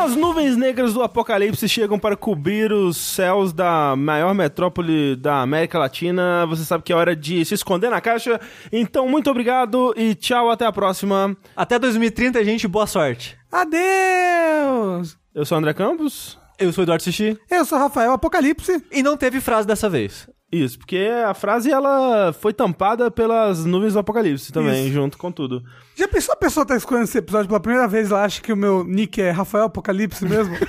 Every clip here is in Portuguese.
as nuvens negras do apocalipse chegam para cobrir os céus da maior metrópole da América Latina, você sabe que é hora de se esconder na caixa. Então, muito obrigado e tchau, até a próxima. Até 2030, gente, boa sorte. Adeus! Eu sou o André Campos. Eu sou o Eduardo Sushi. Eu sou Rafael Apocalipse. E não teve frase dessa vez. Isso, porque a frase ela foi tampada pelas nuvens do apocalipse também, Isso. junto com tudo. Já pensou a pessoa tá escolhendo esse episódio pela primeira vez, ela acha que o meu nick é Rafael Apocalipse mesmo?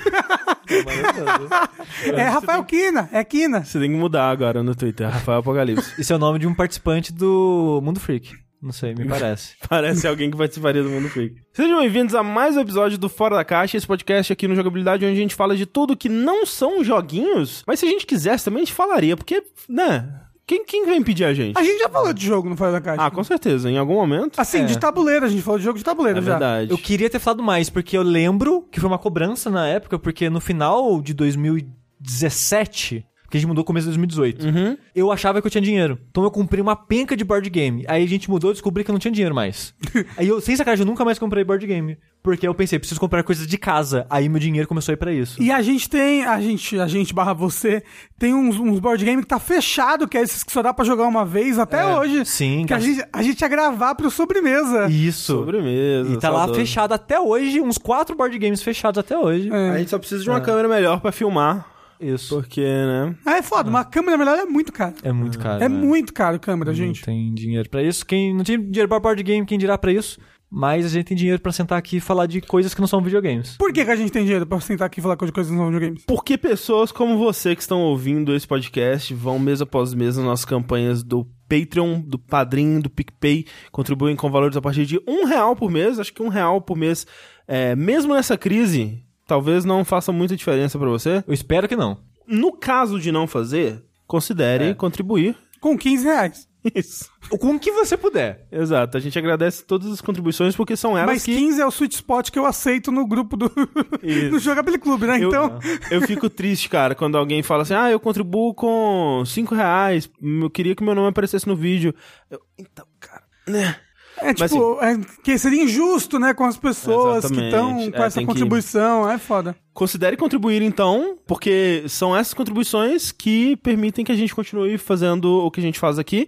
é Rafael Quina, é Quina. Você tem que mudar agora no Twitter, Rafael Apocalipse. Esse é o nome de um participante do Mundo Freak. Não sei, me parece. Parece alguém que participaria do Mundo Freak. Sejam bem-vindos a mais um episódio do Fora da Caixa, esse podcast aqui no Jogabilidade, onde a gente fala de tudo que não são joguinhos, mas se a gente quisesse também a gente falaria, porque, né, quem, quem vem pedir a gente? A gente já falou de jogo no Fora da Caixa. Ah, com certeza, em algum momento. Assim, É. de tabuleiro, a gente falou de jogo de tabuleiro É já. verdade. Eu queria ter falado mais, porque eu lembro que foi uma cobrança na época, porque no final de 2017, que a gente mudou no começo de 2018, Uhum. eu achava que eu tinha dinheiro. Então eu comprei uma penca de board game. Aí a gente mudou e descobri que eu não tinha dinheiro mais. Aí eu, sem sacanagem, eu nunca mais comprei board game. Porque eu pensei, preciso comprar coisas de casa. Aí meu dinheiro começou a ir pra isso. E a gente tem, a gente, a gente barra você, tem uns, uns board game que tá fechado, que é esses que só dá pra jogar uma vez até É, hoje. sim, Que a cara. gente, a gente ia gravar pro sobremesa. Isso. Sobremesa. E tá lá fechado até hoje, uns quatro board games fechados até hoje. É. A gente só precisa de uma câmera melhor pra filmar, Isso. porque, né... Ah, é foda, uma câmera melhor é muito caro. É muito caro. É né? muito caro câmera, Não gente. tem dinheiro pra isso. Quem não tem dinheiro pra board game, quem dirá pra isso? Mas a gente tem dinheiro pra sentar aqui e falar de coisas que não são videogames. Por que, que a gente tem dinheiro pra sentar aqui e falar de coisas nos videogames? Porque pessoas como você que estão ouvindo esse podcast vão mês após mês nas nossas campanhas do Patreon, do Padrim, do PicPay, contribuem com valores a partir de um real por mês. Acho que um real por mês, é, mesmo nessa crise, talvez não faça muita diferença pra você. Eu espero que não. No caso de não fazer, considere É. contribuir. Com 15 reais. Isso. Com o que você puder. Exato. A gente agradece todas as contribuições porque são elas Mas que 15 é o sweet spot que eu aceito no grupo do, do Jogabilidade Clube, né? Eu- Então, Eu fico triste, cara, quando alguém fala assim, ah, eu contribuo com 5 reais, eu queria que meu nome aparecesse no vídeo. Eu, então, cara, né? É Mas, tipo, é, que seria injusto, né, com as pessoas que estão com É, essa tem que- contribuição. É foda. Considere contribuir, então, porque são essas contribuições que permitem que a gente continue fazendo o que a gente faz aqui.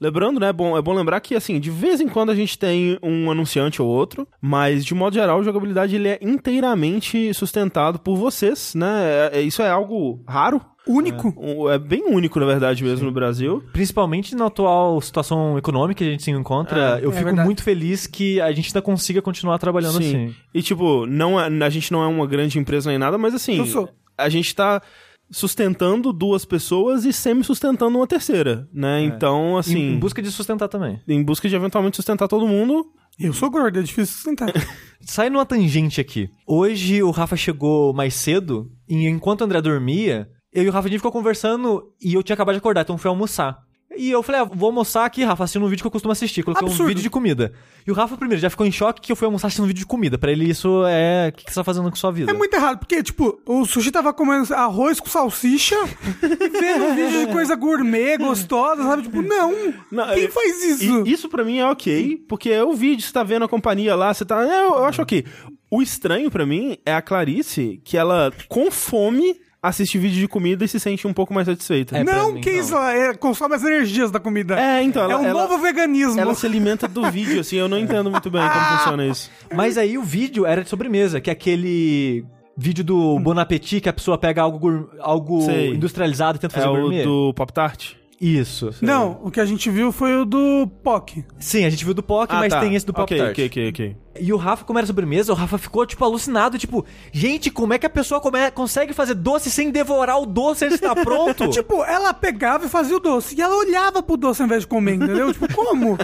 Lembrando, né, bom, é bom lembrar que, assim, de vez em quando a gente tem um anunciante ou outro, mas, de modo geral, o jogabilidade ele é inteiramente sustentado por vocês, né? É- é- isso é algo raro, Único. um- é bem único, na verdade, mesmo no Brasil. Principalmente na atual situação econômica que a gente se encontra, eu é fico verdade. muito feliz que a gente ainda consiga continuar trabalhando Sim. assim. E, tipo, não é- a gente não é uma grande empresa nem nada, mas assim, Eu sou. a gente tá sustentando duas pessoas e semi-sustentando uma terceira, né? Então, Em, assim, em busca de sustentar também. em busca de eventualmente sustentar todo mundo. Eu sou gordo, é difícil sustentar. Sai numa tangente aqui. Hoje o Rafa chegou mais cedo e enquanto o André dormia, eu e o Rafa a gente ficou conversando e eu tinha acabado de acordar, então fui almoçar. E eu falei, ah, vou almoçar aqui, Rafa, assistindo um vídeo que eu costumo assistir. Coloquei um Absurdo. vídeo de comida. E o Rafa, primeiro, já ficou em choque que eu fui almoçar assistindo um vídeo de comida. Pra ele, isso é. O que, que você tá fazendo com sua vida? É muito errado, porque, tipo, o sushi tava comendo arroz com salsicha e vendo um vídeo de coisa gourmet, gostosa, sabe? Tipo, não. Não, Quem é- faz isso? E isso pra mim é ok, porque é o vídeo, você tá vendo a companhia lá, você tá. é, Eu, eu acho ok. O estranho pra mim é a Clarice, que ela, com fome, assiste vídeo de comida e se sente um pouco mais satisfeita. É, não, mim, que não. isso? É, consome as energias da comida. É, então, ela, é um ela- novo veganismo. ela se alimenta do vídeo, assim, eu não entendo muito bem como funciona isso. Mas aí o vídeo era de sobremesa, que é aquele vídeo do Bon Appetit que a pessoa pega algo, algo Sei. industrializado e tenta É fazer o gourmet. do Pop Tart? Isso. Não, o que a gente viu foi o do POC. Sim, a gente viu do POC, Ah, mas tá. tem esse do Pop Ok, Tart. ok, ok, ok. E o Rafa, como era sobremesa, o Rafa ficou, tipo, alucinado, tipo, gente, como é que a pessoa come- consegue fazer doce sem devorar o doce antes de estar pronto? Tipo, ela pegava e fazia o doce. E ela olhava pro doce ao invés de comer, entendeu? tipo, como?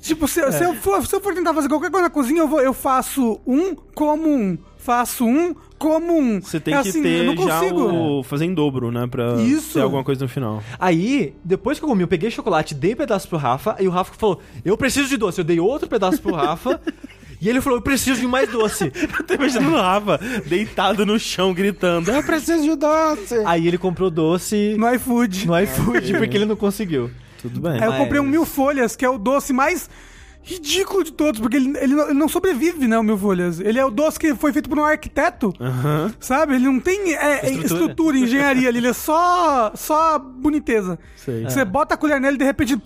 tipo, se, se eu for, se eu for tentar fazer qualquer coisa na cozinha, eu, vou, eu faço um, como um. Faço um, como um. Você tem É que assim, ter não já o... fazer em dobro, né? Pra Isso. ter alguma coisa no final. Aí, depois que eu comi, eu peguei chocolate, dei um pedaço pro Rafa, e o Rafa falou, eu preciso de doce. Eu dei outro pedaço pro Rafa, e ele falou, eu preciso de mais doce. Eu tô imaginando o Rafa deitado no chão gritando: Eu preciso de doce! Aí ele comprou doce No iFood. no iFood, porque ele não conseguiu. Tudo bem. Aí eu comprei um mil folhas, que é o doce mais ridículo de todos, porque ele, ele, não, ele não sobrevive, né, o Mil Folhas. Ele é o doce que foi feito por um arquiteto, Aham. sabe? Ele não tem é, é, Estrutura. estrutura, engenharia ali, ele é só, só boniteza. Sei. Você bota a colher nele e de repente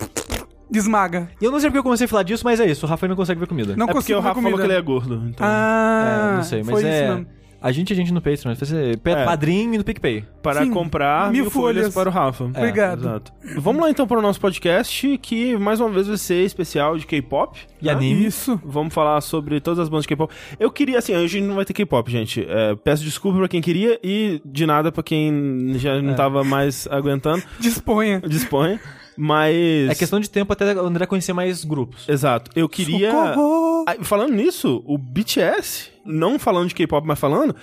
desmaga. E eu não sei porque eu comecei a falar disso, mas é isso. O Rafael não consegue ver comida. Não É porque o Rafa falou comida. que ele é gordo. Então, Ah, É, não sei, mas foi é. isso mesmo. A gente é gente no Patreon, vai ser pe- É. padrinho e no PicPay. para sim, comprar mil mil, folhas. folhas. para o Rafa. É, Obrigado. Exato. Vamos lá então para o nosso podcast, que mais uma vez vai ser especial de K-pop. E né? anime. Isso. Vamos falar sobre todas as bandas de K-pop. Eu queria, assim, hoje não vai ter K-pop, gente. É, peço desculpa pra quem queria e de nada pra quem já não É. tava mais aguentando. Disponha. Disponha. Mas. É questão de tempo até o André conhecer mais grupos. Exato. Eu queria. Socorro! Falando nisso, o BTS, não falando de K-pop, mas falando,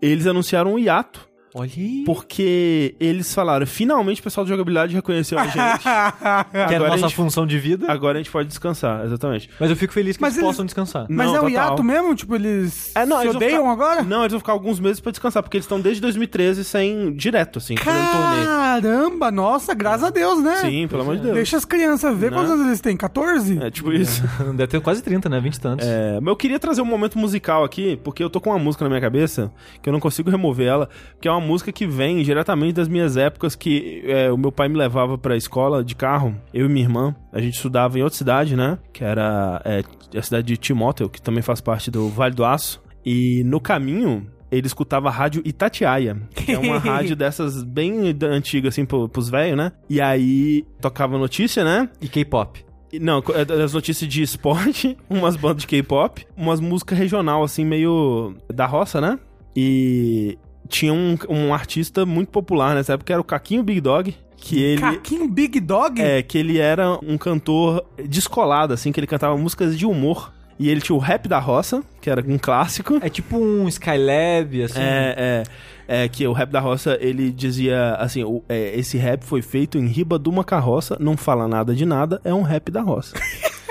eles anunciaram um hiato. Olha aí. Porque eles falaram, finalmente o pessoal de jogabilidade reconheceu a gente. Que era a agora a nossa gente- função de vida. Agora a gente pode descansar, exatamente. Mas eu fico feliz que Mas eles, eles- possam descansar. Mas Não, é um total. hiato mesmo? Tipo, eles É, não, se eles vão odeiam ficar- agora? Não, eles vão ficar alguns meses pra descansar, porque eles estão desde 2013 sem direto, assim. Caramba, nossa, graças a Deus, né? Sim, pelo amor de Deus. Deixa as crianças ver Né? quantos anos eles têm, 14? É tipo isso. Deve ter quase 30, né? 20 e tantos. É, mas eu queria trazer um momento musical aqui, porque eu tô com uma música na minha cabeça que eu não consigo remover ela, que é uma música que vem diretamente das minhas épocas que é, o meu pai me levava pra escola de carro, eu e minha irmã. A gente estudava em outra cidade, né? Que era é, a cidade de Timóteo, que também faz parte do Vale do Aço. E no caminho, ele escutava a rádio Itatiaia, que é uma rádio dessas bem antiga, assim, pro, pros velhos, né? E aí tocava notícia, né? E K-pop. Não, é das notícias de esporte, umas bandas de K-pop, umas músicas regional, assim, meio da roça, né? E tinha um, um artista muito popular nessa época, que era o Caquinho Big Dog, que ele... Caquinho Big Dog? É, que ele era um cantor descolado, assim, que ele cantava músicas de humor. E ele tinha o Rap da Roça, que era um clássico. É tipo um Skylab, assim. É, é, é que o rap da roça, ele dizia assim, o- é, esse rap foi feito em riba de uma carroça, não fala nada de nada, é um rap da roça.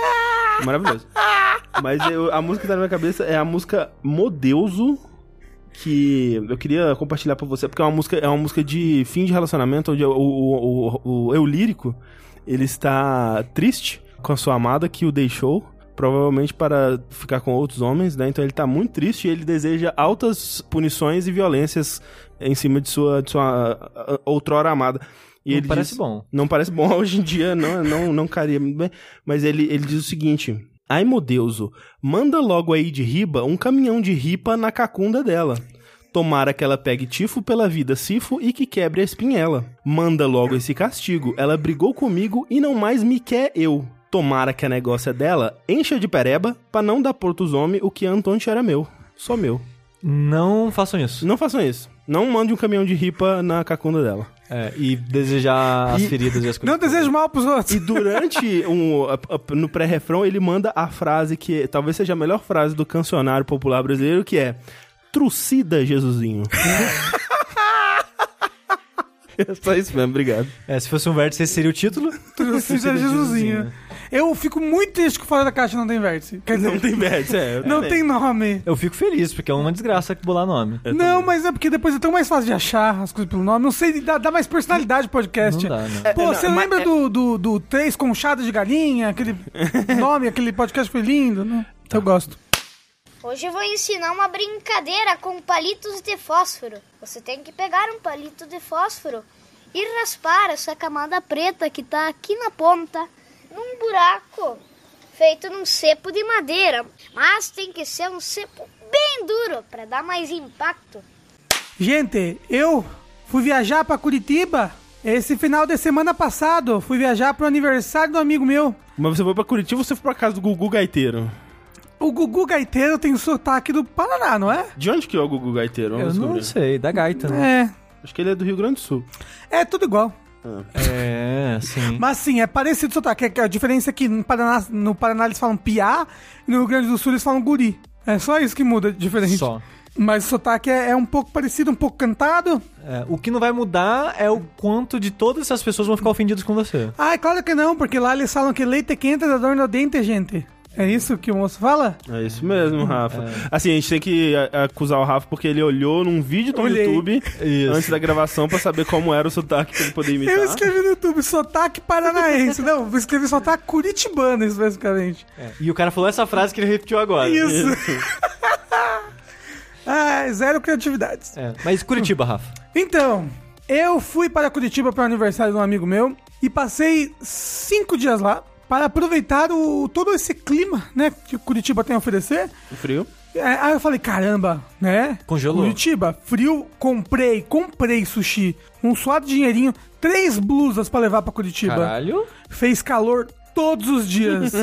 Maravilhoso. Mas eu- a música que tá na minha cabeça é a música Modeuso, que eu queria compartilhar pra você, porque é uma música, é uma música de fim de relacionamento, onde o, o, o, o eu lírico, ele está triste com a sua amada que o deixou, provavelmente para ficar com outros homens, né? Então ele tá muito triste e ele deseja altas punições e violências em cima de sua, de sua outrora amada. E Não ele parece diz- bom. Não parece bom hoje em dia, não, não, não caria muito bem. Mas ele, ele diz o seguinte: Ai, Modeuso, manda logo aí de riba um caminhão de ripa na cacunda dela. Tomara que ela pegue tifo pela vida sifo e que quebre a espinhela. Manda logo esse castigo. Ela brigou comigo e não mais me quer eu. Tomara que a negócio é dela encha de pereba pra não dar portos homem o que antes era meu. Só meu. Não façam isso. Não façam isso. Não mande um caminhão de ripa na cacunda dela. É, e desejar as E- feridas e as coisas. Não desejo mal pros outros. E durante um, a- a- no pré-refrão ele manda a frase que talvez seja a melhor frase do cancionário popular brasileiro, que é Trucida Jesusinho. é só isso mesmo, obrigado. É, se fosse um vértice, esse seria o título. Trucida Jesusinho. Eu fico muito triste que o Fora da Caixa não tem vértice. Quer dizer, Não tem vértice, é. não também. tem nome. Eu fico feliz, porque é uma desgraça bolar nome. Eu não, também. mas é porque depois é tão mais fácil de achar as coisas pelo nome. Não sei, dá, dá mais personalidade pro podcast. Não dá, né? Pô, É, não, você mas lembra é- do, do, do Três Conchadas de Galinha? Aquele nome, aquele podcast foi lindo, né? Tá. Eu gosto. Hoje eu vou ensinar uma brincadeira com palitos de fósforo. Você tem que pegar um palito de fósforo e raspar essa camada preta que tá aqui na ponta num buraco feito num cepo de madeira. Mas tem que ser um cepo bem duro para dar mais impacto. Gente, eu fui viajar pra Curitiba esse final de semana passado. Fui viajar pro aniversário do amigo meu. Mas você foi pra Curitiba ou você foi pra casa do Gugu Gaiteiro? O Gugu Gaiteiro tem sotaque do Paraná, não é? De onde que é o Gugu Gaiteiro? Eu Vamos não descobrir. sei, da gaita, né? É. Acho que ele é do Rio Grande do Sul. É tudo igual. É, sim. Mas sim, é parecido o sotaque. É que A diferença é que no Paraná, no Paraná eles falam piá e no Rio Grande do Sul eles falam guri. É só isso que muda diferente. Só. Mas o sotaque é, é um pouco parecido, um pouco cantado. É, o que não vai mudar é o quanto de todas essas pessoas vão ficar ofendidas com você. Ah, é claro que não, porque lá eles falam que leite quente dá dor no dente, gente. É isso que o moço fala? É isso mesmo, Rafa. Assim, a gente tem que a- acusar o Rafa porque ele olhou num vídeo do Olhei. YouTube Isso. antes da gravação pra saber como era o sotaque pra ele poder imitar. Eu escrevi no YouTube sotaque paranaense. Não, eu escrevi sotaque curitibano, especificamente. É. E o cara falou essa frase que ele repetiu agora. Isso. ah, zero criatividades. É. Mas Curitiba, Rafa. Então, eu fui para Curitiba para o aniversário de um amigo meu e passei cinco dias lá para aproveitar o, todo esse clima, né, que Curitiba tem a oferecer. O frio. É, aí eu falei, caramba, né? Congelou. Curitiba, frio, comprei, comprei sushi, um suado dinheirinho, três blusas para levar para Curitiba. Caralho. Fez calor todos os dias.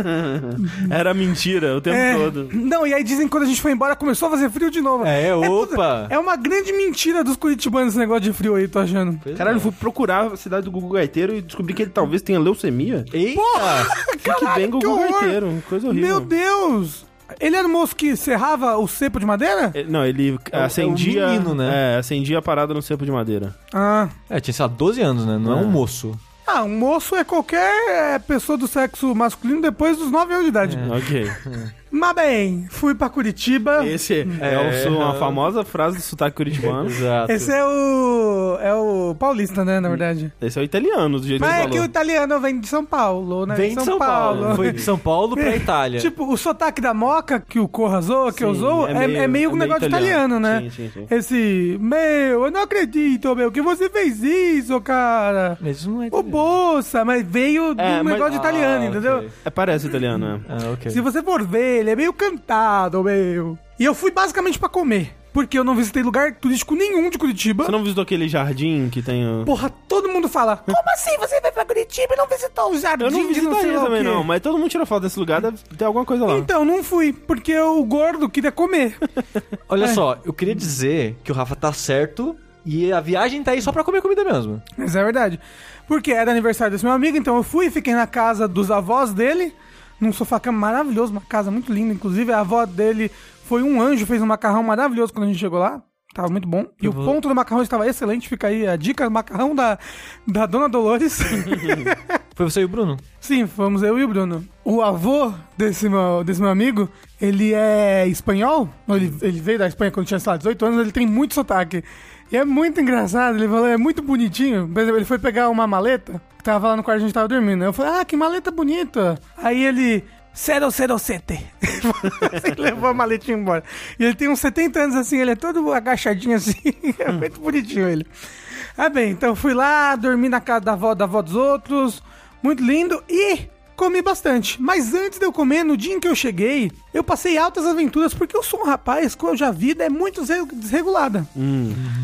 Era mentira o tempo É, todo. Não, e aí dizem que quando a gente foi embora começou a fazer frio de novo. É, tudo- opa. É uma grande mentira dos curitibanos esse negócio de frio aí, tô achando. Caralho, eu fui procurar a cidade do Gugu Gaiteiro e descobri que ele talvez tenha leucemia. Eita! que bem que Gugu. Gaiteiro. Coisa horrível. Meu Deus! Ele era o moço que serrava o cepo de madeira? É, Não, ele É acendia. é o menino, né? É, acendia a parada no cepo de madeira. Ah. É, tinha, sei lá, 12 anos, né? Não é, É. um moço. Ah, um moço é qualquer é, pessoa do sexo masculino depois dos 9 anos de idade. Ok. Mas bem, fui pra Curitiba. Esse é, É. o- uma famosa frase do sotaque curitibano. Exato. Esse é o. É o paulista, né, na verdade. Esse é o italiano, do jeito Mas que é você que o italiano vem de São Paulo, né? Vem de São Paulo. Foi de São Paulo pra Itália. Tipo, o sotaque da moca que o Corra zoa, que eu Sim, zoo, é, é meio um negócio italiano, né? Sim, sim, sim. Esse, meu, eu não acredito, meu, que você fez isso, cara. Mas isso não é Ô, italiano. bolsa, mas veio de É, um mas- negócio de italiano, Ah, entendeu? ok. É, parece italiano, é. Ah, ok. Se você for ver, ele é meio cantado, meu. E eu fui basicamente pra comer, porque eu não visitei lugar turístico nenhum de Curitiba. Você não visitou aquele jardim que tem. o- Porra, todo mundo fala, como assim você veio pra Curitiba e não visitou o jardim Eu não visitaria também, quê?" não, mas todo mundo tira foto desse lugar, deve ter alguma coisa lá. Então, não fui, porque o gordo queria comer. Olha É. só, eu queria dizer que o Rafa tá certo e a viagem tá aí só pra comer comida mesmo. Mas é verdade. Porque era aniversário desse meu amigo, então eu fui, fiquei na casa dos avós dele, num sofá-cama maravilhoso, uma casa muito linda. Inclusive, a avó dele foi um anjo, fez um macarrão maravilhoso quando a gente chegou lá. Tava muito bom. E Eu o vou- ponto do macarrão estava excelente. Fica aí a dica macarrão da, da Dona Dolores. Foi você e o Bruno? Sim, fomos eu e o Bruno. O avô desse meu, desse meu amigo, ele é espanhol. Ele, ele veio da Espanha quando tinha, sei lá, 18 anos. Ele tem muito sotaque. E é muito engraçado. Ele falou, é muito bonitinho. Por exemplo, ele foi pegar uma maleta. que Tava lá no quarto, a gente tava dormindo. Eu falei, ah, que maleta bonita. Aí ele... Cero, cero, sete. ele levou a maletinha embora. E ele tem uns 70 anos assim, ele é todo agachadinho assim. é muito bonitinho ele. Ah, bem, então fui lá, dormi na casa da avó, da avó dos outros. Muito lindo. E comi bastante. Mas antes de eu comer, no dia em que eu cheguei, eu passei altas aventuras, porque eu sou um rapaz cuja vida é muito desre- desregulada.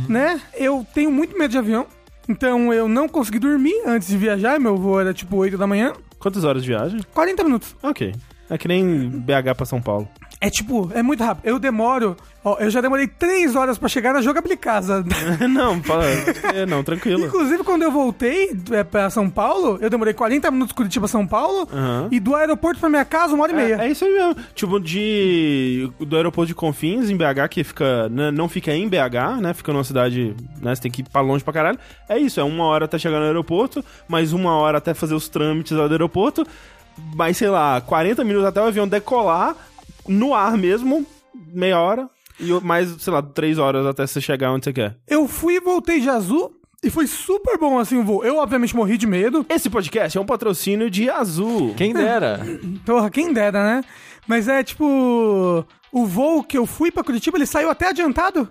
Né? Eu tenho muito medo de avião. Então eu não consegui dormir antes de viajar. Meu voo era tipo 8 da manhã. Quantas horas de viagem? 40 minutos. Ok. É que nem BH pra São Paulo. É tipo, é muito rápido. Eu demoro. Ó, eu já demorei 3 horas pra chegar na Jogabilicasa. não, fala. é, não, tranquilo. Inclusive, quando eu voltei é, pra São Paulo, eu demorei 40 minutos de Curitiba São Paulo. Aham. E do aeroporto pra minha casa, uma hora e meia. É, é isso aí mesmo. Tipo, de. Do aeroporto de Confins, em BH, que fica. né, não fica em BH, né? Fica numa cidade. Né, você tem que ir pra longe pra caralho. É isso, é uma hora até chegar no aeroporto, mais uma hora até fazer os trâmites lá do aeroporto. Mais, sei lá, 40 minutos até o avião decolar, no ar mesmo, meia hora. E mais, sei lá, três horas até você chegar onde você quer. Eu fui e voltei de azul. E foi super bom assim o voo. Eu, obviamente, morri de medo. Esse podcast é um patrocínio de Azul. Quem dera. Porra, quem dera, né? Mas é tipo. O voo que eu fui pra Curitiba, ele saiu até adiantado.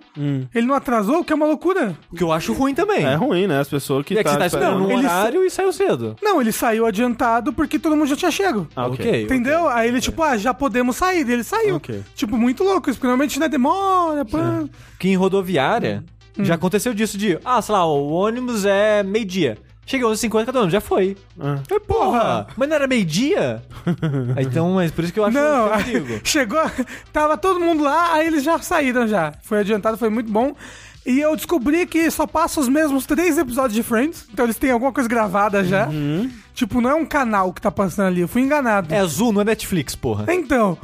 Ele não atrasou, o que é uma loucura. O que eu acho ruim também. É ruim, né? As pessoas que. É que você tá esperando um Ele horário e saiu cedo. Não, ele saiu adiantado porque todo mundo já tinha chego. Ah, ok. Entendeu? Aí ele, tipo, ah, já podemos sair. Ele saiu. Ok. Tipo, muito louco. Isso, porque normalmente, né, demora, pã. Que em rodoviária já aconteceu disso de, ah, sei lá, o ônibus é meio-dia. Chegou aos 50, cada ônibus já foi. Ah. É porra! Mas não era meio-dia? Ah, então, mas por isso que eu acho Não, que eu digo. chegou, tava todo mundo lá, aí eles já saíram já. Foi adiantado, foi muito bom. E eu descobri que só passa os mesmos três episódios de Friends, então eles têm alguma coisa gravada já. Tipo, não é um canal que tá passando ali, eu fui enganado. É azul, não é Netflix, porra. Então,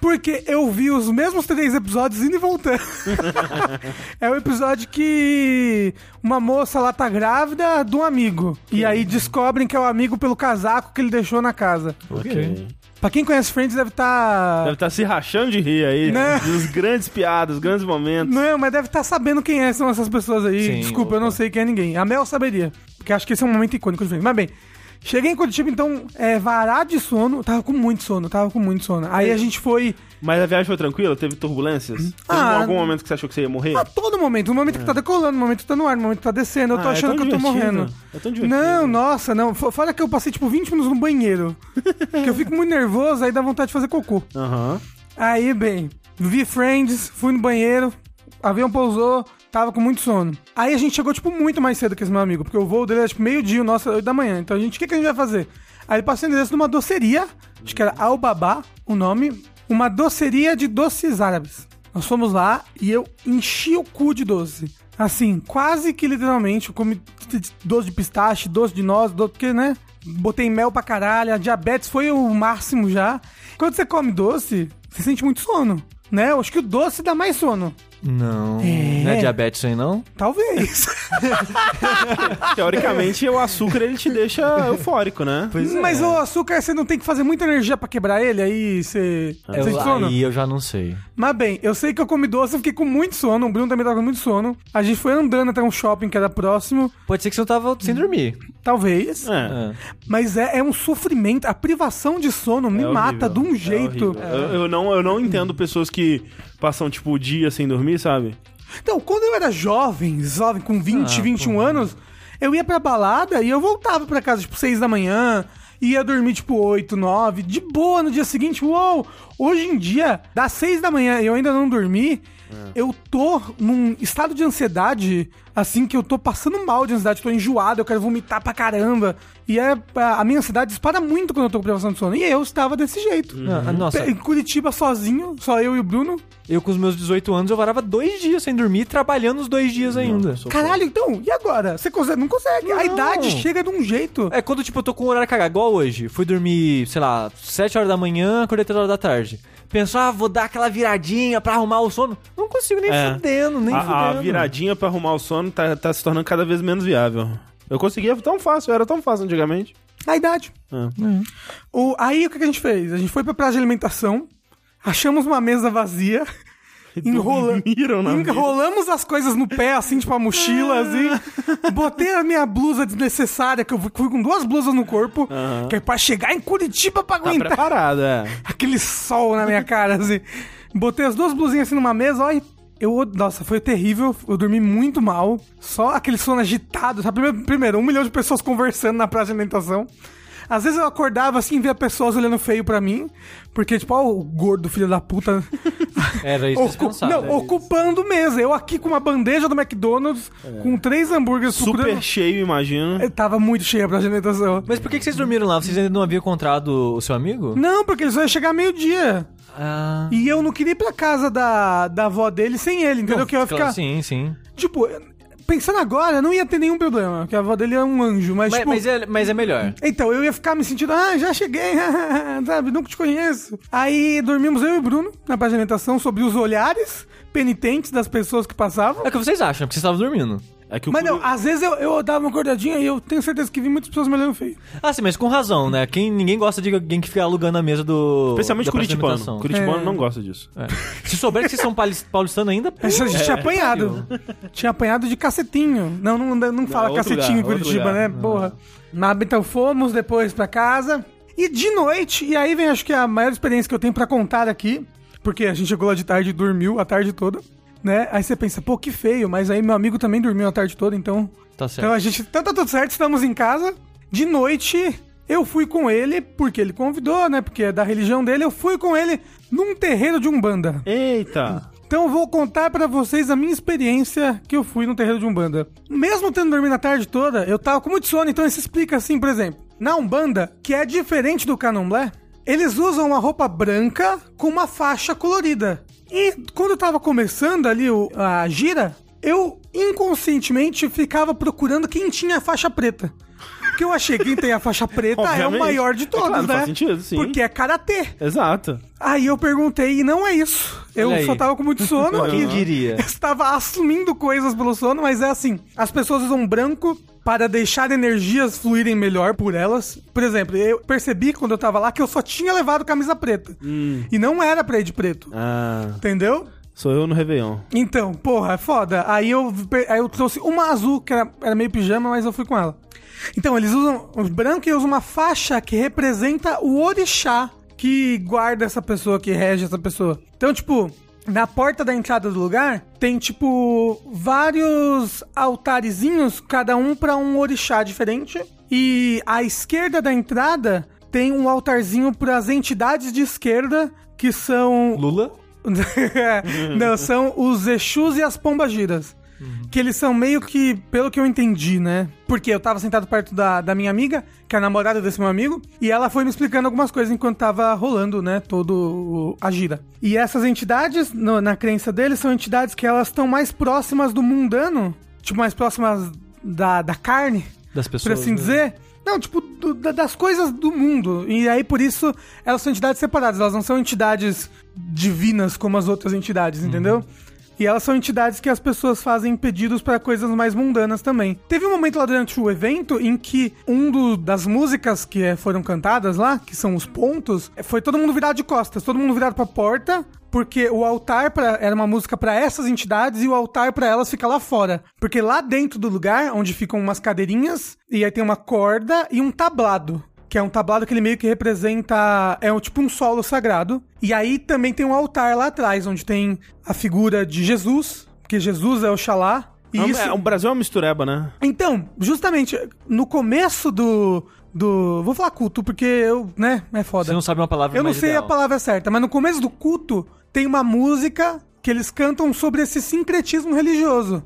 porque eu vi os mesmos três episódios indo e voltando. é o episódio que uma moça lá tá grávida de um amigo. E aí descobrem que é o amigo pelo casaco que ele deixou na casa. Ok. Pra quem conhece Friends deve estar. Deve estar se rachando de rir aí. Né? Dos grandes piadas, dos grandes momentos. Não, mas deve estar sabendo quem é, são essas pessoas aí. Sim, Desculpa, eu não opa. sei quem é ninguém. A Mel saberia. Porque acho que esse é um momento icônico de Friends. Mas bem, cheguei em Curitiba, então, é, varado de sono. Tava com muito sono, tava com muito sono. Aí a gente foi. Mas a viagem foi tranquila? Teve turbulências? Teve Ah, algum momento que você achou que você ia morrer? A todo momento. No momento que tá decolando, no momento que tá no ar, no momento que tá descendo. Eu tô Ah, é achando tão que eu tô divertido. morrendo. É tão divertido. Não, nossa, não. F- Fora que eu passei tipo 20 minutos no banheiro. que eu fico muito nervoso, aí dá vontade de fazer cocô. Aham. Aí, bem, vi Friends, fui no banheiro, avião pousou, tava com muito sono. Aí a gente chegou, tipo, muito mais cedo que esse meu amigo, porque o voo dele era, tipo, meio-dia, era 8 da manhã. Então a gente, o que, que a gente vai fazer? Aí ele passou o endereço numa doceria, acho que era Al-Baba, o nome, uma doceria de doces árabes. Nós fomos lá e eu enchi o cu de doce. Assim, quase que literalmente, eu comi doce de pistache, doce de noz, doce, porque, né? Botei mel pra caralho, a diabetes foi o máximo já. Quando você come doce, você sente muito sono, né? Eu acho que o doce dá mais sono. Não. É. Não é diabetes aí, não? Talvez. Teoricamente, o açúcar ele te deixa eufórico, né? Pois Mas o açúcar, você não tem que fazer muita energia pra quebrar ele, aí você Eu, sente sono. aí eu já não sei. Mas bem, eu sei que eu comi doce, eu fiquei com muito sono. O Bruno também tava com muito sono. A gente foi andando até um shopping que era próximo. Pode ser que você não tava sem dormir. Talvez. É. É. Mas é, é um sofrimento. A privação de sono me É mata horrível. de um É jeito. eu, eu não, eu não entendo pessoas que passam, tipo, o dia sem dormir, sabe? Então, quando eu era jovem, jovem, com 20, Ah, 21 anos, eu ia pra balada e eu voltava pra casa, tipo, 6 da manhã, ia dormir, tipo, 8, 9, de boa no dia seguinte. Uou! Hoje em dia, das 6 da manhã e eu ainda não dormi, eu tô num estado de ansiedade, assim, que eu tô passando mal de ansiedade, tô enjoado, eu quero vomitar pra caramba. E é, a a minha ansiedade dispara muito quando eu tô com privação de sono. E eu estava desse jeito. Ah, Nossa, Em Curitiba, sozinho, só eu e o Bruno. eu com os meus 18 anos, eu varava dois dias sem dormir, trabalhando os dois dias ainda. Sou Caralho, então, e agora? Você consegue? Não consegue. A Não. idade chega de um jeito. É quando, tipo, eu tô com o horário cagado, igual hoje. Fui dormir, sei lá, 7 horas da manhã, acordei 3 horas da tarde. Pensou, ah, vou dar aquela viradinha pra arrumar o sono. Não consigo nem É. fudendo, nem a, fudendo. a viradinha pra arrumar o sono tá, tá se tornando cada vez menos viável. Eu conseguia tão fácil, era tão fácil antigamente. A idade. É. O, aí o que a gente fez? A gente foi pra praça de alimentação, achamos uma mesa vazia, enrola, na mesa. enrolamos as coisas no pé, assim, tipo a mochila, assim. Botei a minha blusa desnecessária, que eu fui com duas blusas no corpo, que é pra chegar em Curitiba pra Tá aguentar preparado, é. aquele sol na minha cara, assim. Botei as duas blusinhas assim numa mesa, ó, e eu, nossa, foi terrível. Eu dormi muito mal. Só aquele sono agitado, sabe? Primeiro, primeiro, um milhão de pessoas conversando na praça de alimentação. Às vezes eu acordava assim, via pessoas olhando feio pra mim, porque, tipo, ó, o gordo filho da puta. Era isso ocu- não, ocupando mesa. Eu aqui com uma bandeja do McDonald's, com três hambúrgueres Super procurando- cheio, imagino. Eu tava muito cheia a praça de alimentação. Mas por que, que vocês dormiram lá? Vocês ainda não haviam encontrado o seu amigo? Não, porque ele só ia chegar meio-dia. Ah. E eu não queria ir pra casa da, da avó dele sem ele, entendeu? que eu ia claro, ficar. Sim, sim. Tipo, pensando agora, não ia ter nenhum problema, porque a avó dele é um anjo, mas, Mas, tipo. mas é, mas é melhor. Então, eu ia ficar me sentindo, ah, já cheguei, sabe, nunca te conheço. Aí dormimos eu e o Bruno na de alimentação sobre os olhares penitentes das pessoas que passavam. É o que vocês acham, porque vocês estavam dormindo. É que o Mas não, às vezes eu, eu dava uma acordadinha e eu tenho certeza que vi muitas pessoas me olhando feio. Ah, sim, mas com razão, né? Quem, ninguém gosta de alguém que fica alugando a mesa do. Especialmente curitibano. Curitibano É. não gosta disso. É. Se souber que vocês são paulis- paulistanos ainda, pô, A gente É, tinha apanhado. Tinha apanhado de cacetinho. Não, não, não fala outro cacetinho lugar, em Curitiba, né? lugar. Porra. Mas, então fomos depois pra casa. E de noite, e aí vem acho que a maior experiência que eu tenho pra contar aqui, porque a gente chegou lá de tarde e dormiu a tarde toda, né? Aí você pensa, pô, que feio, mas aí meu amigo também dormiu a tarde toda, então. tá certo. Então a gente. Então tá tudo certo, estamos em casa. De noite, eu fui com ele, porque ele convidou, né? Porque é da religião dele, eu fui com ele num terreiro de Umbanda. Eita! Então eu vou contar pra vocês a minha experiência que eu fui no terreiro de Umbanda. Mesmo tendo dormido a tarde toda, eu tava com muito sono, então isso explica assim, por exemplo. Na Umbanda, que é diferente do Candomblé, eles usam uma roupa branca com uma faixa colorida. E quando eu tava começando ali o- a gira, eu inconscientemente ficava procurando quem tinha a faixa preta. Porque eu achei que quem tem a faixa preta é o maior de É todos, claro, né? faz sentido, sim. Porque é karatê. Exato. Aí eu perguntei e não é isso. Eu só tava com muito sono Quem diria? eu estava assumindo coisas pelo sono, mas é assim: as pessoas usam branco para deixar energias fluírem melhor por elas. Por exemplo, eu percebi quando eu tava lá que eu só tinha levado camisa preta. E não era pra ir de preto. Ah, Entendeu? sou eu no Réveillon. Então, porra, é foda. Aí eu, aí eu trouxe uma azul, que era, era meio pijama, mas eu fui com ela. Então, eles usam o branco e usam uma faixa que representa o orixá que guarda essa pessoa, que rege essa pessoa. Então, tipo, na porta da entrada do lugar tem, tipo, vários altarezinhos, cada um pra um orixá diferente. E à esquerda da entrada tem um altarzinho pras entidades de esquerda, que são Lula? Não, são os Exus e as Pombagiras. Que eles são meio que, pelo que eu entendi, né? Porque eu tava sentado perto da, da minha amiga, que é a namorada desse meu amigo, e ela foi me explicando algumas coisas enquanto tava rolando, né? Todo a gira. E essas entidades, no- na crença deles, são entidades que elas estão mais próximas do mundano, tipo, mais próximas da, da carne, Das por pessoas. assim né? dizer. Não, tipo, do- da- das coisas do mundo. E aí, por isso, elas são entidades separadas. Elas não são entidades divinas como as outras entidades, entendeu? E elas são entidades que as pessoas fazem pedidos para coisas mais mundanas também. Teve um momento lá durante o evento em que um do- das músicas que eh, foram cantadas lá, que são os pontos, eh, foi todo mundo virado de costas, todo mundo virado pra porta, porque o altar pra, era uma música pra essas entidades e o altar pra elas fica lá fora. Porque lá dentro do lugar, onde ficam umas cadeirinhas, e aí tem uma corda e um tablado. Que é um tablado que ele meio que representa. É um, tipo um solo sagrado. E aí também tem um altar lá atrás, onde tem a figura de Jesus, porque Jesus é Oxalá. E É isso... é, o Brasil é uma mistureba, né? Então, justamente, no começo do. do. Vou falar culto, porque eu, né, é foda. Você não sabe uma palavra Eu não sei ideal. a palavra certa, mas no começo do culto tem uma música que eles cantam sobre esse sincretismo religioso.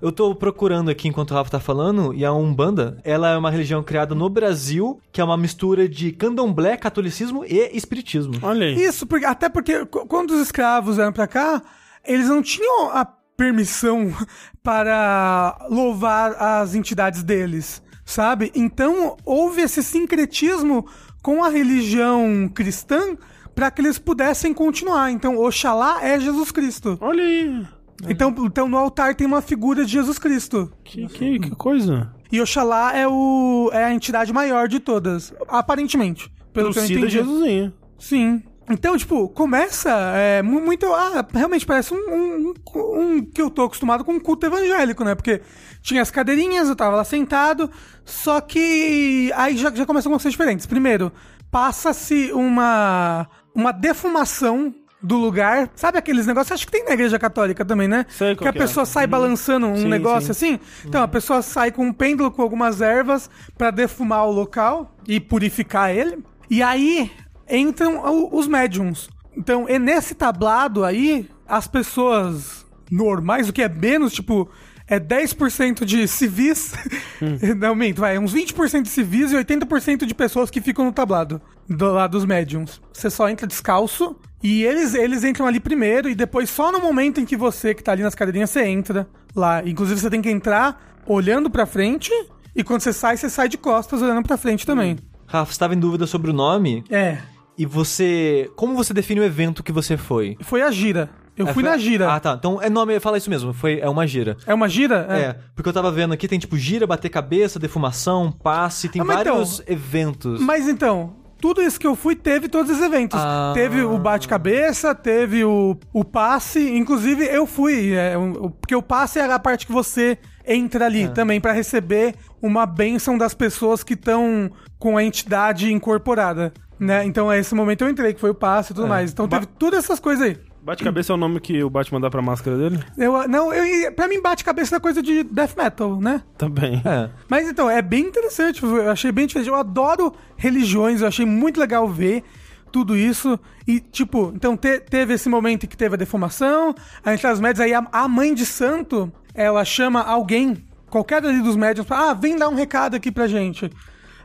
Eu tô procurando aqui enquanto o Rafa tá falando, e a Umbanda, ela é uma religião criada no Brasil, que é uma mistura de candomblé, catolicismo e espiritismo. Olha aí. Isso, porque, até porque qu- quando os escravos vieram pra cá, eles não tinham a permissão para louvar as entidades deles, sabe? Então houve esse sincretismo com a religião cristã para que eles pudessem continuar. Então, Oxalá é Jesus Cristo. Olha aí. Então, então no altar tem uma figura de Jesus Cristo. Que, que, que coisa. E Oxalá é, o, é a entidade maior de todas, aparentemente. Pelo que eu entendi. Jesusinho. Sim. Então, tipo, começa é, mu- muito. Ah, realmente parece um, um, um- que eu tô acostumado com um culto evangélico, né? Porque tinha as cadeirinhas, eu tava lá sentado, só que aí já, já começam algumas coisas diferentes. Primeiro, passa-se uma, uma defumação do lugar. Sabe aqueles negócios? Acho que tem na igreja católica também, né? Sei que a é. pessoa sai balançando um Sim, negócio sim. assim. Então, a pessoa sai com um pêndulo com algumas ervas pra defumar o local e purificar ele. E aí entram os médiums. Então, e nesse tablado aí, as pessoas normais, o que é menos, tipo, é 10% de civis. Não, minto, vai, uns 20% de civis e 80% de pessoas que ficam no tablado do lado dos médiums. Você só entra descalço e eles, eles entram ali primeiro e depois só no momento em que você que tá ali nas cadeirinhas você entra lá. Inclusive você tem que entrar olhando pra frente e quando você sai, você sai de costas olhando pra frente também. Rafa, você tava em dúvida sobre o nome, É, e você... Como você define o evento que você foi? foi a gira. Eu É, fui foi- na gira. Ah, tá. Então, é nome, fala isso mesmo. Foi, é uma gira. É uma gira? É. porque eu tava vendo aqui, tem tipo gira, bater cabeça, defumação, passe, tem Ah, então- vários eventos. Mas então, tudo isso que eu fui teve todos os eventos. Ah. Teve o bate-cabeça, teve o, o passe. Inclusive, eu fui. é, porque o passe é a parte que você entra ali É. também pra receber uma bênção das pessoas que estão com a entidade incorporada. Né? Então, é esse momento eu entrei, que foi o passe e É. tudo mais. Então, teve todas essas coisas aí. Bate-cabeça é o nome que o Batman dá pra máscara dele? Eu, não, eu, pra mim, bate-cabeça é coisa de death metal, né? Também. É. Mas então, é bem interessante, eu achei bem diferente. Eu adoro religiões, eu achei muito legal ver tudo isso. E, tipo, então te- teve esse momento em que teve a defumação, a entrada dos médios, aí a, a mãe de santo, ela chama alguém, qualquer ali dos médios, fala, ah, vem dar um recado aqui pra gente.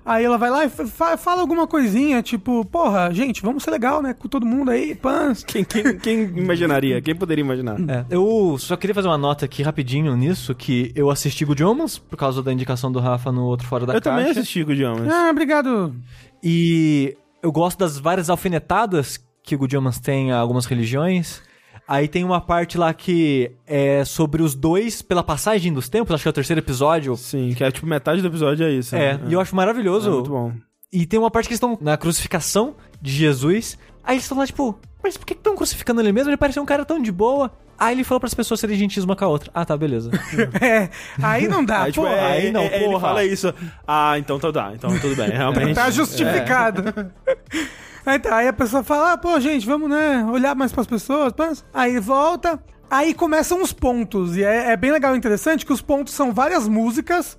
Aí ela vai lá e fa- fala alguma coisinha, tipo, porra, gente, vamos ser legal, né, com todo mundo aí, pãs. Quem, quem, quem imaginaria? Quem poderia imaginar? É, eu só queria fazer uma nota aqui rapidinho nisso, que eu assisti Good Omens, por causa da indicação do Rafa no outro Fora da Eu Caixa. também assisti o Idiomas. Ah, obrigado. E eu gosto das várias alfinetadas que o Good Omens tem a algumas religiões. Aí tem uma parte lá que é sobre os dois pela passagem dos tempos, acho que é o terceiro episódio. Sim, que é tipo metade do episódio é isso. É, né? e eu acho maravilhoso. É muito bom. E tem uma parte que eles estão na crucificação de Jesus. Aí eles estão lá, tipo, mas por que estão crucificando ele mesmo? Ele parecia um cara tão de boa. Aí ele falou para as pessoas serem gentis uma com a outra. Ah, tá, beleza. É, aí não dá, Aí, tipo, porra. é, aí não, é, é, Ele porra. fala isso. Ah, então tá, tá, então tudo bem, realmente. Tá justificado. Aí, tá, aí a pessoa fala, ah, pô, gente, vamos, né, olhar mais pras pessoas. Aí volta, aí começam os pontos. E é, é bem legal e interessante que os pontos são várias músicas.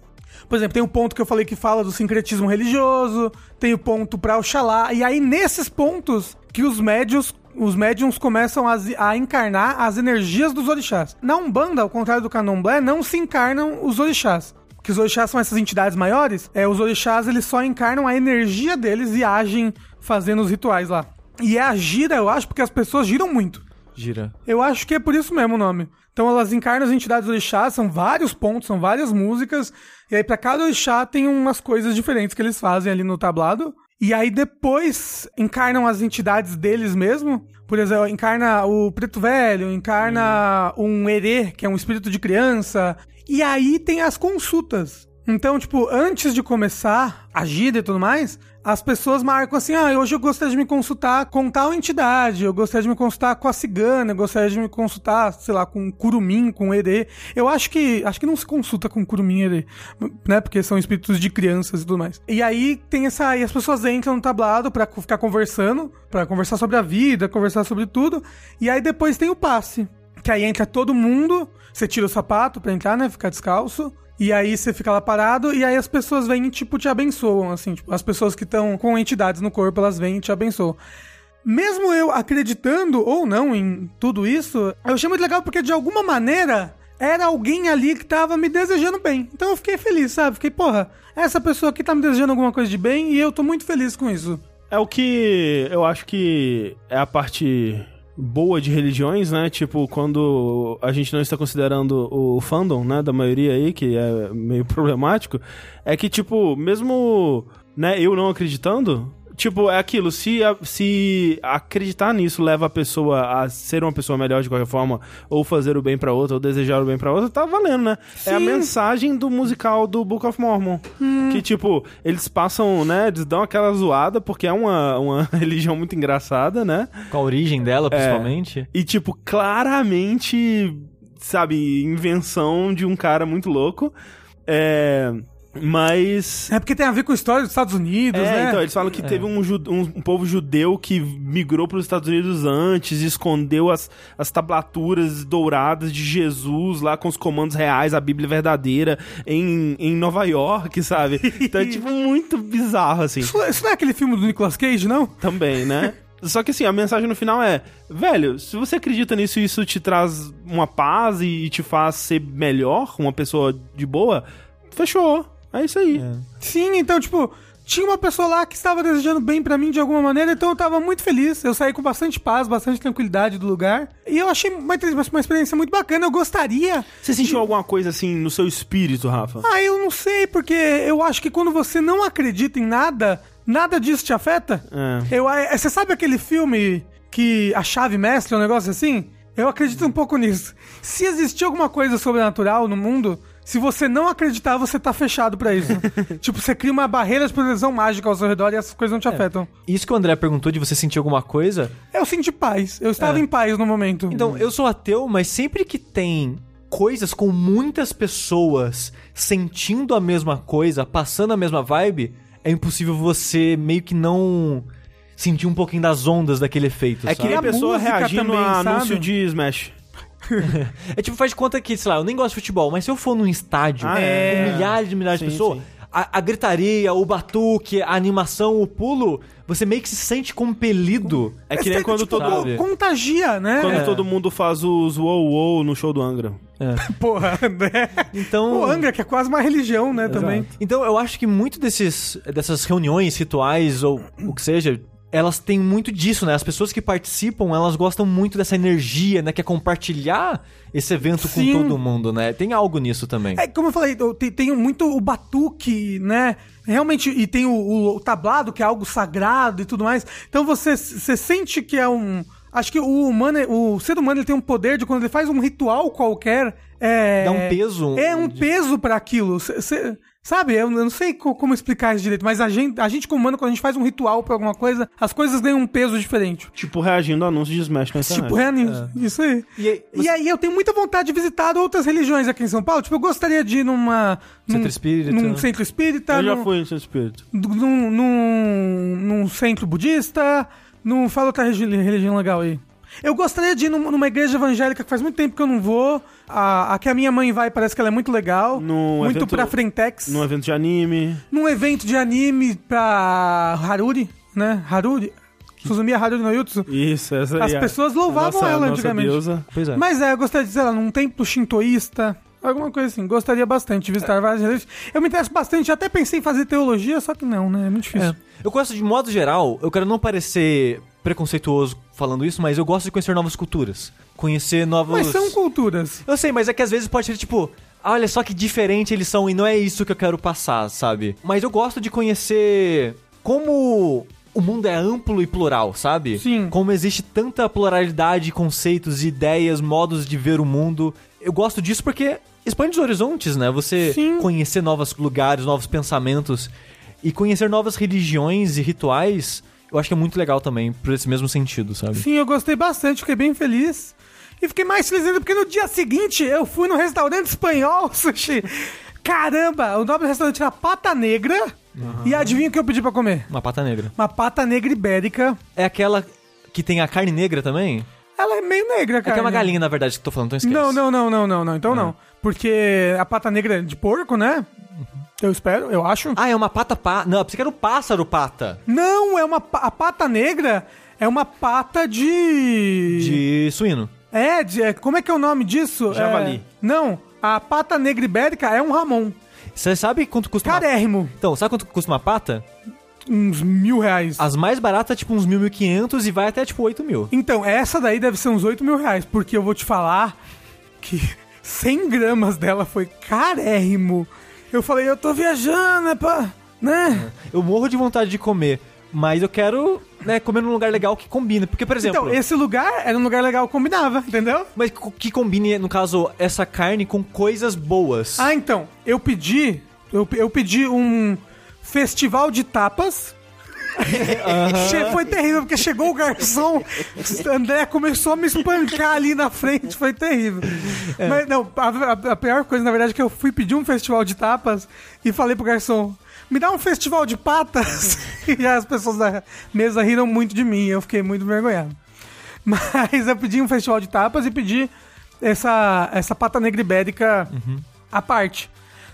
Por exemplo, tem o ponto que eu falei que fala do sincretismo religioso, tem o ponto pra Oxalá. E aí, nesses pontos, que os médios os médiums começam a, a encarnar as energias dos orixás. Na Umbanda, ao contrário do Candomblé, não se encarnam os orixás. Que os orixás são essas entidades maiores, é, os orixás eles só encarnam a energia deles e agem fazendo os rituais lá. E é a gira, eu acho, porque as pessoas giram muito. Gira. Eu acho que é por isso mesmo o nome. Então elas encarnam as entidades orixás, são vários pontos, são várias músicas, e aí pra cada orixá tem umas coisas diferentes que eles fazem ali no tablado. E aí depois encarnam as entidades deles mesmo. Por exemplo, encarna o preto velho, encarna um erê, que é um espírito de criança. E aí tem as consultas. Então, tipo, antes de começar a gira e tudo mais, as pessoas marcam assim: ah, hoje eu gostaria de me consultar com tal entidade, eu gostaria de me consultar com a cigana, eu gostaria de me consultar, sei lá, com curumim, com herê. Eu acho que acho que não se consulta com curumim e herê, né? Porque são espíritos de crianças e tudo mais. E aí tem essa. As pessoas entram no tablado pra ficar conversando, pra conversar sobre a vida, conversar sobre tudo. E aí depois tem o passe. Que aí entra todo mundo, você tira o sapato pra entrar, né? Ficar descalço. E aí você fica lá parado, e aí as pessoas vêm e, tipo, te abençoam, assim. Tipo, as pessoas que estão com entidades no corpo, elas vêm e te abençoam. Mesmo eu acreditando ou não em tudo isso, eu achei muito legal porque, de alguma maneira, era alguém ali que tava me desejando bem. Então eu fiquei feliz, sabe? Fiquei, porra, essa pessoa aqui tá me desejando alguma coisa de bem e eu tô muito feliz com isso. É o que eu acho que é a parte boa de religiões, né? Tipo, quando a gente não está considerando o fandom, né, da maioria aí, que é meio problemático, é que, tipo, mesmo, né, eu não acreditando, tipo, é aquilo, se, a- se acreditar nisso leva a pessoa a ser uma pessoa melhor de qualquer forma, ou fazer o bem pra outra, ou desejar o bem pra outra, tá valendo, né? É a Sim. mensagem do musical do Book of Mormon. Que, tipo, eles passam, né, eles dão aquela zoada, porque é uma, uma religião muito engraçada, né? Com a origem dela, principalmente. E, tipo, claramente, sabe, invenção de um cara muito louco. É. Mas. É porque tem a ver com a história dos Estados Unidos, É, né? então, eles falam que teve um, um- um povo judeu que migrou para os Estados Unidos antes, escondeu as, as tablaturas douradas de Jesus lá com os comandos reais, a Bíblia verdadeira, em, em Nova York, sabe? Então é, tipo, muito bizarro, assim. Isso, isso não é aquele filme do Nicolas Cage, não? Também, né? Só que assim, a mensagem no final é: velho, se você acredita nisso e isso te traz uma paz e te faz ser melhor, uma pessoa de boa, fechou. É isso aí. Sim, então, tipo, tinha uma pessoa lá que estava desejando bem pra mim de alguma maneira, então eu tava muito feliz. Eu saí com bastante paz, bastante tranquilidade do lugar. E eu achei uma, uma experiência muito bacana. Eu gostaria. Você sentiu alguma coisa assim no seu espírito, Rafa? Ah, eu não sei, porque eu acho que quando você não acredita em nada, nada disso te afeta. É. Eu, é, você sabe aquele filme que a chave mestre é um negócio assim? Eu acredito um pouco nisso. Se existir alguma coisa sobrenatural no mundo, se você não acreditar, você tá fechado pra isso. tipo, você cria uma barreira de proteção mágica ao seu redor e essas coisas não te afetam. Isso que o André perguntou de você sentir alguma coisa. Eu senti paz. Eu estava É. em paz no momento. Então, eu sou ateu, mas sempre que tem coisas com muitas pessoas sentindo a mesma coisa, passando a mesma vibe, é impossível você meio que não sentir um pouquinho das ondas daquele efeito. É que sabe? nem a a pessoa reagindo também, a anúncio de Smash. É tipo, faz de conta que, sei lá, eu nem gosto de futebol, mas se eu for num estádio Ah, é. com milhares de milhares Sim, de pessoas, a, a gritaria, o batuque, a animação, o pulo, você meio que se sente compelido. É que nem Esse, quando tipo, todo, Sabe? contagia, né? quando É. todo mundo faz os wow wow no show do Angra. Porra, né? Então. O Angra, que é quase uma religião, né, também. Então eu acho que muito desses dessas reuniões, rituais ou o que seja, elas têm muito disso, né? As pessoas que participam, elas gostam muito dessa energia, né? Que é compartilhar esse evento Sim. com todo mundo, né? Tem algo nisso também. É, como eu falei, eu te- tenho muito o batuque, né? Realmente, e tem o, o- tablado, que é algo sagrado e tudo mais. Então você, você sente que é um. Acho que o humano, o ser humano ele tem um poder de quando ele faz um ritual qualquer. É, Dá um peso. É um peso pra aquilo. Cê- cê- sabe, eu não sei co- como explicar isso direito, mas a gente, a gente como humano, quando a gente faz um ritual pra alguma coisa, as coisas ganham um peso diferente. Tipo, reagindo a anúncios de Smash na internet. Tipo, é nisso. Isso aí. E aí, E aí eu tenho muita vontade de visitar outras religiões aqui em São Paulo. Tipo, eu gostaria de ir numa. Centro num, espírita. Num centro espírita. Eu já num- fui em seu espírito. num, num, num centro budista, num, fala outra religião legal aí. Eu gostaria de ir num- numa igreja evangélica que faz muito tempo que eu não vou. A, a que a minha mãe vai parece que ela é muito legal. Num muito evento- pra Frentex. Num evento de anime. Num evento de anime pra Haruri, né? Haruri. Suzumiya Haruri no Jutsu. Isso, essa As aí. pessoas louvavam nossa, ela antigamente. Deusa. Pois é. Mas é, eu gostaria de, sei lá, num templo shintoísta, alguma coisa assim. Gostaria bastante de visitar várias religiões. Eu me interesso bastante, até pensei em fazer teologia, só que não, né? É muito difícil. É. Eu gosto de modo geral, eu quero não parecer preconceituoso falando isso, mas eu gosto de conhecer novas culturas. Conhecer novos. Mas são culturas. Eu sei, mas é que às vezes pode ser tipo. "Ah, Olha só que diferente eles são e não é isso que eu quero passar, sabe? Mas eu gosto de conhecer como o mundo é amplo e plural, sabe? Sim. Como existe tanta pluralidade de conceitos, ideias, modos de ver o mundo. Eu gosto disso porque expande os horizontes, né? Você Sim. conhecer novos lugares, novos pensamentos e conhecer novas religiões e rituais, eu acho que é muito legal também, por esse mesmo sentido, sabe? Sim, eu gostei bastante, fiquei bem feliz. E fiquei mais feliz ainda porque no dia seguinte eu fui no restaurante espanhol, sushi. Caramba, o nome do restaurante era Pata Negra. E adivinha o que eu pedi pra comer? Uma pata negra. Uma pata negra ibérica. É aquela que tem a carne negra também? Ela é meio negra, É cara. que é uma galinha, na verdade, que eu tô falando, então esquece. Não, não, não, não, não, não. Então não. Porque a pata negra é de porco, né? Eu espero, eu acho. Ah, é uma pata pá. Não, eu pensei que era o pássaro pata. Não, é uma a pata negra é uma pata de De suíno. É, de, é, como é que é o nome disso? Javali. É, não, a pata negra ibérica é um ramon. Você sabe quanto custa uma... Carérrimo. Então, sabe quanto custa uma pata? Uns mil reais. As mais baratas, tipo, uns 1.500 e vai até, tipo, 8 mil. Então, essa daí deve ser uns 8 mil reais, porque eu vou te falar que 100 gramas dela foi carérrimo. Eu falei, eu tô viajando, é pra... Né? Eu morro de vontade de comer, mas eu quero, né, comer num lugar legal que combine. Porque, por exemplo... Então, esse lugar era um lugar legal, combinava, entendeu? Mas que combine, no caso, essa carne com coisas boas. Ah, então, eu pedi, eu, eu pedi um festival de tapas. Che- Foi terrível, porque chegou o garçom, André começou a me espancar ali na frente, foi terrível. Mas não, a, a- a pior coisa, na verdade, é que eu fui pedir um festival de tapas e falei pro garçom, me dá um festival de patas. E as pessoas da mesa riram muito de mim, eu fiquei muito envergonhado. Mas eu pedi um festival de tapas e pedi essa, essa pata negra ibérica à parte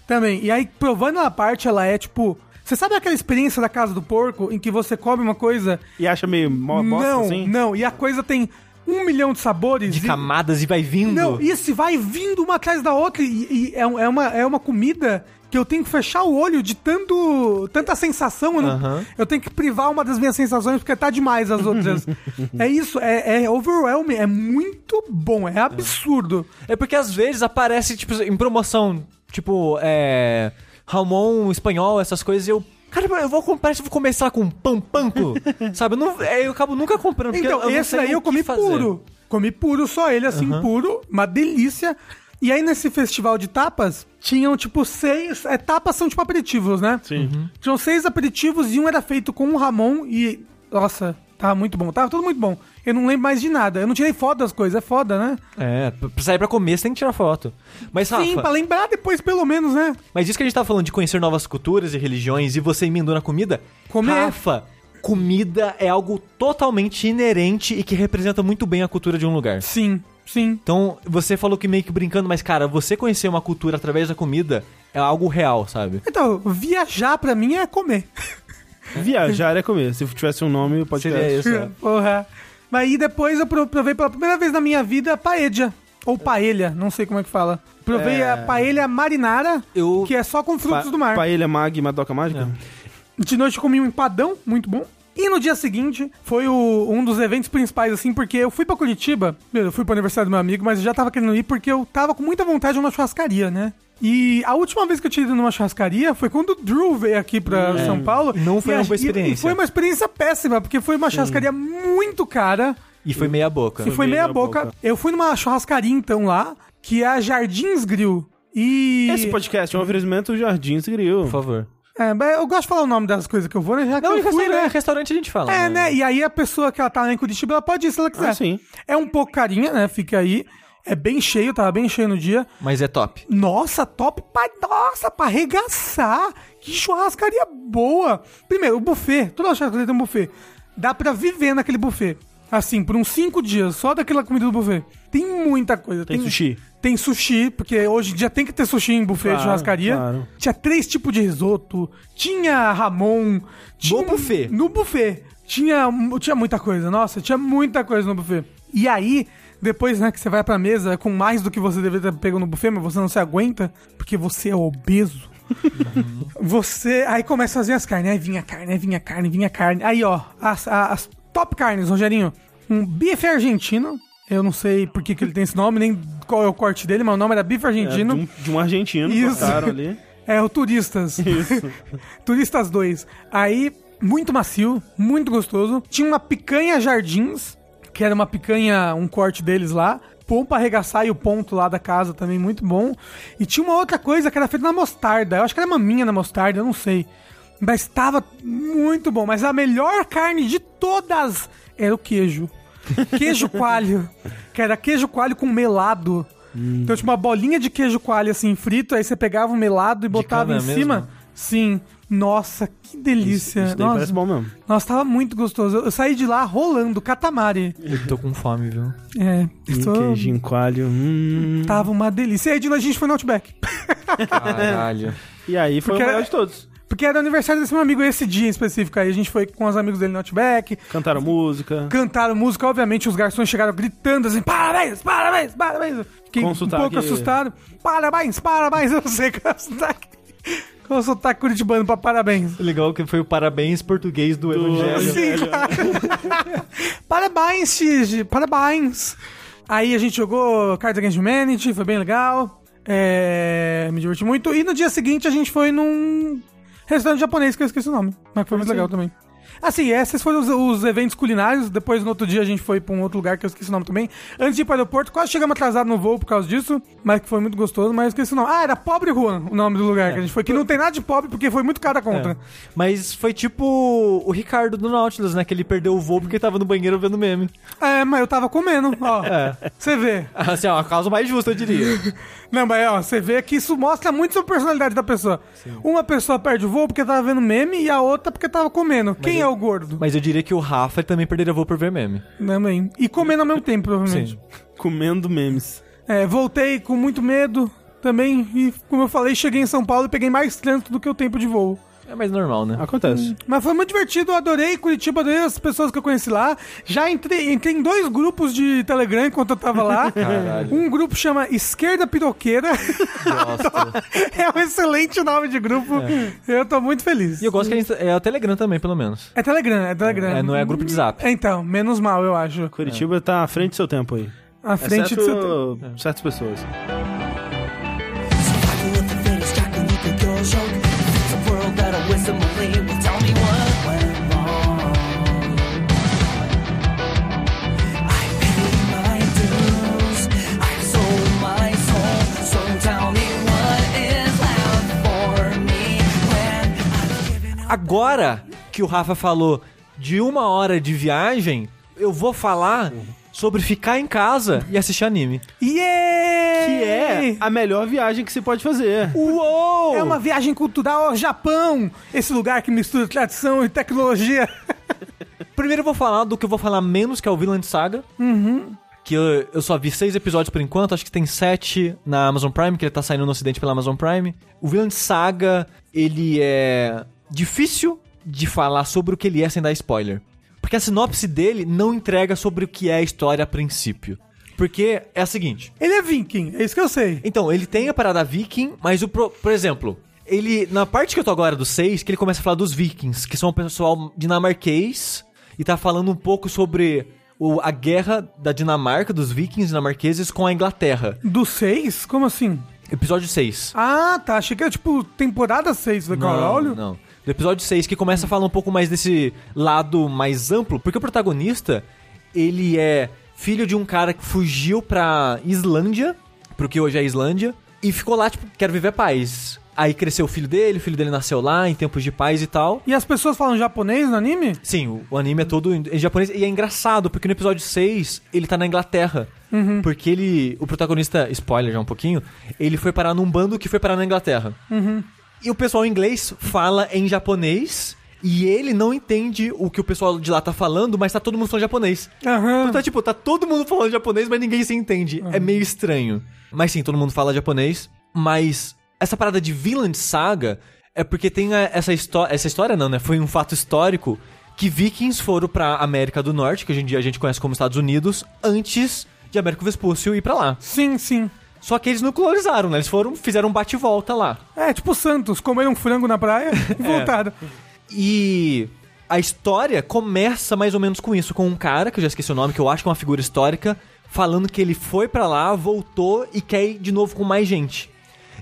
também. E aí, provando ela à parte, ela é tipo. Você sabe aquela experiência da casa do porco em que você come uma coisa. E acha meio mó bosta, não, assim? não, e a coisa tem um milhão de sabores. De e- camadas e vai vindo. Não, isso e vai vindo uma atrás da outra. E, e é, é uma, é uma comida que eu tenho que fechar o olho de tanto, tanta sensação. Eu, não- Aham. eu tenho que privar uma das minhas sensações porque tá demais as outras. é isso, é, é overwhelming, é muito bom, é absurdo. É porque às vezes aparece, tipo, em promoção, tipo, é. Ramon espanhol, essas coisas, e eu. Cara, eu vou comprar, eu vou começar com pão panko, sabe? Eu, não, é, eu acabo nunca comprando. Então, eu esse daí o eu comi fazer. puro. Comi puro, só ele assim, puro, uma delícia. E aí, nesse festival de tapas, tinham, tipo, seis... É, tapas são, tipo, aperitivos, né? Sim. Tinham seis aperitivos e um era feito com um Ramon e... Nossa, tava muito bom. Tava tudo muito bom. Eu não lembro mais de nada. Eu não tirei foto das coisas. É foda, né? É, pra sair pra comer, você tem que tirar foto. Mas, Rafa, Sim, pra lembrar depois, pelo menos, né? mas isso que a gente tá falando de conhecer novas culturas e religiões e você emendou na comida. Comer. Rafa, comida é algo totalmente inerente e que representa muito bem a cultura de um lugar. Sim, sim. Então, você falou que meio que brincando, mas, cara, você conhecer uma cultura através da comida é algo real, sabe? Então, viajar pra mim é comer. Viajar é comer. Se tivesse um nome, pode ser. isso. é. Porra. Mas aí depois eu pro- provei pela primeira vez na minha vida paella. Ou paella, não sei como é que fala. Provei É. a paella marinara, Eu- que é só com frutos do mar. Paella Mag Madoka Mágica? De noite eu comi um empadão, muito bom. E no dia seguinte foi o- um dos eventos principais, assim, porque eu fui pra Curitiba, eu fui pro aniversário do meu amigo, mas eu já tava querendo ir porque eu tava com muita vontade de uma churrascaria, né? E a última vez que eu tinha ido numa churrascaria foi quando o Drew veio aqui pra São Paulo. Não foi E uma a- boa e- experiência. E foi uma experiência péssima, porque foi uma churrascaria muito cara. E foi meia boca. E foi meia meia boca. boca. Eu fui numa churrascaria, então, lá, que é a Jardins Grill. E. Esse podcast é um oferecimento Jardins Grill. Por favor. É, mas eu gosto de falar o nome das coisas que eu vou, né? Já que Não, em eu fui, restaurante, né? restaurante a gente fala. É, né? E aí a pessoa que ela tá lá em Curitiba, ela pode ir se ela quiser. Ah, sim. É um pouco carinha, né? Fica aí. É bem cheio, tava bem cheio no dia. Mas é top. Nossa, top pra. Nossa, pra arregaçar. Que churrascaria boa. Primeiro, o buffet. Toda churrascaria tem um buffet. Dá pra viver naquele buffet. Assim, por uns cinco dias, só daquela comida do buffet. Tem muita coisa. Tem sushi. Tem sushi, porque hoje em dia tem que ter sushi em buffet de Claro, churrascaria. claro. Tinha três tipos de risoto. Tinha Ramon. Tinha, buffet. No buffet. Tinha, tinha muita coisa. Nossa, tinha muita coisa no buffet. E aí, depois, né, que você vai pra mesa com mais do que você deveria ter pego no buffet, mas você não se aguenta, porque você é obeso. Você. Aí começa a fazer as carnes. Aí vinha carne, aí vinha carne, vinha carne. Aí, ó, as, as top carnes, Rogerinho. Um bife argentino. Eu não sei por que, que ele tem esse nome, nem qual é o corte dele, mas o nome era bife É, argentino. de, um, de um argentino, Isso. ali. É, o Turistas. Turistas 2. Aí, muito macio, muito gostoso. Tinha uma picanha Jardins, que era uma picanha, um corte deles lá. Bom pra arregaçar e o ponto lá da casa também, muito bom. E tinha uma outra coisa que era feita na mostarda. Eu acho que era maminha na mostarda, eu não sei. Mas estava muito bom. Mas a melhor carne de todas era o queijo. Queijo coalho. Que era queijo coalho com melado. Então, tinha uma bolinha de queijo coalho assim frito, aí você pegava o melado e botava em cima. mesmo? Sim. Nossa, que delícia. Isso daí Nossa, parece bom mesmo. Nossa, tava muito gostoso. Eu saí de lá rolando, catamari. Eu tô com fome, viu? É, Um isso queijinho coalho. Hum. tava uma delícia. E aí de a gente foi no Outback. Caralho. E aí foi Porque- o melhor de todos. Porque era aniversário desse meu amigo esse dia em específico. Aí a gente foi com os amigos dele no Outback. Cantaram música. Cantaram música, obviamente os garçons chegaram gritando assim: parabéns, parabéns, parabéns. Fiquei um pouco assustado. Parabéns, parabéns. Eu não sei qual é o sotaque. É o sotaque curitibano pra parabéns? Legal que foi o parabéns português do, Evangelho. Sim, cara. parabéns, Xige, parabéns. Aí a gente jogou Cards Against Humanity, foi bem legal. É, me diverti muito. E no dia seguinte a gente foi num restaurante japonês que eu esqueci o nome, mas foi muito legal também. Assim, esses foram os, os eventos culinários. Depois, no outro dia, a gente foi pra um outro lugar que eu esqueci o nome também. Antes de ir para o aeroporto, quase chegamos atrasado no voo por causa disso. Mas que foi muito gostoso, mas eu esqueci o nome. Ah, era Pobre Juan, o nome do lugar que a gente foi. Que não tem nada de pobre, porque foi muito caro a conta. É. Mas foi tipo o Ricardo do Nautilus, né? Que ele perdeu o voo porque tava no banheiro vendo meme. É, mas eu tava comendo, ó. É. Você vê. Assim, ó, a causa mais justa, eu diria. Não, mas ó, você vê que isso mostra muito sobre a personalidade da pessoa. Uma pessoa perde o voo porque tava vendo meme e a outra porque tava comendo. Quem é o gordo? Mas eu diria que o Rafa também perderia voo por ver meme. Também. E comendo ao mesmo tempo, provavelmente. Sim. Comendo memes. É, voltei com muito medo também. E, como eu falei, cheguei em São Paulo e peguei mais trânsito do que o tempo de voo. É mais normal, né? Acontece. Mas foi muito divertido, eu adorei Curitiba, adorei as pessoas que eu conheci lá. Já entrei, entrei em dois grupos de Telegram enquanto eu tava lá. Caralho. Um grupo chama Esquerda Piroqueira. Gosto. é um excelente nome de grupo. Eu tô muito feliz. E eu gosto que a gente, é o Telegram também, pelo menos. É Telegram, é Telegram. É, não é grupo de zap. É, Então, menos mal, eu acho. Curitiba tá à frente do seu tempo aí. À frente Exceto do seu... certas pessoas. Agora que o Rafa falou de uma hora de viagem, eu vou falar sobre ficar em casa e assistir anime. Yeah! Que é a melhor viagem que se pode fazer. Uou! É uma viagem cultural ao Japão. Esse lugar que mistura tradição e tecnologia. Primeiro eu vou falar do que eu vou falar menos, que é o Vinland Saga. Que eu, eu só vi seis episódios por enquanto, acho que tem sete na Amazon Prime, que ele tá saindo no ocidente pela Amazon Prime. O Vinland Saga, ele é difícil de falar sobre o que ele é sem dar spoiler. Porque a sinopse dele não entrega sobre o que é a história a princípio. Porque é a seguinte, Ele é viking, é isso que eu sei. então, ele tem a parada viking, mas o pro- por exemplo, ele na parte que eu tô agora do 6, que ele começa a falar dos vikings, que são o pessoal dinamarquês e tá falando um pouco sobre o- a guerra da Dinamarca, dos vikings dinamarqueses com a Inglaterra. Do 6? Como assim? Episódio 6. Ah, tá. Achei que era tipo temporada 6 do Caralho. não. Do episódio 6 que começa a falar um pouco mais desse lado mais amplo, porque o protagonista, ele é filho de um cara que fugiu pra Islândia, pro que hoje é Islândia, e ficou lá, tipo, quero viver paz. Aí cresceu o filho dele, o filho dele nasceu lá, em tempos de paz e tal. E as pessoas falam japonês no anime? Sim, o, anime é todo em, japonês. E é engraçado, porque no episódio 6, ele tá na Inglaterra. Porque ele. O protagonista, spoiler já um pouquinho, ele foi parar num bando que foi parar na Inglaterra. E o pessoal em inglês fala em japonês. E ele não entende o que o pessoal de lá tá falando, mas tá todo mundo falando japonês. Aham. Então tá tipo, tá todo mundo falando japonês, mas ninguém se entende. É meio estranho. Mas sim, todo mundo fala japonês. Mas essa parada de Vinland Saga é porque tem essa história. Essa história não, né? Foi um fato histórico que vikings foram pra América do Norte, que hoje em dia a gente conhece como Estados Unidos, antes de Américo Vespúcio ir pra lá. Sim, sim. Só que eles não colonizaram, né? Eles foram, fizeram um bate-volta lá. É, tipo Santos, comeram um frango na praia e voltaram. E a história começa mais ou menos com isso, com um cara, que eu já esqueci o nome, que eu acho que é uma figura histórica, falando que ele foi pra lá, voltou e quer ir de novo com mais gente.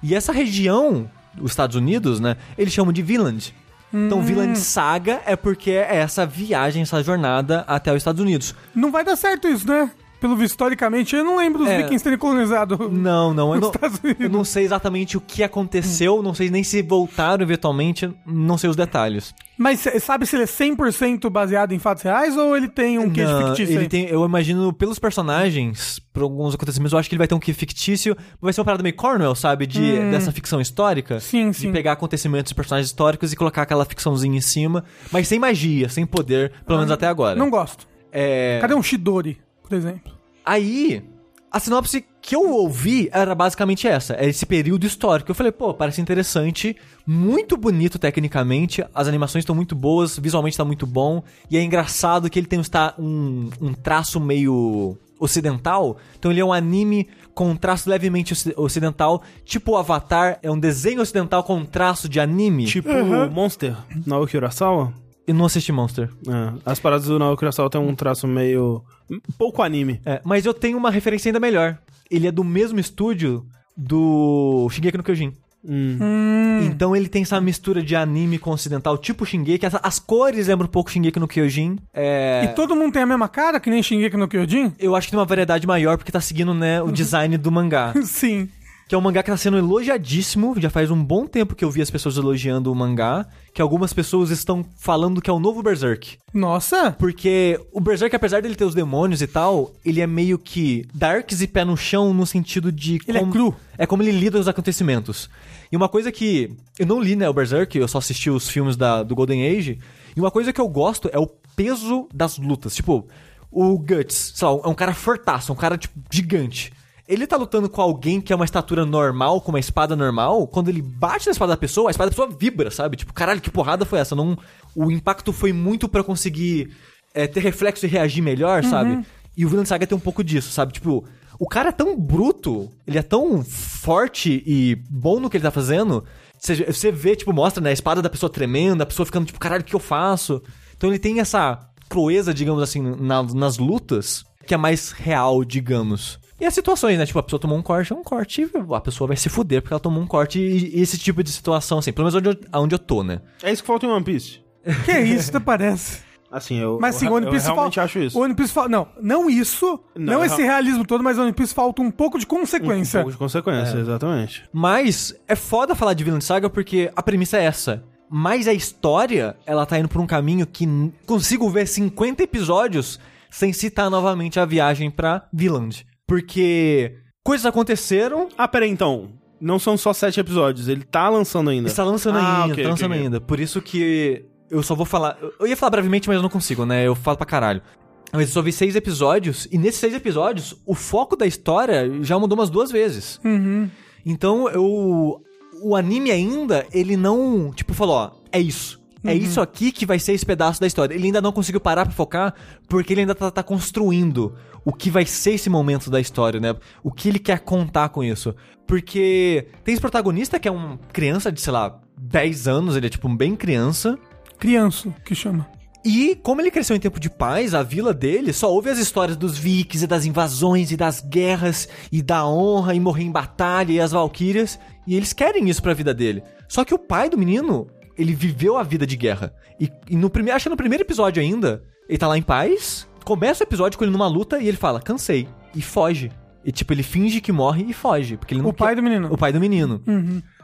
E essa região, os Estados Unidos, né, eles chamam de Vinland. Então, Vinland Saga é porque é essa viagem, essa jornada até os Estados Unidos. Não vai dar certo isso, né? Pelo visto, historicamente, eu não lembro dos É. vikings terem colonizado. Não, não, eu não, eu não sei exatamente o que aconteceu, não sei nem se voltaram eventualmente, não sei os detalhes. Mas sabe se ele é 100% baseado em fatos reais ou ele tem um Não, fictício? ele aí? tem, eu imagino, pelos personagens, por alguns acontecimentos, eu acho que ele vai ter um que fictício. Vai ser uma parada meio Cornwell, sabe? De, Dessa ficção histórica. Hum. Sim, De sim. pegar acontecimentos e personagens históricos e colocar aquela ficçãozinha em cima. Mas sem magia, sem poder, pelo menos até agora. Ah, Não gosto. É... Cadê um Shidori, por exemplo? Aí, a sinopse que eu ouvi era basicamente essa. É esse período histórico. Eu falei, pô, parece interessante. Muito bonito tecnicamente. As animações estão muito boas. Visualmente tá muito bom. E é engraçado que ele tem um, um, traço meio ocidental. Então ele é um anime com um traço levemente oci- ocidental. Tipo o Avatar. É um desenho ocidental com um traço de anime. Tipo Monster, Naoki Urasawa. Eu não assisti Monster. É, as paradas do Naoki Urasawa tem um traço meio... pouco anime. É, mas eu tenho uma referência ainda melhor. Ele é do mesmo estúdio do Shingeki no Kyojin. Hum. Então ele tem essa mistura de anime com ocidental, tipo Shingeki. As, as cores lembram um pouco Shingeki no Kyojin. É... E todo mundo tem a mesma cara, que nem Shingeki no Kyojin? Eu acho que tem uma variedade maior porque tá seguindo, né, o design do mangá. Sim. Que é um mangá que tá sendo elogiadíssimo. Já faz um bom tempo que eu vi as pessoas elogiando o mangá. Que algumas pessoas estão falando que é o novo Berserk. Nossa! Porque o Berserk, apesar dele ter os demônios e tal, ele é meio que darks e pé no chão no sentido de. Ele é como- cru. É como ele lida os acontecimentos. E uma coisa que. Eu não li, né, o Berserk, eu só assisti os filmes da, do Golden Age. E uma coisa que eu gosto é o peso das lutas. Tipo, o Guts, sei lá, é um cara fortaço, um cara, tipo, gigante. Ele tá lutando com alguém que é uma estatura normal, com uma espada normal. Quando ele bate na espada da pessoa, a espada da pessoa vibra, sabe? Tipo, caralho, que porrada foi essa? Não, o impacto foi muito pra conseguir é, ter reflexo e reagir melhor, sabe? E o Vinland Saga tem um pouco disso, sabe? Tipo, o cara é tão bruto, ele é tão forte e bom no que ele tá fazendo. Você, você vê, tipo, mostra, né, a espada da pessoa tremendo, a pessoa ficando, tipo, caralho, o que eu faço? Então ele tem essa proeza, digamos assim, na- nas lutas, que é mais real, digamos. E as situações, né? Tipo, a pessoa tomou um corte, é um corte, a pessoa vai se fuder porque ela tomou um corte e, e esse tipo de situação, assim, pelo menos onde eu, aonde eu tô, né? É isso que falta em One Piece. Que isso, até parece. Assim, eu, Mas sim, eu, o One eu Piece realmente fal- acho isso. O One Piece fal- Não, não isso. Não, Não, esse realismo todo, mas o One Piece falta um pouco de Um consequência. pouco de consequência, exatamente. Mas é foda falar de Vinland Saga porque a premissa é essa. Mas a história, ela tá indo por um caminho que consigo ver 50 episódios sem citar novamente a viagem pra Vinland. Porque coisas aconteceram, Ah, peraí, então. Não são só sete episódios, ele tá lançando ainda. está lançando Ah, ainda, ok, tá lançando ok. ainda. Por isso que eu só vou falar. Eu ia falar brevemente, mas eu não consigo, né? Eu falo pra caralho. Mas eu só vi seis episódios, e nesses seis episódios, o foco da história já mudou umas duas vezes. Então, eu. O anime ainda, ele não. Tipo, falou, ó, é isso. É isso aqui que vai ser esse pedaço da história. Ele ainda não conseguiu parar pra focar, porque ele ainda tá, tá construindo o que vai ser esse momento da história, né? O que ele quer contar com isso. Porque tem esse protagonista que é um criança de, sei lá, 10 anos, ele é tipo um bem criança. Criança, que chama. E como ele cresceu em tempo de paz, a vila dele só ouve as histórias dos vikings e das invasões e das guerras e da honra e morrer em batalha e as valquírias. E eles querem isso pra vida dele. Só que o pai do menino, ele viveu a vida de guerra. E, e no primeiro, acho que no primeiro episódio ainda, ele tá lá em paz, começa o episódio com ele numa luta e ele fala, cansei. E foge. E tipo, ele finge que morre e foge. Porque ele não O pai quer- do menino. O pai do menino.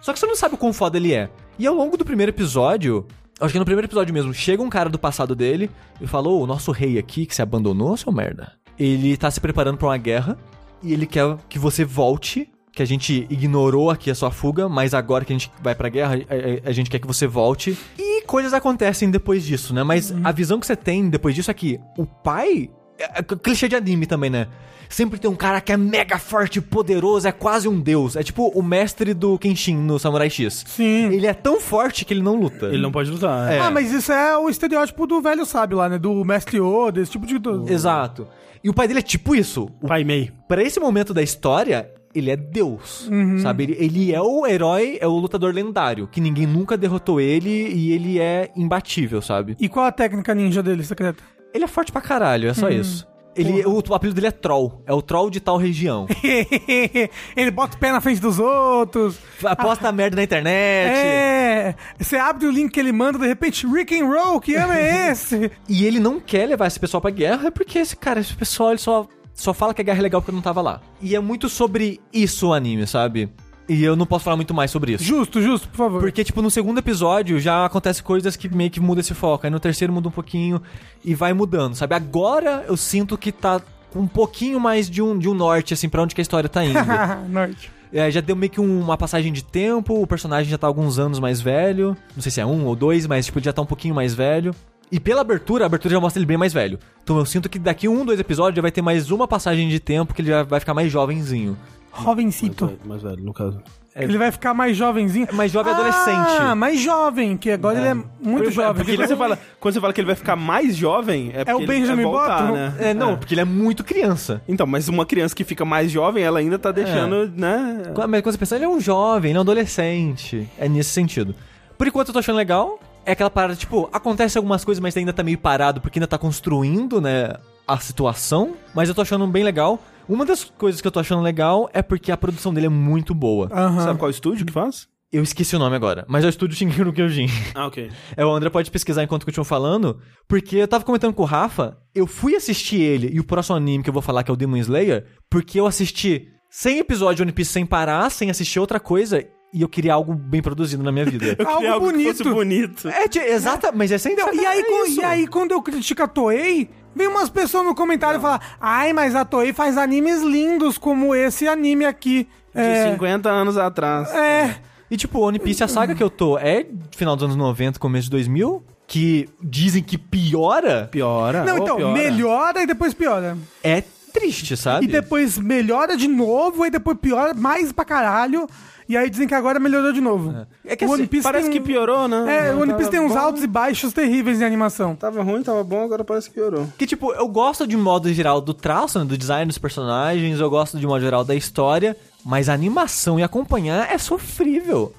Só que você não sabe o quão foda ele é. E ao longo do primeiro episódio, acho que no primeiro episódio mesmo, chega um cara do passado dele e falou: o nosso rei aqui que se abandonou, seu merda. Ele tá se preparando pra uma guerra e ele quer que você volte. Que a gente ignorou aqui a sua fuga, mas agora que a gente vai pra guerra, a, a- a gente quer que você volte. E coisas acontecem depois disso, né? Mas a visão que você tem depois disso é que o pai. É, é clichê de anime também, né? Sempre tem um cara que é mega forte, poderoso, é quase um deus. É tipo o mestre do Kenshin no Samurai X. Sim. Ele é tão forte que ele não luta. Ele não pode lutar. É. Ah, mas isso é o estereótipo do velho sábio lá, né? Do mestre Yoda, esse tipo de. Exato. E o pai dele é tipo isso. O- Pai Mei. Pra esse momento da história, ele é Deus. Uhum. Sabe? Ele, ele é o herói, é o lutador lendário. Que ninguém nunca derrotou ele e ele é imbatível, sabe? E qual a técnica ninja dele, secreta? Ele é forte pra caralho, é só isso. Ele, o, o apelido dele é Troll. É o Troll de tal região. ele bota o pé na frente dos outros. Aposta merda na internet. É, você abre o link que ele manda, de repente, Rick and Roll, que ano é esse? E ele não quer levar esse pessoal pra guerra porque esse cara, esse pessoal, ele só, só fala que a guerra é legal porque não tava lá. E é muito sobre isso o anime, sabe? E eu não posso falar muito mais sobre isso. justo, justo, por favor. Porque, tipo, no segundo episódio já acontece coisas que meio que muda esse foco. Aí no terceiro muda um pouquinho e vai mudando, sabe? Agora eu sinto que tá um pouquinho mais de um, de um norte, assim, pra onde que a história tá indo. Norte. É, já deu meio que um- uma passagem de tempo, o personagem já tá alguns anos mais velho. Não sei se é um ou dois, mas tipo, ele já tá um pouquinho mais velho. E pela abertura, a abertura já mostra ele bem mais velho. Então eu sinto que daqui um, dois episódios já vai ter mais uma passagem de tempo que ele já vai ficar mais jovenzinho. Jovencito. Mais velho, no caso. Ele vai ficar mais jovenzinho. Mais jovem adolescente. Ah, mais jovem, que agora ele é muito Porque- jovem. Porque quando você, fala, quando você fala que ele vai ficar mais jovem, é porque o Benjamin Button? né? É, não, porque ele é muito criança. Então, mas uma criança que fica mais jovem, ela ainda tá deixando, né? Mas quando você pensa, ele é um jovem, ele é um adolescente. É nesse sentido. Por enquanto eu tô achando legal. É aquela parada, tipo, acontece algumas coisas, mas ainda tá meio parado, porque ainda tá construindo, né, a situação. Mas eu tô achando bem legal. Uma das coisas que eu tô achando legal é porque a produção dele é muito boa. Aham. Sabe qual estúdio que faz? Eu esqueci o nome agora, mas é o estúdio Shingeki no Kyojin. Ah, ok. É, o André pode pesquisar enquanto continuo falando, porque eu tava comentando com o Rafa, eu fui assistir ele e o próximo anime que eu vou falar, que é o Demon Slayer, porque eu assisti 100 episódios de One Piece sem parar, sem assistir outra coisa, e eu queria algo bem produzido na minha vida. Eu Algo algo que bonito. fosse bonito. é, tia, exata, mas é sem Não, e, aí, é isso. e aí, quando eu critico a Toei, vem umas pessoas no comentário falar: Ai, mas a Toei faz animes lindos como esse anime aqui. De É, 50 anos atrás. é, E tipo, One Piece, a saga que eu tô é final dos anos 90, começo de 2000, que dizem que piora, Piora. Não, então, piora. melhora e depois piora. é triste, sabe? E depois melhora de novo, e depois piora mais pra caralho. E aí dizem que agora melhorou de novo. É que o assim, One Piece Parece tem que piorou, né? É, o One Piece tem uns bom, altos e baixos terríveis em animação. Tava ruim, tava bom, agora parece que piorou. Que, tipo, eu gosto de modo geral do traço, né, do design dos personagens, eu gosto de modo geral da história, mas a animação e acompanhar é sofrível.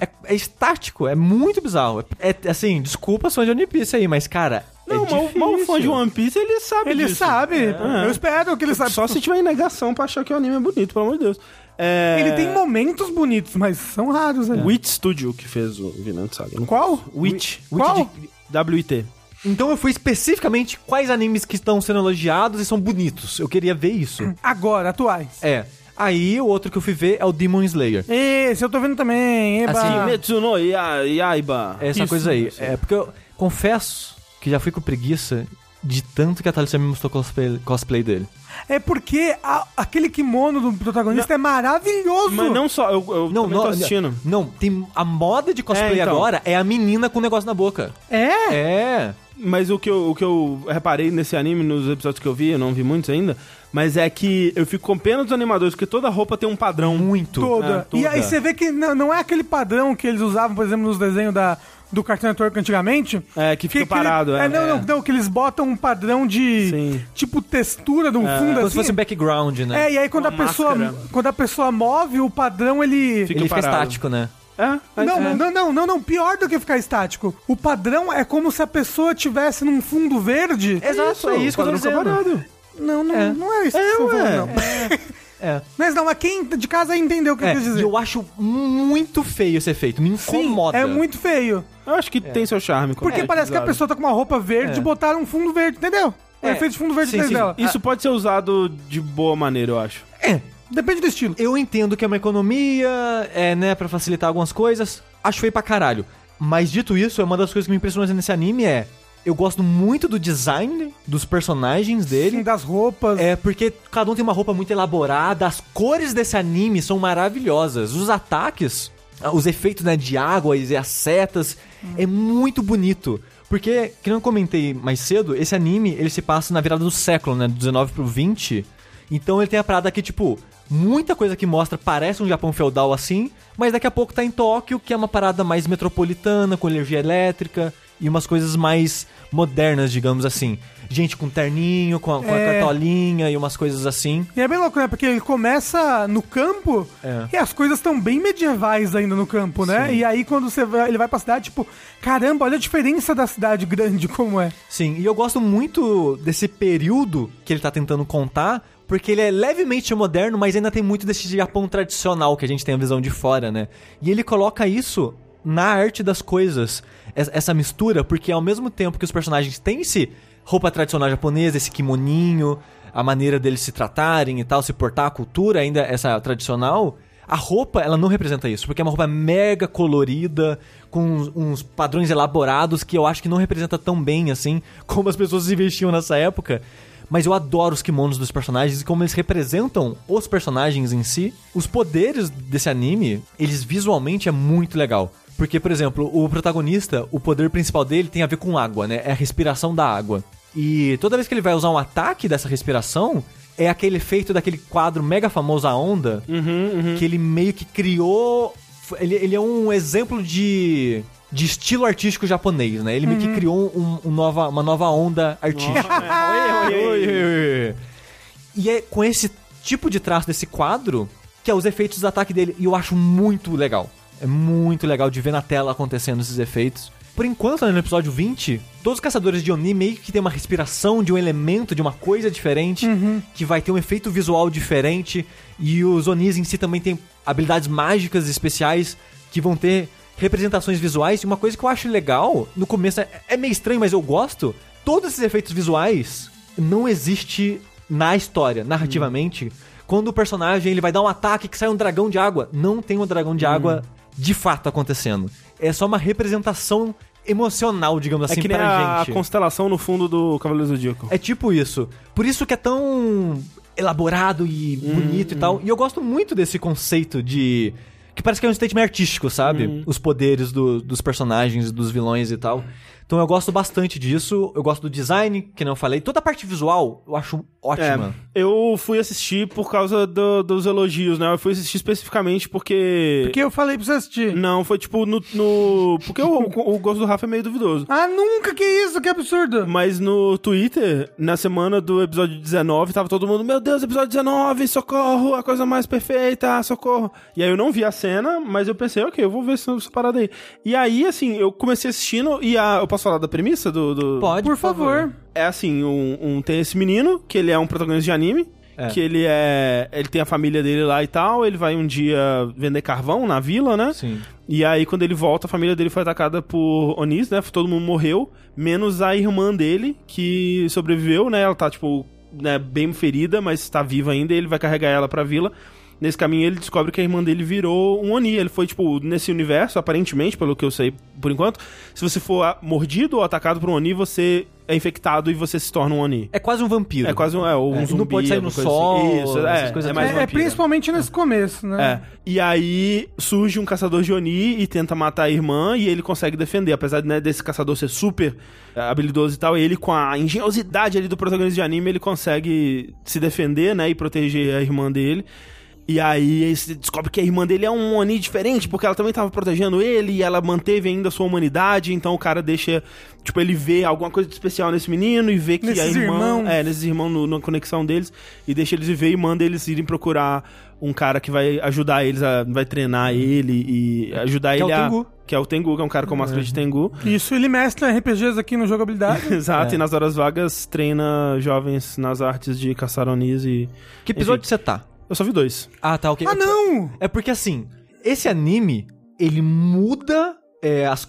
É, é estático, é muito bizarro. É, é, assim, desculpa fãs de One Piece aí, mas, cara, Não, é mas o- difícil. mas o fã de One Piece, ele sabe Ele disso. sabe, É. eu espero que ele saiba. Só se tiver em negação pra achar que o anime é bonito, pelo amor de Deus. É... Ele tem momentos bonitos, mas são raros ali. Witch Studio que fez o Vinland Saga. Qual? Witch. Qual? Witch de W-I-T. Então eu fui especificamente quais animes que estão sendo elogiados e são bonitos. Eu queria ver isso. Agora, atuais. É. Aí o outro que eu fui ver é o Demon Slayer. Esse eu tô vendo também. Eba. Assim, Kimetsu no Ya- Yaiba. É essa Isso, coisa aí. isso. É porque eu confesso que já fui com preguiça de tanto que a Thalissa me mostrou cosplay, cosplay dele. É porque a- aquele kimono do protagonista é maravilhoso. Mas não só, eu, eu Não, não, tô assistindo. não, tem a moda de cosplay É, então. agora é a menina com o negócio na boca. É? É. Mas o que, eu, o que eu reparei nesse anime, nos episódios que eu vi, eu não vi muitos ainda, mas é que eu fico com pena dos animadores, porque toda roupa tem um padrão. Muito. Toda. É, E toda. aí você vê que não, não é aquele padrão que eles usavam, por exemplo, nos desenhos da, do Cartoon Network antigamente. É, que fica parado, ele- é. não, não, não, que eles botam um padrão de, Sim. tipo, textura no fundo, Como assim. se fosse um background, né? É, e aí quando a, Uma pessoa, máscara. quando a pessoa move, o padrão, ele... Fica Ele fica estático, né? É, mas- Não, é. não, não, não, não, pior do que ficar estático. O padrão é como se a pessoa tivesse num fundo verde. Exato, é isso que eu tô o padrão fica dizendo. parado. Não, não, É. não é isso que É, eu tô ué. falando, não. É. Mas não, mas quem de casa entendeu o que É, eu quis e dizer. eu acho muito feio esse efeito. Me Sim, incomoda. é muito feio. Eu acho que tem seu charme. Porque é, parece que a pessoa tá com uma roupa verde É. e botaram um fundo verde, entendeu? O efeito de fundo verde sim, 3 sim. dela. Isso pode ser usado de boa maneira, eu acho. É, Depende do estilo. eu entendo que é uma economia, é, né, pra facilitar algumas coisas. Acho feio pra caralho. Mas dito isso, é uma das coisas que me impressionou nesse anime é... Eu gosto muito do design dos personagens dele. Sim, das roupas. É, porque cada um tem uma roupa muito elaborada, as cores desse anime são maravilhosas. Os ataques, os efeitos né, de água e as setas, é muito bonito. Porque, que eu comentei mais cedo, esse anime ele se passa na virada do século, né? Do 19 pro 20. Então ele tem a parada que, tipo, muita coisa que mostra parece um Japão feudal assim, mas daqui a pouco tá em Tóquio, que é uma parada mais metropolitana, com energia elétrica e umas coisas mais modernas, digamos assim. Gente com terninho, com a, com a É. cartolinha e umas coisas assim. E é bem louco, né? Porque ele começa no campo É. e as coisas estão bem medievais ainda no campo, né? Sim. E aí quando você vai, ele vai pra cidade, tipo, caramba, olha a diferença da cidade grande como é. Sim, e eu gosto muito desse período que ele tá tentando contar, porque ele é levemente moderno, mas ainda tem muito desse Japão tradicional que a gente tem a visão de fora, né? E ele coloca isso na arte das coisas, essa mistura, porque ao mesmo tempo que os personagens têm esse roupa tradicional japonesa, esse kimoninho, a maneira deles se tratarem e tal, se portar, a cultura ainda essa tradicional, a roupa, ela não representa isso, porque é uma roupa mega colorida, com uns, uns padrões elaborados que eu acho que não representa tão bem assim como as pessoas se vestiam nessa época. Mas eu adoro os kimonos dos personagens e como eles representam os personagens em si. Os poderes desse anime, eles visualmente é muito legal. Porque, por exemplo, o protagonista, o poder principal dele tem a ver com água, né? É a respiração da água. E toda vez que ele vai usar um ataque dessa respiração, é aquele efeito daquele quadro mega famoso A Onda, que ele meio que criou. Ele, ele é um exemplo de, de estilo artístico japonês, né? Ele meio que criou um- um nova, uma nova onda artística. Oi. E é com esse tipo de traço desse quadro que é os efeitos do ataque dele. E eu acho muito legal. É muito legal de ver na tela acontecendo esses efeitos. Por enquanto, né, no episódio 20, todos os caçadores de Oni meio que tem uma respiração de um elemento, de uma coisa diferente, que vai ter um efeito visual diferente. E os Onis em si também têm habilidades mágicas especiais que vão ter representações visuais. E uma coisa que eu acho legal, no começo é, é meio estranho, mas eu gosto. Todos esses efeitos visuais não existe na história, narrativamente. Quando o personagem ele vai dar um ataque que sai um dragão de água, não tem um dragão de água de fato acontecendo. É só uma representação emocional, digamos É assim, que nem pra a, a gente. constelação no fundo do Cavaleiro do Zodíaco. É tipo isso. Por isso que é tão elaborado e bonito e tal. E eu gosto muito desse conceito de. Que parece que é um statement artístico, sabe? Os poderes do- dos personagens, dos vilões e tal. Então eu gosto bastante disso. Eu gosto do design, que não eu falei. Toda a parte visual eu acho ótima. É, eu fui assistir por causa do- dos elogios, né? Eu fui assistir especificamente porque. Porque eu falei pra você assistir. Não, foi tipo no. no- Porque o, o gosto do Rafa é meio duvidoso. Ah, nunca que isso, que absurdo. Mas no Twitter, na semana do episódio 19, tava todo mundo, meu Deus, episódio 19, socorro, a coisa mais perfeita, socorro. E aí eu não vi a cena, mas eu pensei, ok, eu vou ver essa, essa parada aí. E aí, assim, eu comecei assistindo e a. Eu posso falar da premissa do. do... Pode, Por favor. É assim, um, um- tem esse menino, que ele é um protagonista de anime. É. Que ele é. Ele tem a família dele lá e tal. Ele vai um dia vender carvão na vila, né? Sim. E aí, quando ele volta, a família dele foi atacada por Onis, né? Todo mundo morreu, menos a irmã dele, que sobreviveu, né? Ela tá, tipo, né, bem ferida, mas tá viva ainda, e ele vai carregar ela pra vila. Nesse caminho, ele descobre que a irmã dele virou um Oni. Ele foi, tipo, nesse universo, aparentemente, pelo que eu sei por enquanto, se você for mordido ou atacado por um Oni, você é infectado e você se torna um Oni. É quase um vampiro. É quase um, é, ou um É, zumbi. não pode sair no coisa sol, assim. Isso, essas é, coisas é mais assim. É, é principalmente nesse começo, né? É. E aí surge um caçador de Oni e tenta matar a irmã e ele consegue defender. Apesar né, desse caçador ser super é, habilidoso e tal, ele com a engenhosidade ali do protagonista de anime, ele consegue se defender, né, e proteger a irmã dele. E aí você descobre que a irmã dele é um Oni diferente, porque ela também tava protegendo ele e ela manteve ainda a sua humanidade, então o cara deixa, tipo, ele vê alguma coisa de especial nesse menino e vê que a Nesses irmã, irmãos. é, nesses irmãos no- na conexão deles e deixa eles viver e manda eles irem procurar um cara que vai ajudar eles, a, vai treinar ele e ajudar Que é ele o a... Tengu. Que é o Tengu, que é um cara com máscara de Tengu. Isso, ele mestra RPGs aqui no jogabilidade. Exato, É. e nas horas vagas treina jovens nas artes de caçar Onis e... Que episódio Enfim. você tá? Eu só vi dois. Ah, tá, ok. ah, não! É porque assim, esse anime, ele muda é, as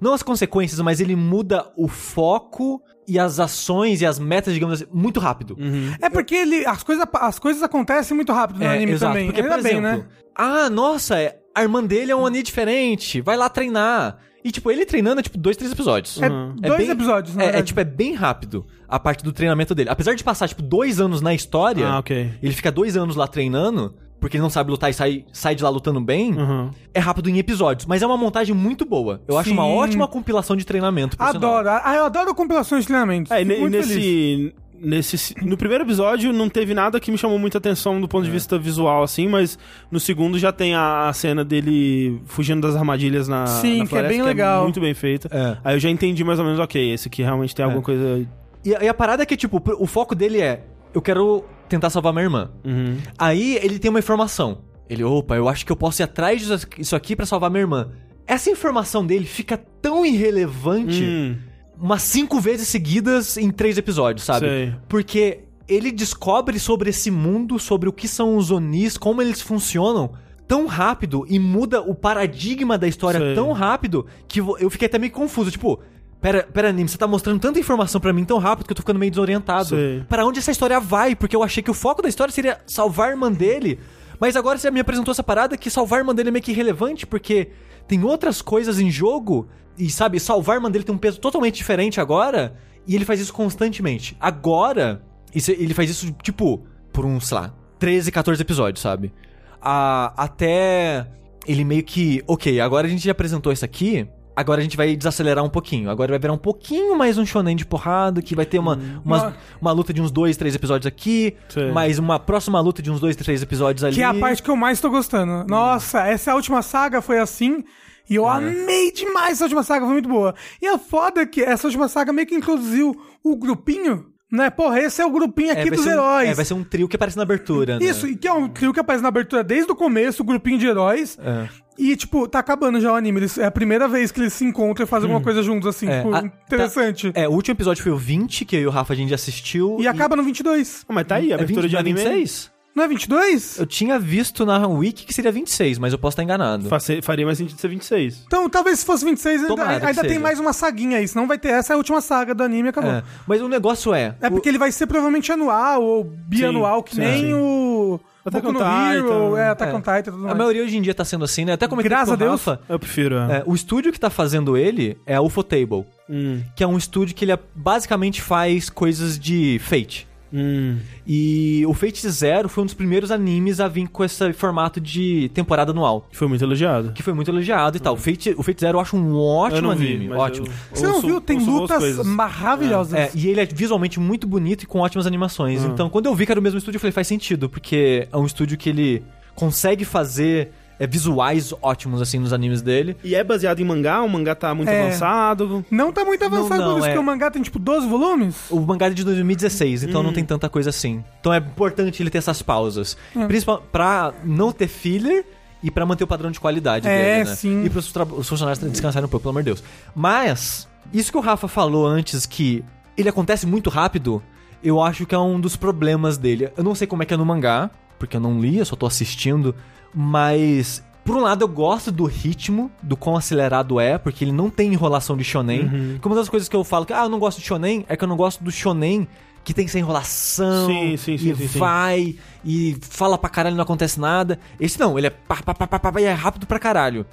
não as consequências, mas ele muda o foco e as ações e as metas, digamos assim, muito rápido. É porque ele, as, coisas, as coisas acontecem muito rápido no É, anime exato, também. Porque, Ainda por bem, exemplo, né? ah, nossa, é- a irmã dele é um anime diferente, vai lá treinar. E, tipo, ele treinando é, tipo, dois, três episódios. É dois episódios, na é, é, tipo, é bem rápido a parte do treinamento dele. Apesar de passar, tipo, dois anos na história, Ah, ok. ele fica dois anos lá treinando, porque ele não sabe lutar e sai, sai de lá lutando bem, Uhum. é rápido em episódios. Mas é uma montagem muito boa. Eu acho uma Sim. ótima compilação de treinamento. por sinal. Adoro. Ah, eu adoro compilações de treinamentos. É, e Fico ne- muito feliz. Nesse. No primeiro episódio não teve nada que me chamou muita atenção do ponto É. de vista visual, assim, mas no segundo já tem a, a cena dele fugindo das armadilhas na. Sim, na que é floresta, bem legal. muito bem feita. É. Aí eu já entendi mais ou menos, ok, esse aqui realmente tem alguma coisa. E, a- e a parada é que, tipo, o foco dele é: eu quero tentar salvar minha irmã. Uhum. Aí ele tem uma informação. Ele, opa, eu acho que eu posso ir atrás disso aqui pra salvar minha irmã. Essa informação dele fica tão irrelevante Hum, umas cinco vezes seguidas em três episódios, sabe? Sei. Porque ele descobre sobre esse mundo, sobre o que são os Onis, como eles funcionam, tão rápido e muda o paradigma da história Sei. tão rápido que eu fiquei até meio confuso. Tipo, pera, pera, anime, você tá mostrando tanta informação pra mim tão rápido que eu tô ficando meio desorientado. Pra onde essa história vai? Porque eu achei que o foco da história seria salvar a irmã dele. Mas agora você me apresentou essa parada que salvar a irmã dele é meio que irrelevante, porque tem outras coisas em jogo. E sabe, salvar a irmã dele tem um peso totalmente diferente agora. E ele faz isso constantemente. Agora, isso- ele faz isso, tipo, por uns, sei lá, 13, 14 episódios, sabe? A- até ele meio que. Ok, agora a gente já apresentou isso aqui. Agora a gente vai desacelerar um pouquinho. Agora vai virar um pouquinho mais um shonen de porrada, que vai ter uma, umas- Uma- uma luta de uns dois, três episódios aqui, Sei. mais uma próxima luta de uns dois, três episódios ali. Que é a parte que eu mais tô gostando. Nossa, essa última saga foi assim. E eu amei demais essa última saga, foi muito boa. E é foda que essa última saga meio que introduziu o grupinho, né? Porra, esse é o grupinho aqui vai dos um- heróis. é, vai ser um trio que aparece na abertura, né? Isso, e que é um trio que aparece na abertura desde o começo, o grupinho de heróis. É. E, tipo, tá acabando já o anime. Eles- é a primeira vez que eles se encontram e fazem alguma coisa juntos, assim, É, tipo, a- interessante. É, o último episódio foi o 20, que eu e o Rafa a gente assistiu. E acaba no 22. Ah, mas tá aí, a É abertura 20, de é anime. 26? Não é 22? Eu tinha visto na Wiki que seria 26, mas eu posso estar enganado. Face- Faria mais sentido ser 26. Então, talvez se fosse 26, ainda, Tomara que ainda tem seja. mais uma saguinha aí. Senão vai ter essa é a última saga do anime e acabou. É, Mas o negócio é. É porque ele vai ser provavelmente anual ou bianual, Sim, que sim, nem sim. o. Attack Boku on no Hero, Titan. é, Attack É. on Titan e tudo A mais. maioria hoje em dia tá sendo assim, né? Até comentei Graças com o a Deus. Rafa. Eu prefiro, é. é, o estúdio que tá fazendo ele é a Ufotable, Hum, que é um estúdio que ele é- basicamente faz coisas de Fate. Hum. E o Fate Zero foi um dos primeiros animes a vir com esse formato de temporada anual. Foi muito elogiado. Que foi muito elogiado e tal. O Fate, o Fate Zero eu acho um ótimo vi, anime. mas ótimo. eu Você não ouço- viu? Tem lutas maravilhosas. É, e ele é visualmente muito bonito e com ótimas animações. Então, quando eu vi que era o mesmo estúdio, eu falei, faz sentido, porque é um estúdio que ele consegue fazer é, visuais ótimos, assim, nos animes dele. E é baseado em mangá, o mangá tá muito É. avançado. Não tá muito avançado Não, não, por isso é- que o mangá tem tipo 12 volumes. O mangá é de 2016, então Hum. não tem tanta coisa assim. Então é importante ele ter essas pausas. Hum. Principalmente pra não ter filler e pra manter o padrão de qualidade É, dele, né? sim. E pros tra- os funcionários descansarem um pouco, pelo amor de Deus. Mas, isso que o Rafa falou antes, que ele acontece muito rápido, eu acho que é um dos problemas dele. Eu não sei como é que é no mangá, porque eu não li, eu só tô assistindo, mas... Por um lado, eu gosto do ritmo, do quão acelerado é, porque ele não tem enrolação de shonen. Uhum. Uma das coisas que eu falo que, ah, eu não gosto de shonen, é que eu não gosto do shonen que tem essa enrolação. Sim, sim, sim, e vai, e fala pra caralho e não acontece nada. Esse não, ele é pá, pá, pá, pá, pá, pá, e é rápido pra caralho.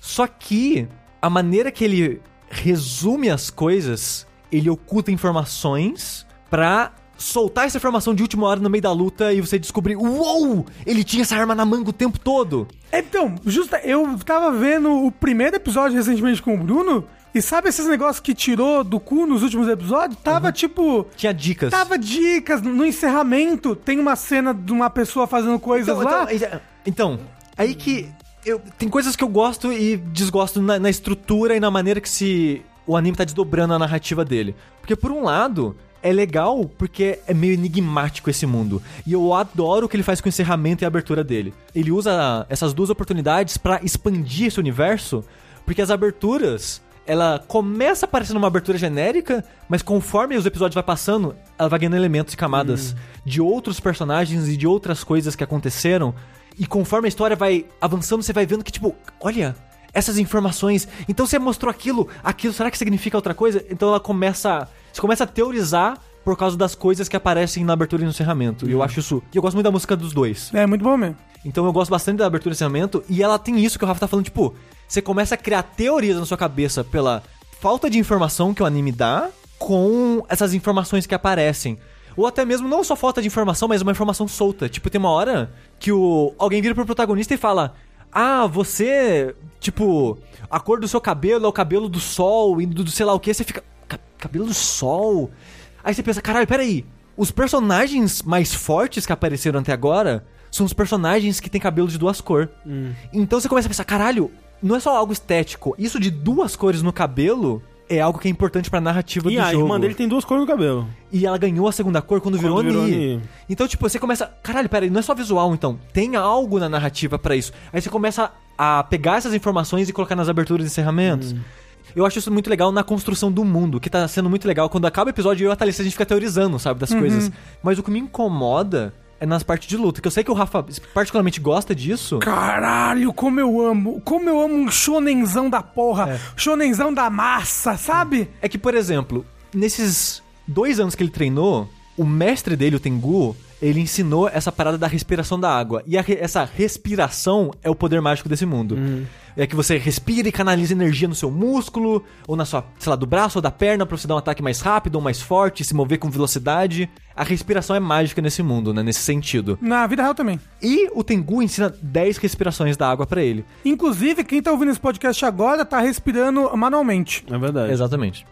Só que a maneira que ele resume as coisas, ele oculta informações pra soltar essa informação de última hora no meio da luta e você descobrir, uou, ele tinha essa arma na manga o tempo todo. Então, justa, eu tava vendo o primeiro episódio recentemente com o Bruno, e sabe esses negócios que tirou do cu nos últimos episódios? Tava Uhum. tipo. Tinha dicas. Tava dicas. No encerramento, tem uma cena de uma pessoa fazendo coisas Então, lá. então, então, aí que eu tem coisas que eu gosto e desgosto na, na estrutura e na maneira que se o anime tá desdobrando a narrativa dele. Porque por um lado é legal porque é meio enigmático esse mundo. E eu adoro o que ele faz com o encerramento e a abertura dele. Ele usa essas duas oportunidades pra expandir esse universo, porque as aberturas ela começa parecendo uma abertura genérica, mas conforme os episódios vai passando, ela vai ganhando elementos e camadas de outros personagens e de outras coisas que aconteceram. E conforme a história vai avançando, você vai vendo que, tipo, olha, essas informações. Então você mostrou aquilo, aquilo, será que significa outra coisa? Então ela começa. Você começa a teorizar por causa das coisas que aparecem na abertura e no encerramento. E eu acho isso. E eu gosto muito da música dos dois. É muito bom mesmo. Então eu gosto bastante da abertura e encerramento. E ela tem isso que o Rafa tá falando, tipo, você começa a criar teorias na sua cabeça pela falta de informação que o anime dá com essas informações que aparecem. Ou até mesmo não só falta de informação, mas uma informação solta. Tipo, tem uma hora que o alguém vira pro protagonista e fala: Ah, você. Tipo, a cor do seu cabelo é o cabelo do sol e do, do sei lá o que. Você fica. "Ca- Cabelo do sol? Aí você pensa: Caralho, peraí. Os personagens mais fortes que apareceram até agora são os personagens que têm cabelo de duas cores. Então você começa a pensar: Caralho, não é só algo estético. Isso de duas cores no cabelo. É algo que é importante pra narrativa E do a jogo. irmã dele tem duas cores no cabelo. E ela ganhou a segunda cor quando, virou, Quando virou. Ni. Então, tipo, você começa. Caralho, peraí, não é só visual, então. Tem algo na narrativa pra isso. Aí você começa a pegar essas informações e colocar nas aberturas e encerramentos. Eu acho isso muito legal na construção do mundo, que tá sendo muito legal. Quando acaba o episódio, eu e a Thalissa, a gente fica teorizando, sabe, das coisas. Mas o que me incomoda é nas partes de luta. Que eu sei que o Rafa particularmente gosta disso. Caralho, como eu amo. Como eu amo um shonenzão da porra. Shonenzão da massa, sabe? É que, por exemplo, nesses dois anos que ele treinou, o mestre dele, o Tengu, ele ensinou essa parada da respiração da água. E a essa respiração é o poder mágico desse mundo. É que você respira e canaliza energia no seu músculo, ou na sua, sei lá, do braço ou da perna pra você dar um ataque mais rápido ou mais forte, se mover com velocidade. A respiração é mágica nesse mundo, né? Nesse sentido. Na vida real também. E o Tengu ensina 10 respirações da água pra ele. Inclusive, quem tá ouvindo esse podcast agora tá respirando manualmente. É verdade. Exatamente.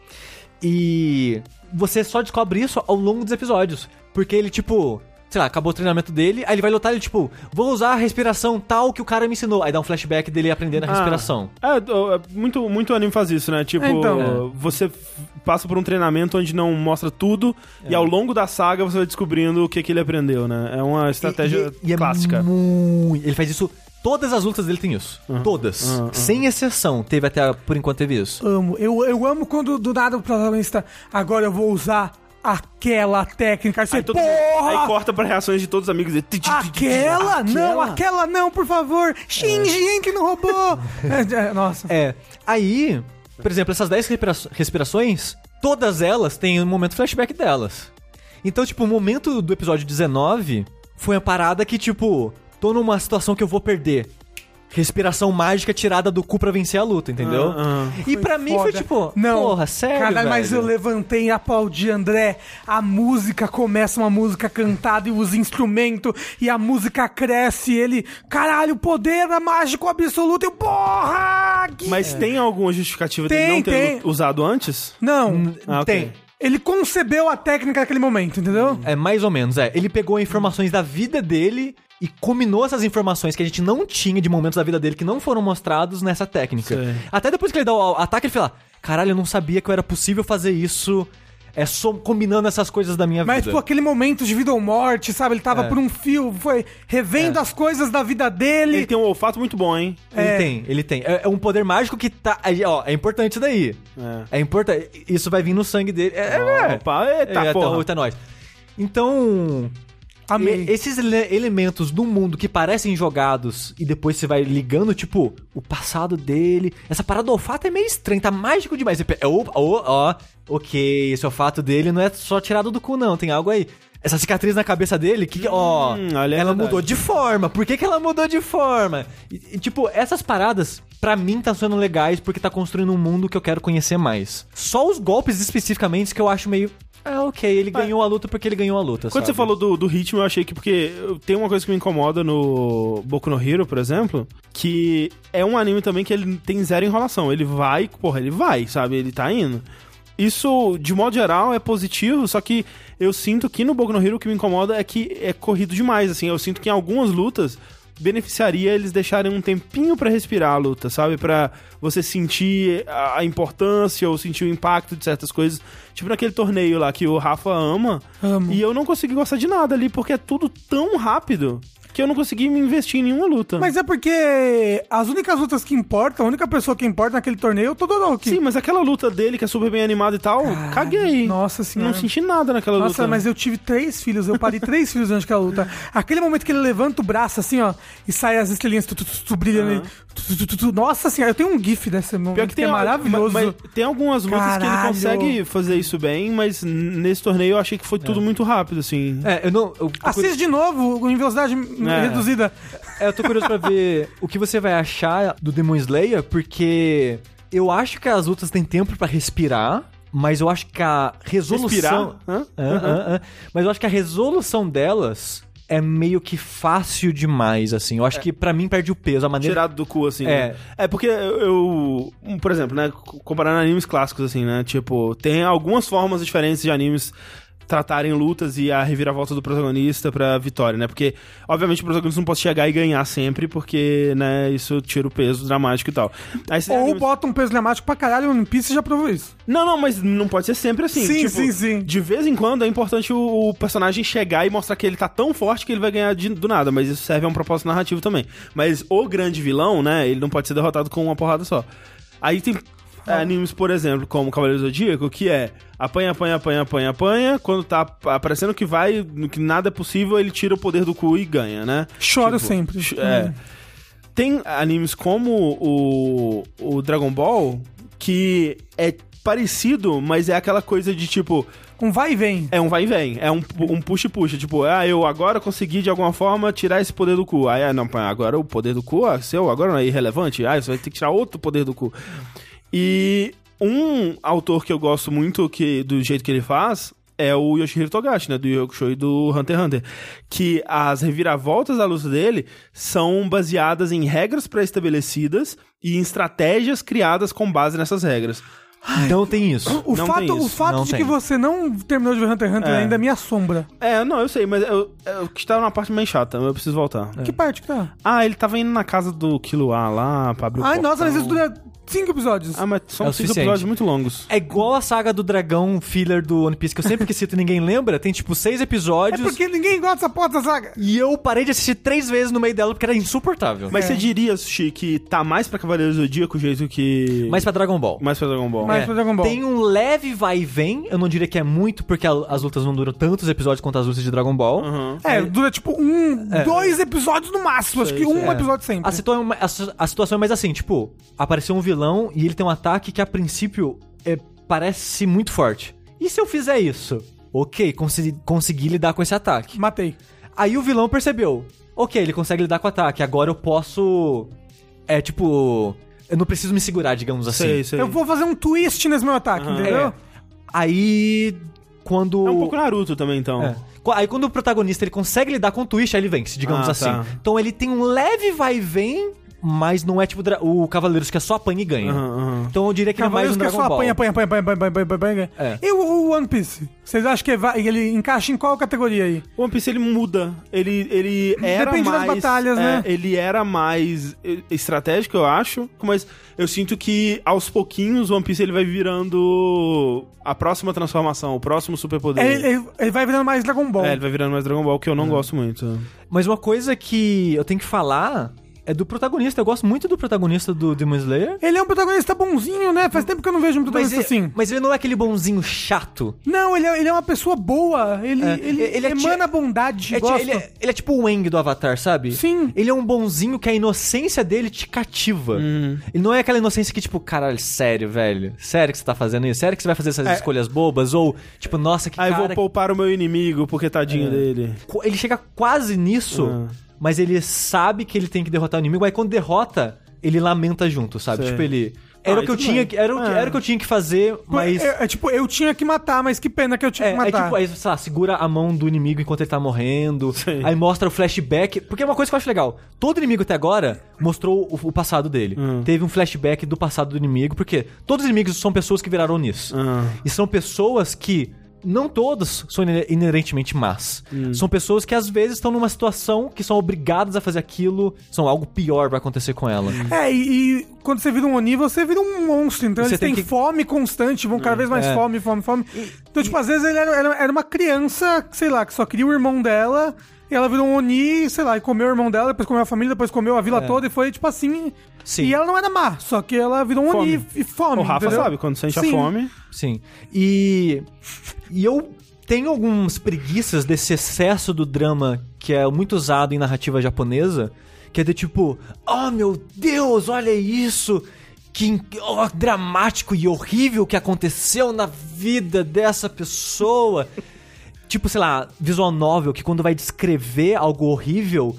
E você só descobre isso ao longo dos episódios. Porque ele, tipo, sei lá, acabou o treinamento dele, aí ele vai lutar e, tipo, vou usar a respiração tal que o cara me ensinou. Aí dá um flashback dele aprendendo a Ah, respiração. É, é, muito, muito anime faz isso, né? Tipo, É, então. você f- passa por um treinamento onde não mostra tudo e ao longo da saga você vai descobrindo o que, que ele aprendeu, né? É uma estratégia E- e- e é clássica. muito- Ele faz isso. Todas as lutas dele tem isso. Todas. aham. Sem exceção. Teve até, por enquanto, teve isso. Amo. Eu, eu amo quando do nada o protagonista. Agora eu vou usar aquela técnica. Aí Você, Aí, todo- porra! aí corta pra reações de todos os amigos. e- Aquela? Não, aquela não, por favor. Shinji, entre no robô. É, é, nossa. É. Aí, por exemplo, essas 10 respira- respirações, todas elas têm um momento flashback delas. Então, tipo, o momento do episódio 19 foi a parada que, tipo, tô numa situação que eu vou perder. Respiração mágica tirada do cu pra vencer a luta, entendeu? Ah, E pra mim foi tipo, não, porra, sério, Caralho, mas eu levantei e aplaudi, André. A música começa uma música cantada e os instrumentos, e a música cresce. E ele, caralho, poder é mágico absoluto. Eu, porra! que- Mas tem alguma justificativa Tem, dele não ter tem. usado antes? Não, Ah, ok. Tem. Ele concebeu a técnica naquele momento, entendeu? É, mais ou menos, é. Ele pegou informações da vida dele e combinou essas informações que a gente não tinha de momentos da vida dele que não foram mostrados nessa técnica. Sei. Até depois que ele dá o ataque, ele fala: Caralho, eu não sabia que era possível fazer isso. É só combinando essas coisas da minha Mas, vida. tipo, aquele momento de vida ou morte, sabe? Ele tava É. por um fio, foi revendo as coisas da vida dele. Ele tem um olfato muito bom, hein? Ele é. tem, ele tem. É, é um poder mágico que tá. ó, é importante isso daí. É. É importante. Isso vai vir no sangue dele. É, é, Opa, eita, é, porra. Eita, nós. Então. Amei. E- esses ele- elementos do mundo que parecem jogados e depois você vai ligando, tipo, o passado dele. Essa parada do olfato é meio estranha, tá mágico demais. Você pe- Ó, ó, ó, ok, esse olfato dele não é só tirado do cu, não, tem algo aí. Essa cicatriz na cabeça dele, que, ó, Hum, olha, é ela verdade. mudou de forma. Por que, que ela mudou de forma? E, e, tipo, essas paradas, pra mim, tá sendo legais porque tá construindo um mundo que eu quero conhecer mais. Só os golpes especificamente que eu acho meio. Ah, ok, ele ganhou a luta porque ele ganhou a luta. Quando sabe? você falou do, do ritmo, eu achei que porque tem uma coisa que me incomoda no Boku no Hero, por exemplo, que é um anime também que ele tem zero enrolação. Ele vai, porra, ele vai, sabe? Ele tá indo. Isso, de modo geral, é positivo, só que eu sinto que no Boku no Hero o que me incomoda é que é corrido demais, assim. Eu sinto que em algumas lutas beneficiaria eles deixarem um tempinho pra respirar a luta, sabe? Pra você sentir a a importância ou sentir o impacto de certas coisas. Tipo naquele torneio lá que o Rafa ama. Amo. E eu não consegui gostar de nada ali, porque é tudo tão rápido que eu não consegui me investir em nenhuma luta. Mas é porque as únicas lutas que importam, a única pessoa que importa naquele torneio é o Todoroki. Sim, mas aquela luta dele, que é super bem animada e tal, caguei. nossa senhora. Não senti nada naquela Nossa, luta. mas eu tive três filhos, eu parei três filhos durante aquela luta. Aquele momento que ele levanta o braço assim, ó, e sai as estrelinhas tu, tu, tu, tu, brilhando. tu, tu, tu, tu, tu. Nossa senhora, eu tenho um gif desse momento Pior que tem é maravilhoso. Mas, mas tem algumas lutas que ele Caralho. consegue fazer isso bem, mas nesse torneio eu achei que foi tudo muito rápido, assim. É, eu não. Eu, Assiste de novo em velocidade É. reduzida. É, eu tô curioso pra ver o que você vai achar do Demon Slayer, porque eu acho que as lutas têm tempo pra respirar, mas eu acho que a resolução. Hã? Hã, hã. Mas eu acho que a resolução delas é meio que fácil demais, assim. Eu acho que pra mim perde o peso, a maneira. Tirado do cu, assim. É. né? É porque eu, por exemplo, né, comparando animes clássicos, assim, né, tipo, tem algumas formas diferentes de animes tratarem lutas e a reviravolta do protagonista pra vitória, né, porque, obviamente, o protagonista não pode chegar e ganhar sempre, porque, né, isso tira o peso dramático e tal. Aí, Ou bota um peso dramático pra caralho, o One Piece já provou isso. Não, não, mas não pode ser sempre assim. Sim, Tipo, sim, sim. De vez em quando é importante o, o personagem chegar e mostrar que ele tá tão forte que ele vai ganhar de- do nada, mas isso serve a um propósito narrativo também. Mas o grande vilão, né, ele não pode ser derrotado com uma porrada só. Aí tem é, animes, por exemplo, como Cavaleiro Zodíaco, que é apanha, apanha, apanha, apanha, apanha, quando tá aparecendo que vai, que nada é possível, ele tira o poder do cu e ganha, né? Choro Tipo, sempre. É. Tem animes como o, o Dragon Ball que é parecido, mas é aquela coisa de tipo. Um vai e vem. É um vai e vem. É um, um puxa e puxa. Tipo, ah, eu agora consegui de alguma forma tirar esse poder do cu. Aí, ah, não, agora o poder do cu, ah, seu, agora não é irrelevante. Ah, você vai ter que tirar outro poder do cu. E um autor que eu gosto muito que, do jeito que ele faz é o Yoshihiro Togashi, né? Do Hakusho e do Hunter x Hunter. Que as reviravoltas da luta dele são baseadas em regras pré-estabelecidas e em estratégias criadas com base nessas regras. Não tem isso. O Não fato, tem o isso, fato não de tem. que você não terminou de ver Hunter x Hunter É. ainda me assombra. É, não, eu sei, mas eu, eu que estava numa parte meio chata, eu preciso voltar. Que parte que tá? Ah, ele tava indo na casa do Killua lá pra abrir o Ai, portão. nossa, mas isso dura cinco episódios. Ah, mas são É cinco suficiente. episódios muito longos. É igual a saga do dragão filler do One Piece, que eu sempre que cito e ninguém lembra. Tem tipo seis é episódios. porque ninguém gosta dessa porra dessa saga. E eu parei de assistir três vezes no meio dela porque era insuportável. Mas É. você diria, Sushi, que tá mais pra Cavaleiros do Zodíaco o jeito que... Mais pra Dragon Ball. Mais pra Dragon Ball. Mais pra Dragon Ball. Tem um leve vai e vem. Eu não diria que é muito, porque a- as lutas não duram tantos episódios quanto as lutas de Dragon Ball. Aham. É, dura tipo um, É. dois episódios no máximo. Acho que um É. episódio sempre. A, situa a, a situação é mais assim, tipo, apareceu um vilão e ele tem um ataque que a princípio é, parece muito forte. E se eu fizer isso? Ok, consegui, consegui lidar com esse ataque. Matei. Aí o vilão percebeu. Ok, ele consegue lidar com o ataque. Agora eu posso. É tipo. Eu não preciso me segurar, digamos assim. Sei, sei. Eu vou fazer um twist nesse meu ataque, Aham. entendeu? É. Aí. Quando. É um pouco Naruto também, então. É. Aí quando o protagonista ele consegue lidar com o twist, aí ele vence, digamos Ah, assim. tá. Então ele tem um leve vai e vem, mas não é tipo o Cavaleiros que é só apanha e ganha. Aham, aham. Então eu diria que ele é mais Cavaleiros um que é só Ball. apanha, apanha, apanha, apanha, apanha, apanha, apanha, apanha. É. E o, One Piece? Vocês acham que vai- ele encaixa em qual categoria aí? O One Piece ele muda. Ele, ele era Depende das mais. batalhas, é, né? Ele era mais eh, estratégico, eu acho. Mas eu sinto que aos pouquinhos o One Piece ele vai virando a próxima transformação, o próximo superpoder. Ele, ele- ele vai virando mais Dragon Ball. É, ele vai virando mais Dragon Ball, que eu não gosto muito. Mas uma coisa que eu tenho que falar é do protagonista. Eu gosto muito do protagonista do Demon Slayer. Ele é um protagonista bonzinho, né? Faz tempo que eu não vejo um Mas protagonista ele, assim. mas ele não é aquele bonzinho chato. Não, ele é, ele é uma pessoa boa. Ele, É, ele, ele é emana ti- bondade. É ele, é, ele é tipo o Wang do Avatar, sabe? Sim. Ele é um bonzinho que a inocência dele te cativa. Hum. Ele não é aquela inocência que, tipo, caralho, sério, velho. Sério que você tá fazendo isso? Sério que você vai fazer essas É. escolhas bobas? Ou, tipo, nossa, que Aí cara... vou poupar o meu inimigo, porque tadinho dele. Qu- Ele chega quase nisso, Ah. Mas ele sabe que ele tem que derrotar o inimigo. Aí quando derrota, ele lamenta junto, sabe? Sei. Tipo, ele... Era Ah, o que eu tinha que, era, o que, É. era o que eu tinha que fazer, mas... É, é tipo, eu tinha que matar, mas que pena que eu tinha É, que é matar. tipo, aí, sei lá, segura a mão do inimigo enquanto ele tá morrendo. Sim. Aí mostra o flashback. Porque é uma coisa que eu acho legal. Todo inimigo até agora mostrou o, o passado dele. Hum. Teve um flashback do passado do inimigo, porque todos os inimigos são pessoas que viraram nisso. Ah. E são pessoas que. Não todos são ine- inerentemente más. Hum. São pessoas que às vezes estão numa situação que são obrigadas a fazer aquilo, são algo pior vai acontecer com ela. É, e, e quando você vira um Oni, você vira um monstro. Então Você eles tem têm que- fome constante, vão cada vez mais É. fome, fome, fome. Então, tipo, às vezes ele era, era, era uma criança, sei lá, que só queria o irmão dela. E ela virou um Oni, sei lá, e comeu o irmão dela, depois comeu a família, depois comeu a vila É. toda e foi, tipo assim. Sim. E ela não era má, só que ela virou um Fome. Oni e fome. O Rafa entendeu? sabe, quando sente Sim. a fome. Sim. E, e eu tenho algumas preguiças desse excesso do drama que é muito usado em narrativa japonesa, Que é de tipo, oh meu Deus, olha isso! Que oh, dramático e horrível que aconteceu na vida dessa pessoa. tipo, sei lá, visual novel, que quando vai descrever algo horrível,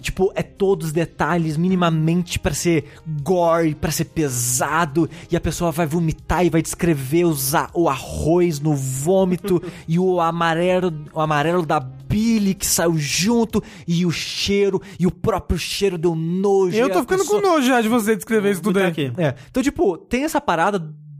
tipo, é todos os detalhes minimamente pra ser gore, pra ser pesado, e a pessoa vai vomitar e vai descrever os a- o arroz no vômito e o amarelo, o amarelo da bile que saiu junto e o cheiro e o próprio cheiro deu nojo. Eu tô ficando pessoa- com nojo já de você descrever isso tudo aqui. É. Então, tipo, tem essa parada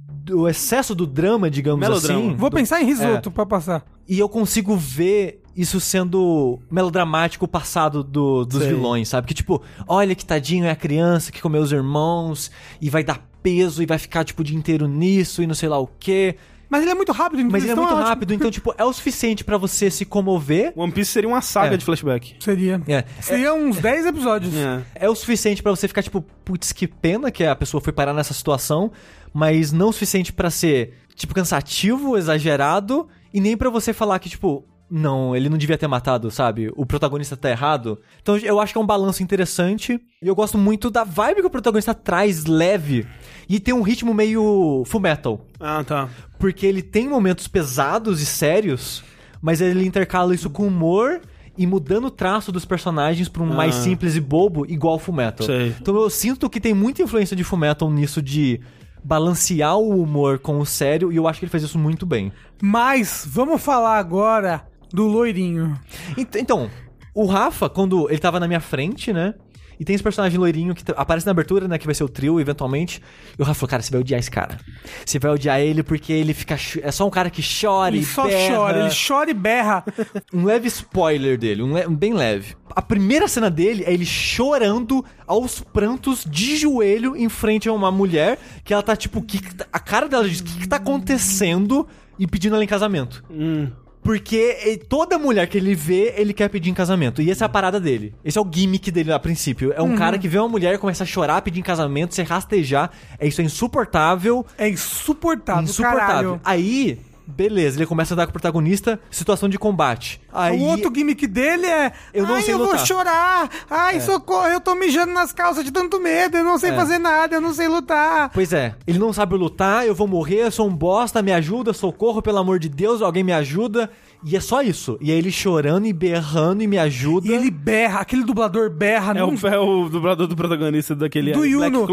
do excesso do drama, digamos Melodrama. assim. Vou do- pensar em risoto É. pra passar. E eu consigo ver isso sendo melodramático o passado do- dos Sei. vilões, sabe? Que tipo, olha que tadinho é a criança que comeu os irmãos e vai dar peso e vai ficar tipo o dia inteiro nisso e não sei lá o quê. Mas ele é muito rápido, então Mas ele é muito ótimo. rápido, então tipo, é o suficiente pra você se comover. One Piece seria uma saga É. de flashback. Seria. É. Seria uns 10 episódios. É. É o suficiente pra você ficar tipo, putz, que pena que a pessoa foi parar nessa situação, mas não o suficiente pra ser tipo cansativo, exagerado e nem pra você falar que tipo, não, ele não devia ter matado, sabe? O protagonista tá errado. Então eu acho que é um balanço interessante e eu gosto muito da vibe que o protagonista traz leve e tem um ritmo meio full metal, Ah, tá. porque ele tem momentos pesados e sérios, mas ele intercala isso com humor e mudando o traço dos personagens pra um mais Ah. simples e bobo, igual Fullmetal. Sei. Então eu sinto que tem muita influência de Fullmetal nisso de balancear o humor com o sério e eu acho que ele faz isso muito bem. Mas vamos falar agora do loirinho. Ent- Então, o Rafa, quando ele tava na minha frente, né? E tem esse personagem loirinho que aparece na abertura, né? Que vai ser o trio, eventualmente. E o Rafa falou, cara, você vai odiar esse cara. Você vai odiar ele porque ele fica... É só um cara que chora Ele e só berra. chora, ele chora e berra. Um leve spoiler dele, um, le- um bem leve. A primeira cena dele é ele chorando aos prantos de joelho em frente a uma mulher que ela tá tipo, que, que tá- a cara dela diz: o que, que tá acontecendo? E pedindo ela em casamento. Hum. Porque toda mulher que ele vê, ele quer pedir em casamento. E essa é a parada dele. Esse é o gimmick dele a princípio. É um cara que vê uma mulher, começa a chorar, pedir em casamento, se rastejar. É isso é insuportável. É insuportável, insuportável. caralho. Aí, beleza, ele começa a dar com o protagonista situação de combate. Aí, O outro gimmick dele é. Eu não Ai, sei eu vou lutar." chorar. Ai, socorro, eu tô mijando nas calças de tanto medo. Eu não sei É. fazer nada, eu não sei lutar. Pois é, ele não sabe lutar, eu vou morrer, eu sou um bosta, me ajuda, socorro, pelo amor de Deus, alguém me ajuda. E é só isso. E é ele chorando e berrando e me ajuda. E ele berra, aquele dublador berra. É não... o, é o dublador do protagonista daquele Do Black Yuno.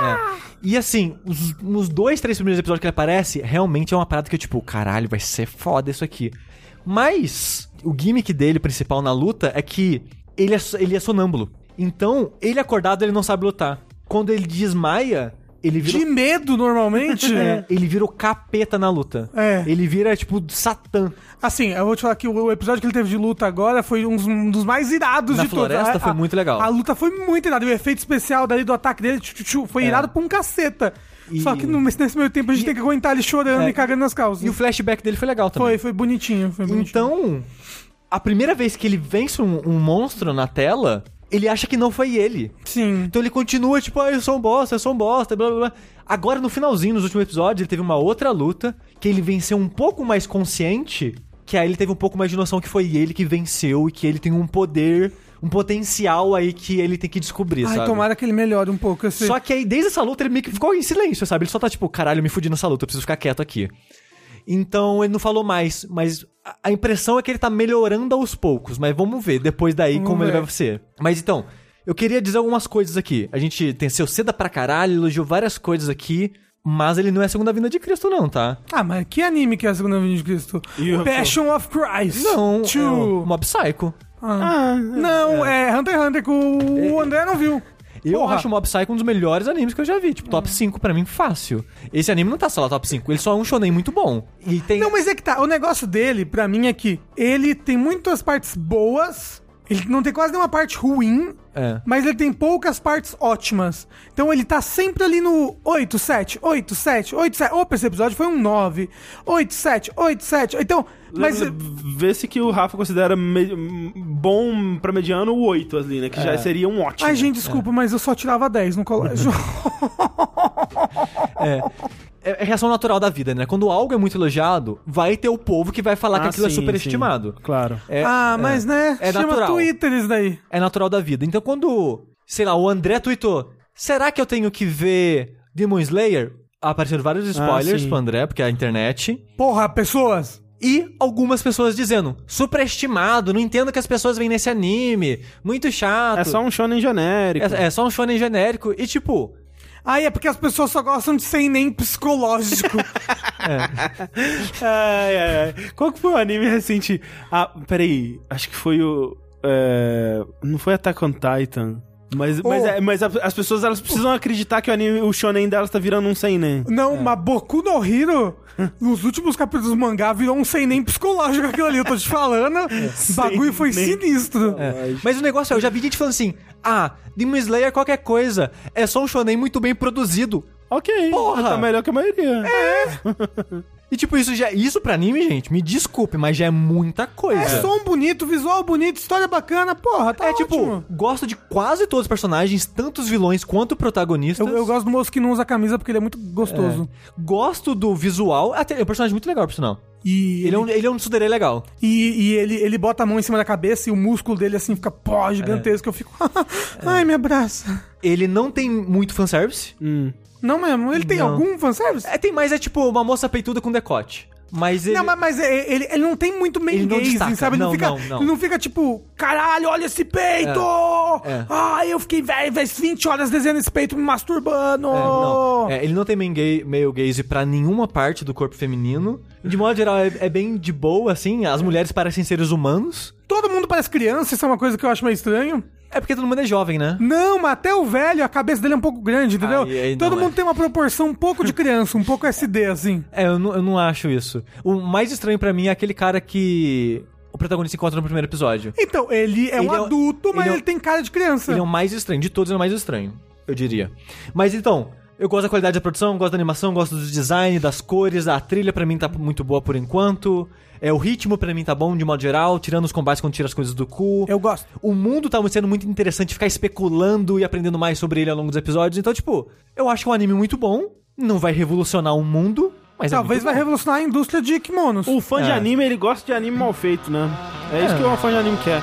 É. E assim, os- nos dois, três primeiros episódios que ele aparece, realmente é uma parada que eu, tipo, caralho, vai ser foda isso aqui. Mas, o gimmick dele principal na luta é que ele é, ele é sonâmbulo. Então, ele acordado, ele não sabe lutar. Quando ele desmaia, ele vira. De medo, normalmente. É, ele vira o capeta na luta. É. Ele vira, tipo, Satã. Assim, eu vou te falar que o episódio que ele teve de luta agora foi um dos mais irados Na de todos. floresta A- foi a- muito legal. A luta foi muito irada. E o efeito especial dali do ataque dele tchu, tchu, tchu, foi irado pra um caceta. E- Só que nesse meio tempo a gente E- tem que aguentar ele chorando É. e cagando nas calças. E o flashback dele foi legal também. Foi, foi bonitinho, foi bonitinho. Então, a primeira vez que ele vence um, um monstro na tela, ele acha que não foi ele. Sim. Então ele continua, tipo, ah, eu sou um bosta, eu sou um bosta, blá blá blá. Agora, no finalzinho, nos últimos episódios, ele teve uma outra luta que ele venceu um pouco mais consciente, que aí ele teve um pouco mais de noção que foi ele que venceu e que ele tem um poder, um potencial aí que ele tem que descobrir, Ai, sabe? tomara que ele melhore um pouco. Esse... Só que aí, desde essa luta, ele meio que ficou em silêncio, sabe? Ele só tá tipo, caralho, me fudi nessa luta, eu preciso ficar quieto aqui. Então ele não falou mais, mas a- impressão é que ele tá melhorando aos poucos, mas vamos ver depois daí Vamos como ele ver. vai ser. Mas então, eu queria dizer algumas coisas aqui. A gente tem seu seda pra caralho, elogiou várias coisas aqui, mas ele não é a segunda vinda de Cristo, não, tá? Ah, mas que anime que é a segunda vinda de Cristo? O- Passion of Christ. Não, é Two. o Mob Psycho. Ah. Não, é. Hunter x Hunter que o, o André não viu. Eu Porra. acho o Mob Psycho um dos melhores animes que eu já vi. Tipo, top 5 pra mim, fácil. Esse anime não tá só lá top 5, ele só é um shonen muito bom. E tem... Não, mas é que tá. O negócio dele, pra mim, é que ele tem muitas partes boas, ele não tem quase nenhuma parte ruim, É. mas ele tem poucas partes ótimas. Então ele tá sempre ali no 8, 7, 8, 7, 8, 7. Opa, esse episódio foi um 9. 8, 7, 8, 7. Então, mas. Vê-se que o Rafa considera me- bom pra mediano o 8 ali, né? Que já seria um ótimo. Ai, gente, desculpa, mas eu só tirava 10 no colégio. É. é, é reação natural da vida, né? Quando algo é muito elogiado, vai ter o povo que vai falar que Ah, aquilo é sim, superestimado. sim. Claro. É, ah, mas né, é chama natural. Twitter isso daí. é natural da vida. Então quando, sei lá, o André tweetou, será que eu tenho que ver Demon Slayer? Apareceram vários spoilers sim. pro André, porque é a internet. Porra, pessoas. E algumas pessoas dizendo, superestimado, não entendo que as pessoas veem nesse anime, muito chato. É só um shonen genérico. É, é só um shonen genérico. E tipo, Aí é porque as pessoas só gostam de sem nem psicológico. Ai, ai, ai. Qual que foi o anime recente? Ah, peraí. Acho que foi o. é, Não foi Attack on Titan. Mas, mas, Oh. é- mas as pessoas elas precisam acreditar que o anime, o shonen delas tá virando um seinen. Não, mas Boku no Hero, nos últimos capítulos do mangá, virou um sem nem psicológico aquilo ali. Eu tô te falando. o bagulho foi sinistro. É. Mas o negócio é, eu já vi gente falando assim: ah, Demon Slayer qualquer coisa, é só um shonen muito bem produzido. Ok. Porra! Tá melhor que a maioria. E tipo, isso já. Isso pra anime, gente, me desculpe, mas já é muita coisa. É som bonito, visual bonito, história bacana, porra, tá É tipo, ótimo. gosto de quase todos os personagens, tanto os vilões quanto protagonistas. Eu, eu gosto do moço que não usa camisa porque ele é muito gostoso. Gosto do visual. Até, é um personagem muito legal, por sinal. E Ele é um, ele é um tsundere legal. E, e ele, ele bota a mão em cima da cabeça e o músculo dele assim fica pó, gigantesco. Eu fico, ai, me abraça. Ele não tem muito fanservice. Hum. Não mesmo, ele tem Não. algum fanservice? É, tem mais, é tipo uma moça peituda com decote. Mas ele. Não, mas, mas é- ele, ele não tem muito main Ele não gazing, destaca. sabe? Ele não, Não, fica, não, não. ele não fica tipo, caralho, olha esse peito! É. Ai, eu fiquei velho, velho, 20 horas desenhando esse peito me masturbando! É, não. É, ele não tem main gay, male gaze pra nenhuma parte do corpo feminino. De modo geral, é, é bem de boa, assim. As mulheres parecem seres humanos. Todo mundo parece criança, isso é uma coisa que eu acho meio estranho. É porque todo mundo é jovem, né? Não, mas até o velho, a cabeça dele é um pouco grande, entendeu? Aí- aí Todo mundo é. tem uma proporção um pouco de criança, um pouco SD, assim. É, eu não, eu não acho isso. O mais estranho pra mim é aquele cara que o protagonista encontra no primeiro episódio. Então, ele é Ele um é o- adulto, mas ele é o- ele tem cara de criança. Ele é o mais estranho. De todos, ele é o mais estranho, eu diria. Mas então, eu gosto da qualidade da produção, gosto da animação, gosto do design, das cores, a trilha pra mim tá muito boa por enquanto. É, o ritmo pra mim tá bom de modo geral, tirando os combates quando tira as coisas do cu. Eu gosto. O mundo tá sendo muito interessante ficar especulando e aprendendo mais sobre ele ao longo dos episódios. Então, tipo, eu acho que é um anime muito bom. Não vai revolucionar o mundo, mas Talvez é vai bom. revolucionar a indústria de kimonos. O fã de É. anime, ele gosta de anime mal feito, né? É, isso que o fã de anime quer.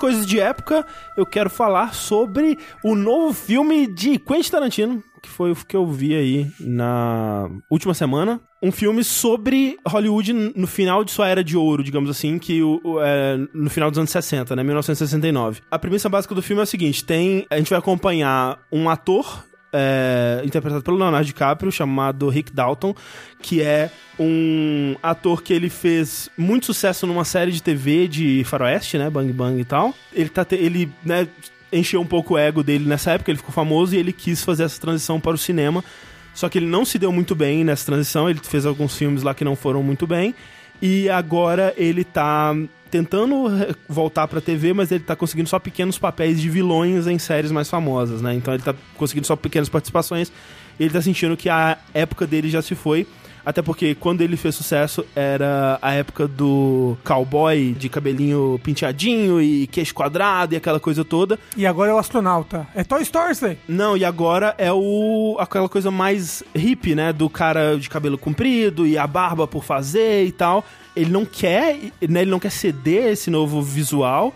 Coisas de época, eu quero falar sobre o novo filme de Quentin Tarantino, que foi o que eu vi aí na última semana. Um filme sobre Hollywood no final de sua era de ouro, digamos assim, que o, o- é, no final dos anos 60, né, 1969. A premissa básica do filme é a seguinte: tem, a gente vai acompanhar um ator é, interpretado pelo Leonardo DiCaprio, chamado Rick Dalton, que é um ator que ele fez muito sucesso numa série de TV de faroeste, né, Bang Bang e tal. Ele tá te- ele, né, encheu um pouco o ego dele nessa época, ele ficou famoso e ele quis fazer essa transição para o cinema. Só que ele não se deu muito bem nessa transição, ele fez alguns filmes lá que não foram muito bem. E agora ele tá tentando voltar pra TV, mas ele tá conseguindo só pequenos papéis de vilões em séries mais famosas, né? Então ele tá conseguindo só pequenas participações. Ele tá sentindo que a época dele já se foi. Até porque quando ele fez sucesso era a época do cowboy de cabelinho penteadinho e queixo quadrado e aquela coisa toda. E agora é o astronauta. É Toy Story. Não, e agora é o aquela coisa mais hippie, né? Do cara de cabelo comprido e a barba por fazer e tal. Ele não quer, né? Ele não quer ceder esse novo visual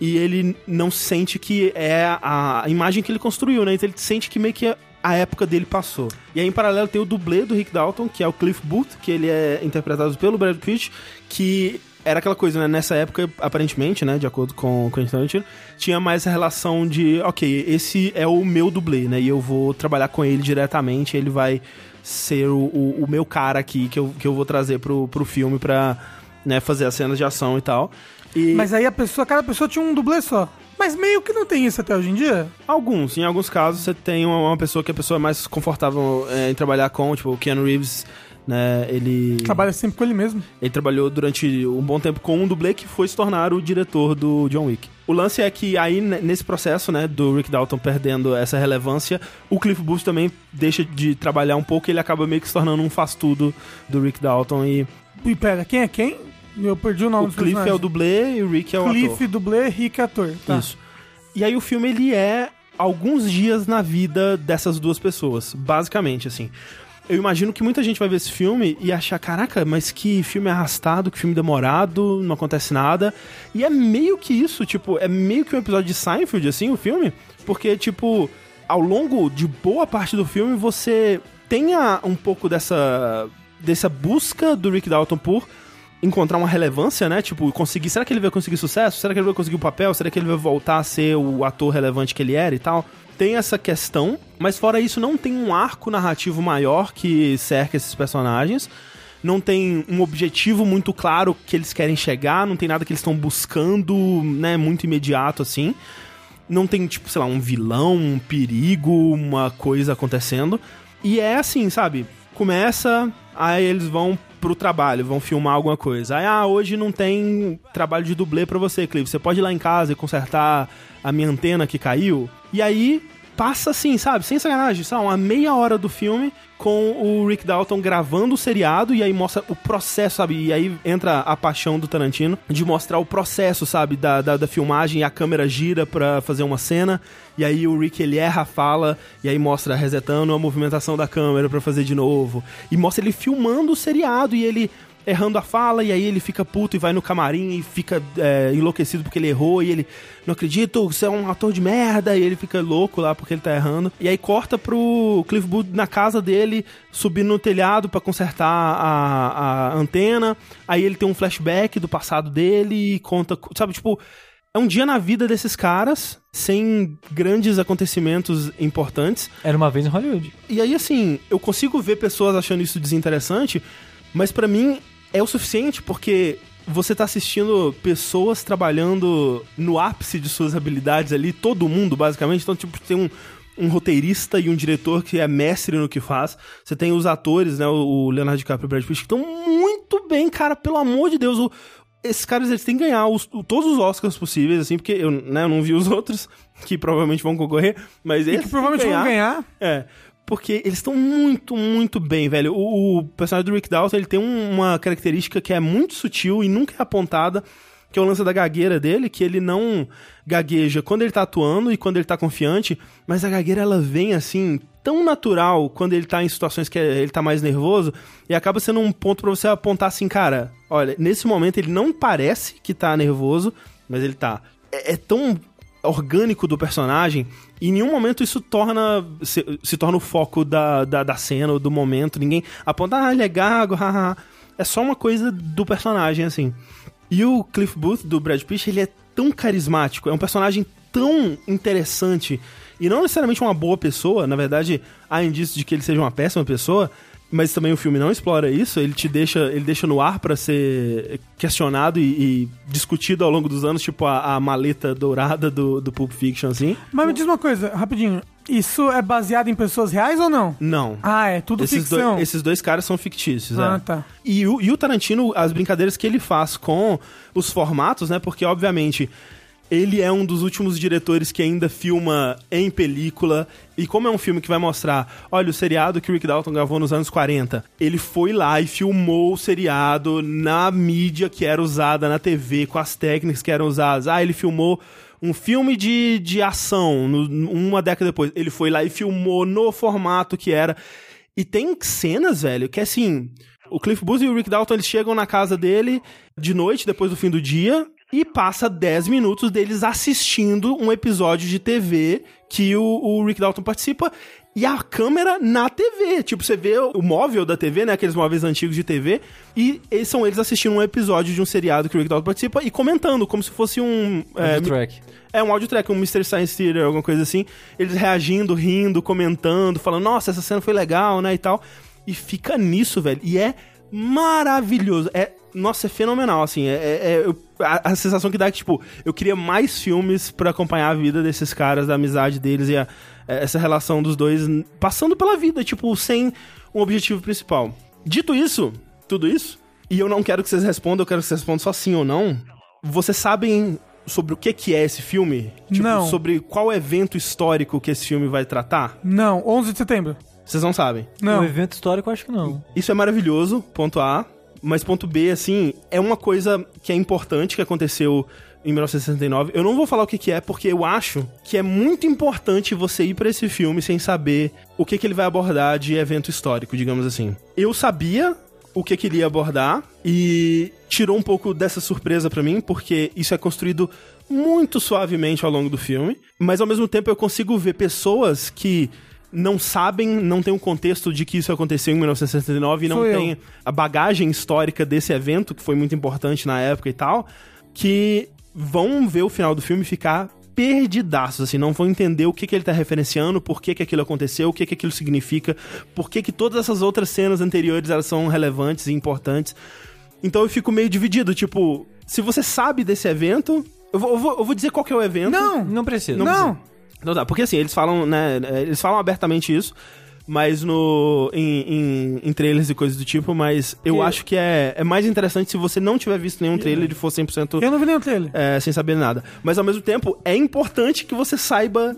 e ele não sente que é a, a imagem que ele construiu, né? Então ele sente que meio que a época dele passou. E aí, em paralelo, tem o dublê do Rick Dalton, que é o Cliff Booth, que ele é interpretado pelo Brad Pitt, que era aquela coisa, né? Nessa época, aparentemente, né? De acordo com o Quentin Tarantino, tinha mais essa relação de, ok, esse é o meu dublê, né? E eu vou trabalhar com ele diretamente, ele vai ser o, o, o meu cara aqui que eu, que eu vou trazer pro, pro filme pra né, fazer as cenas de ação e tal. E... Mas aí a pessoa, cada pessoa tinha um dublê só. Mas meio que não tem isso até hoje em dia. Alguns, em alguns casos você tem uma, uma pessoa que a pessoa é mais confortável é, em trabalhar com, tipo o Keanu Reeves, né? Ele Trabalha sempre com ele mesmo. ele trabalhou durante um bom tempo com um dublê que foi se tornar o diretor do John Wick. O lance é que aí, nesse processo, né, do Rick Dalton perdendo essa relevância, o Cliff Booth também deixa de trabalhar um pouco e ele acaba meio que se tornando um faz-tudo do Rick Dalton. E E pera, quem é quem? Eu perdi o nome o dos Cliff é o personagens. dublê e o Rick é o Cliff, ator. dublê, Rick, ator. Tá. Isso. E aí o filme, ele é alguns dias na vida dessas duas pessoas, basicamente, assim. Eu imagino que muita gente vai ver esse filme e achar, caraca, mas que filme arrastado, que filme demorado, não acontece nada. E é meio que isso, tipo, é meio que um episódio de Seinfeld, assim, o filme. Porque, tipo, ao longo de boa parte do filme, você tenha um pouco dessa, dessa busca do Rick Dalton por encontrar uma relevância, né? Tipo, conseguir. Será que ele vai conseguir sucesso? Será que ele vai conseguir o papel? Será que ele vai voltar a ser o ator relevante que ele era e tal? Tem essa questão, mas fora isso, não tem um arco narrativo maior que cerca esses personagens. Não tem um objetivo muito claro que eles querem chegar, não tem nada que eles estão buscando, né, muito imediato assim. Não tem, tipo, sei lá, um vilão, um perigo, uma coisa acontecendo. E é assim, sabe? Começa, aí eles vão pro trabalho, vão filmar alguma coisa. Aí, ah, hoje não tem trabalho de dublê pra você, Clive. Você pode ir lá em casa e consertar a minha antena que caiu. E aí passa assim, sabe? Sem sacanagem, lá, uma meia hora do filme com o Rick Dalton gravando o seriado e aí mostra o processo, sabe? E aí entra a paixão do Tarantino de mostrar o processo, sabe? Da, da, da filmagem a câmera gira pra fazer uma cena e aí o Rick ele erra a fala e aí mostra resetando a movimentação da câmera pra fazer de novo e mostra ele filmando o seriado e ele errando a fala, e aí ele fica puto e vai no camarim e fica é, enlouquecido porque ele errou, e ele, não acredito, você é um ator de merda, e ele fica louco lá porque ele tá errando. E aí corta pro Cliff Booth na casa dele, subindo no telhado pra consertar a, a antena, aí ele tem um flashback do passado dele e conta, sabe, tipo... É um dia na vida desses caras, sem grandes acontecimentos importantes, Era uma vez em Hollywood. e aí, assim, eu consigo ver pessoas achando isso desinteressante, mas pra mim é o suficiente porque você tá assistindo pessoas trabalhando no ápice de suas habilidades ali, todo mundo, basicamente. Então, tipo, tem um, um roteirista e um diretor que é mestre no que faz. Você tem os atores, né? O Leonardo DiCaprio e o Brad Pitt, que estão muito bem, cara, pelo amor de Deus. O, esses caras eles têm que ganhar os- todos os Oscars possíveis, assim, porque eu, né, eu não vi os outros, que provavelmente vão concorrer, mas E eles que provavelmente que vão ganhar. é, porque eles estão muito, muito bem, velho. O, o personagem do Rick Dalton, ele tem um- uma característica que é muito sutil e nunca é apontada, que é o lance da gagueira dele, que ele não gagueja quando ele tá atuando e quando ele tá confiante, mas a gagueira ela vem assim, tão natural quando ele tá em situações que ele tá mais nervoso, e acaba sendo um ponto pra você apontar assim, cara, olha, nesse momento ele não parece que tá nervoso, mas ele tá. É, é tão orgânico do personagem e em nenhum momento isso torna se, se torna o foco da, da, da cena ou do momento. Ninguém aponta, ah, ele é gago, haha. É só uma coisa do personagem, assim. E o Cliff Booth, do Brad Pitt, ele é tão carismático, é um personagem tão interessante e não necessariamente uma boa pessoa, na verdade, há indícios de que ele seja uma péssima pessoa, mas também o filme não explora isso, ele te deixa, ele deixa no ar pra ser questionado e, e discutido ao longo dos anos, tipo a, a maleta dourada do, do Pulp Fiction, assim. Mas me diz uma coisa, rapidinho. Isso é baseado em pessoas reais ou não? Não. Ah, é tudo esses, ficção. dois, esses dois caras são fictícios, Ah, é. tá. E o, e o Tarantino, as brincadeiras que ele faz com os formatos, né? Porque, obviamente, ele é um dos últimos diretores que ainda filma em película. E como é um filme que vai mostrar, olha, o seriado que o Rick Dalton gravou nos anos 40, ele foi lá e filmou o seriado na mídia que era usada na TV, com as técnicas que eram usadas. Ah, ele filmou um filme de, de ação no- uma década depois. Ele foi lá e filmou no formato que era. E tem cenas, velho, que assim. O Cliff Booth e o Rick Dalton eles chegam na casa dele de noite, depois do fim do dia, e passa 10 minutos deles assistindo um episódio de TV que o, o Rick Dalton participa. E a câmera na TV. Tipo, você vê o móvel da TV, né? Aqueles móveis antigos de TV. E eles são eles assistindo um episódio de um seriado que o Rick Dalton participa e comentando, como se fosse um. é, track. é um audio track, um Mr. Science Theater, alguma coisa assim. Eles reagindo, rindo, comentando, falando, nossa, essa cena foi legal, né, e tal. E fica nisso, velho. E é maravilhoso. É nossa, é fenomenal, assim. É, é- é- eu- a, a sensação que dá é que, tipo, eu queria mais filmes pra acompanhar a vida desses caras, da amizade deles e a- é, essa relação dos dois passando pela vida, tipo, sem um objetivo principal. Dito isso, tudo isso, e eu não quero que vocês respondam, eu quero que vocês respondam só sim ou não. Vocês sabem sobre o que, que é esse filme? Tipo, Não. sobre qual evento histórico que esse filme vai tratar? Não, 11 de setembro. Vocês não sabem. Não. O evento histórico eu acho que não. Isso é maravilhoso, ponto A. Mas ponto B, assim, é uma coisa que é importante que aconteceu em 1969. Eu não vou falar o que, que é, porque eu acho que é muito importante você ir pra esse filme sem saber o que, que ele vai abordar de evento histórico, digamos assim. Eu sabia o que, que ele ia abordar e tirou um pouco dessa surpresa pra mim, porque isso é construído muito suavemente ao longo do filme, mas ao mesmo tempo eu consigo ver pessoas que não sabem, não tem o contexto de que isso aconteceu em 1969 e não Sou eu. tem a bagagem histórica desse evento, que foi muito importante na época e tal, que vão ver o final do filme ficar perdidaços, assim, não vão entender o que, que ele tá referenciando, por que, que aquilo aconteceu, o que, que aquilo significa, por que, que todas essas outras cenas anteriores elas são relevantes e importantes. Então eu fico meio dividido, tipo, se você sabe desse evento, eu vou, eu vou, eu vou dizer qual que é o evento. Não, Não precisa. não. Não dá, porque assim, eles falam, né, eles falam abertamente isso, mas no em, em, em trailers e coisas do tipo, mas eu Que- acho que é, é mais interessante se você não tiver visto nenhum trailer e for 100% Eu não vi nenhum trailer. é, sem saber nada. Mas ao mesmo tempo, é importante que você saiba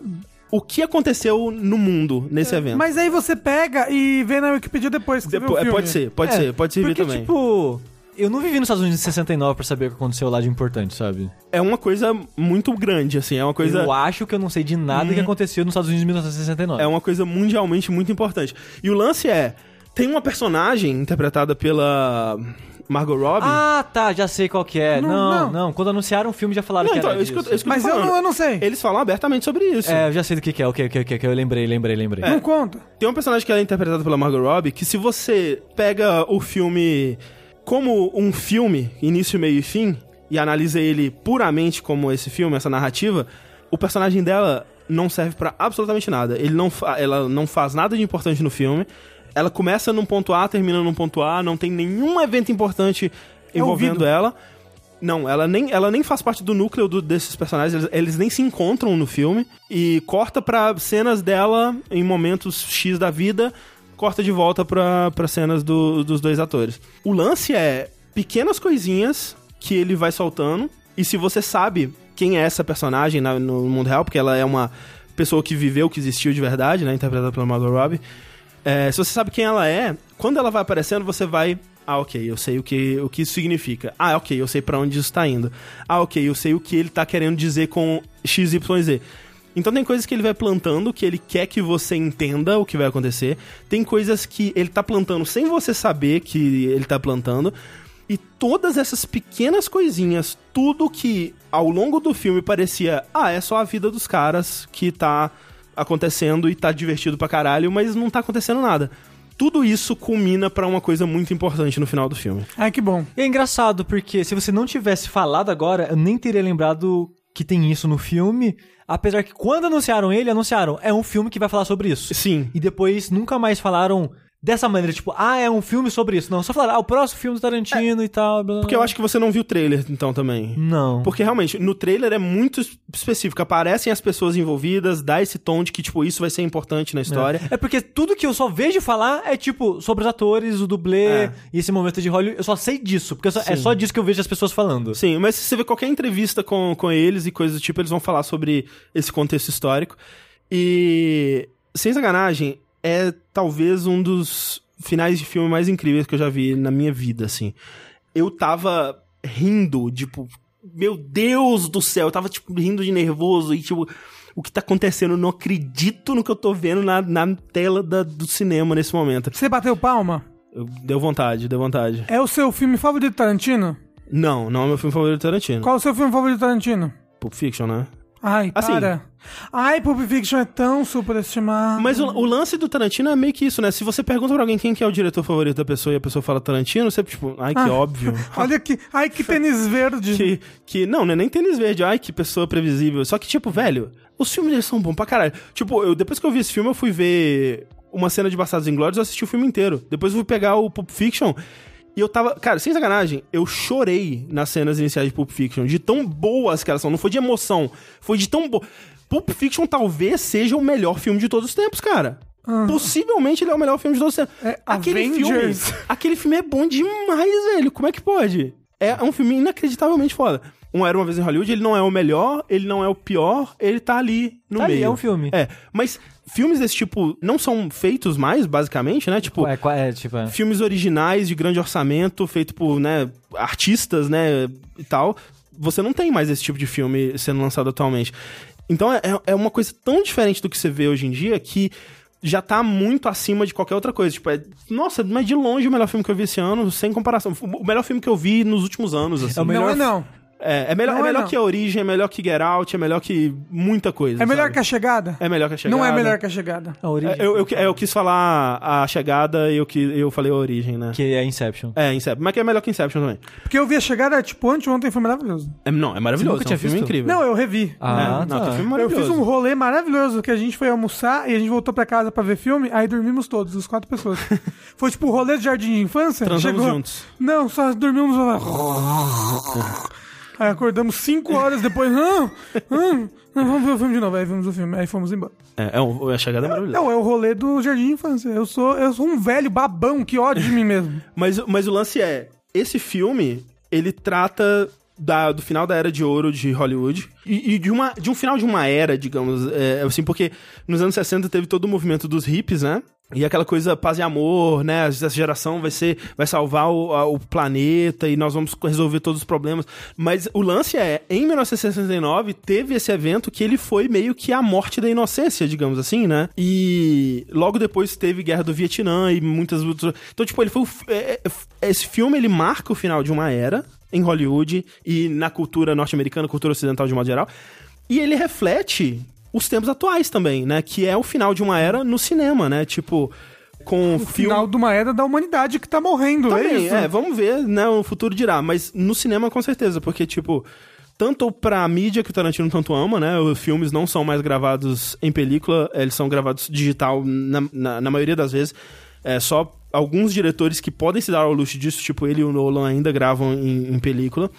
o que aconteceu no mundo nesse evento. Mas aí você pega e vê na Wikipedia depois que você vê o Depois, é, pode ser, pode É, ser, pode servir Porque, também. tipo, eu não vivi nos Estados Unidos em 69 pra saber o que aconteceu lá de importante, sabe? É uma coisa muito grande, assim, é uma coisa... Eu acho que eu não sei de nada que aconteceu nos Estados Unidos em 1969. É uma coisa mundialmente muito importante. E o lance é, tem uma personagem interpretada pela Margot Robbie. Ah, tá, já sei qual que é. Não, Não, não. não. Quando anunciaram o filme já falaram não, que então, era é isso que eu, é isso que Mas eu não, eu não sei. Eles falam abertamente sobre isso. É, eu já sei do que que é. Ok, ok, ok, ok, eu lembrei, lembrei, lembrei. Não conta. Tem uma personagem que ela é interpretada pela Margot Robbie, que se você pega o filme como um filme, início, meio e fim, e analisa ele puramente como esse filme, essa narrativa, o personagem dela não serve pra absolutamente nada. Ele não ela não faz nada de importante no filme. Ela começa num ponto A, termina num ponto A, não tem nenhum evento importante envolvendo ouvido. ela. Não, ela nem, ela nem faz parte do núcleo do- desses personagens, eles, eles nem se encontram no filme. E corta pra cenas dela em momentos X da vida, corta de volta pra, pra cenas do- dos dois atores. O lance é pequenas coisinhas que ele vai soltando, e se você sabe quem é essa personagem na- no mundo real, porque ela é uma pessoa que viveu, que existiu de verdade, né, interpretada pela Margot Robbie, é, se você sabe quem ela é, quando ela vai aparecendo, você vai. Ah, ok, eu sei o que, o que isso significa. Ah, ok, eu sei pra onde isso tá indo. Ah, ok, eu sei o que ele tá querendo dizer com XYZ. Então tem coisas que ele vai plantando que ele quer que você entenda o que vai acontecer. Tem coisas que ele tá plantando sem você saber que ele tá plantando. E todas essas pequenas coisinhas, tudo que ao longo do filme parecia, ah, é só a vida dos caras que tá acontecendo e tá divertido pra caralho, mas não tá acontecendo nada. Tudo isso culmina pra uma coisa muito importante no final do filme. Ai, que bom. E é engraçado, porque se você não tivesse falado agora, eu nem teria lembrado que tem isso no filme. Apesar que quando anunciaram ele, anunciaram, é um filme que vai falar sobre isso. Sim. E depois nunca mais falaram dessa maneira, tipo, ah, é um filme sobre isso. Não, só falaram, ah, o próximo filme do Tarantino e tal. blá, blá, Porque eu acho que você não viu o trailer, então, também. Não. Porque realmente, no trailer é muito es- específico. Aparecem as pessoas envolvidas, dá esse tom de que, tipo, isso vai ser importante na história. É porque tudo que eu só vejo falar é tipo sobre os atores, o dublê É. e esse momento de Hollywood. Eu só sei disso, porque só- é só disso que eu vejo as pessoas falando. Sim, mas se você vê qualquer entrevista com, com eles e coisas do tipo, eles vão falar sobre esse contexto histórico. E, sem sacanagem, é talvez um dos finais de filme mais incríveis que eu já vi na minha vida, assim. Eu tava rindo, tipo, meu Deus do céu, eu tava, tipo, rindo de nervoso e, tipo, o que tá acontecendo? Eu não acredito no que eu tô vendo na, na tela da- do cinema nesse momento. Você bateu palma? Eu, deu vontade, deu vontade. É o seu filme favorito Tarantino? Não, não é meu filme favorito Tarantino. Qual é o seu filme favorito Tarantino? Pulp Fiction, né? Ai, Assim. para. Ai, Pulp Fiction é tão superestimado. Mas o, o lance do Tarantino é meio que isso, né? Se você pergunta pra alguém quem que é o diretor favorito da pessoa e a pessoa fala Tarantino, você, tipo, ai, que Ah. óbvio. Olha que... Ai, que tênis verde. que, que, não, não é nem tênis verde, ai, que pessoa previsível. Só que, tipo, velho, os filmes deles são bons pra caralho. Tipo, eu, depois que eu vi esse filme, eu fui ver uma cena de Bastardos Inglórios, eu assisti o filme inteiro. Depois eu fui pegar o Pulp Fiction E eu tava, cara, sem sacanagem, eu chorei nas cenas iniciais de Pulp Fiction, de tão boas que elas são. Não foi de emoção, foi de tão boa. Pulp Fiction talvez seja o melhor filme de todos os tempos, cara. Possivelmente ele é o melhor filme de todos os tempos. É, aquele filme, Avengers. aquele filme é bom demais, velho. Como é que pode? É um filme inacreditavelmente foda. Um Era Uma Vez em Hollywood, ele não é o melhor, ele não é o pior, ele tá ali no Tá ali, meio. é um filme. É, mas filmes desse tipo não são feitos mais, basicamente, né? Tipo, É, é, tipo, é. filmes originais de grande orçamento, feito por, né, artistas, né, e tal. Você não tem mais esse tipo de filme sendo lançado atualmente. Então é, é uma coisa tão diferente do que você vê hoje em dia que já tá muito acima de qualquer outra coisa. Tipo, é, nossa, mas de longe o melhor filme que eu vi esse ano, sem comparação. O melhor filme que eu vi nos últimos anos, assim. É o melhor Não é não. É, é melhor, Não é é melhor não. que a Origem, é melhor que Get Out, é melhor que muita coisa. É melhor sabe? que a chegada? É melhor que a chegada. Não é melhor que a chegada. A origem. É, eu, eu, eu quis falar a chegada e eu, eu falei a origem, né? Que é Inception. É, Inception. Mas que é melhor que Inception também. Porque eu vi a chegada, tipo, anteontem foi maravilhoso. É, não, é maravilhoso. Você nunca é um tinha filme visto? incrível. Não, eu revi. Ah, é, não, tá. que filme Eu maravilhoso. fiz um rolê maravilhoso que a gente foi almoçar e a gente voltou pra casa pra ver filme, aí dormimos todos, as quatro pessoas. foi tipo o rolê de jardim de infância. Transamos chegou... juntos. Não, só dormimos lá. Aí acordamos cinco horas depois. Não, não, não, vamos ver o filme de novo. Aí vimos o filme, aí fomos embora. É, é um- a chegada é maravilhosa. Não, é o rolê do jardim de infância. Eu sou, eu sou um velho babão, que ódio de mim mesmo. Mas, mas o lance é, esse filme, ele trata da- do final da era de ouro de Hollywood e, e de, uma, de um final de uma era, digamos, é, assim, porque nos anos 60 teve todo o movimento dos hippies, né? E aquela coisa paz e amor, né? Essa geração vai ser, vai salvar o, a- o planeta e nós vamos resolver todos os problemas. Mas o lance é, em 1969 teve esse evento que ele foi meio que a morte da inocência, digamos assim, né? E logo depois teve Guerra do Vietnã e muitas outras. Então, tipo, ele foi. é- é- esse filme ele marca o final de uma era em Hollywood e na cultura norte-americana, cultura ocidental de modo geral. E ele reflete os tempos atuais também, né? Que é o final de uma era no cinema, né? Tipo, com O filme. final de uma era da humanidade que tá morrendo, é Também, isso. é, vamos ver, né? O futuro dirá. Mas no cinema, com certeza, porque, tipo, tanto pra mídia que o Tarantino tanto ama, né? Os filmes não são mais gravados em película, eles são gravados digital na, na, na maioria das vezes. É só alguns diretores que podem se dar ao luxo disso, tipo ele e o Nolan ainda gravam em, em película.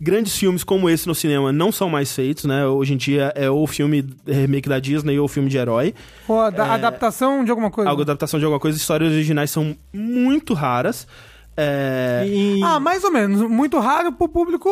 Grandes filmes como esse no cinema não são mais feitos, né? Hoje em dia é ou filme remake da Disney ou filme de herói. Ou a da- adaptação de alguma coisa. Algo adaptação de alguma coisa. Histórias originais são muito raras. É... E, Ah, mais ou menos. Muito raro pro público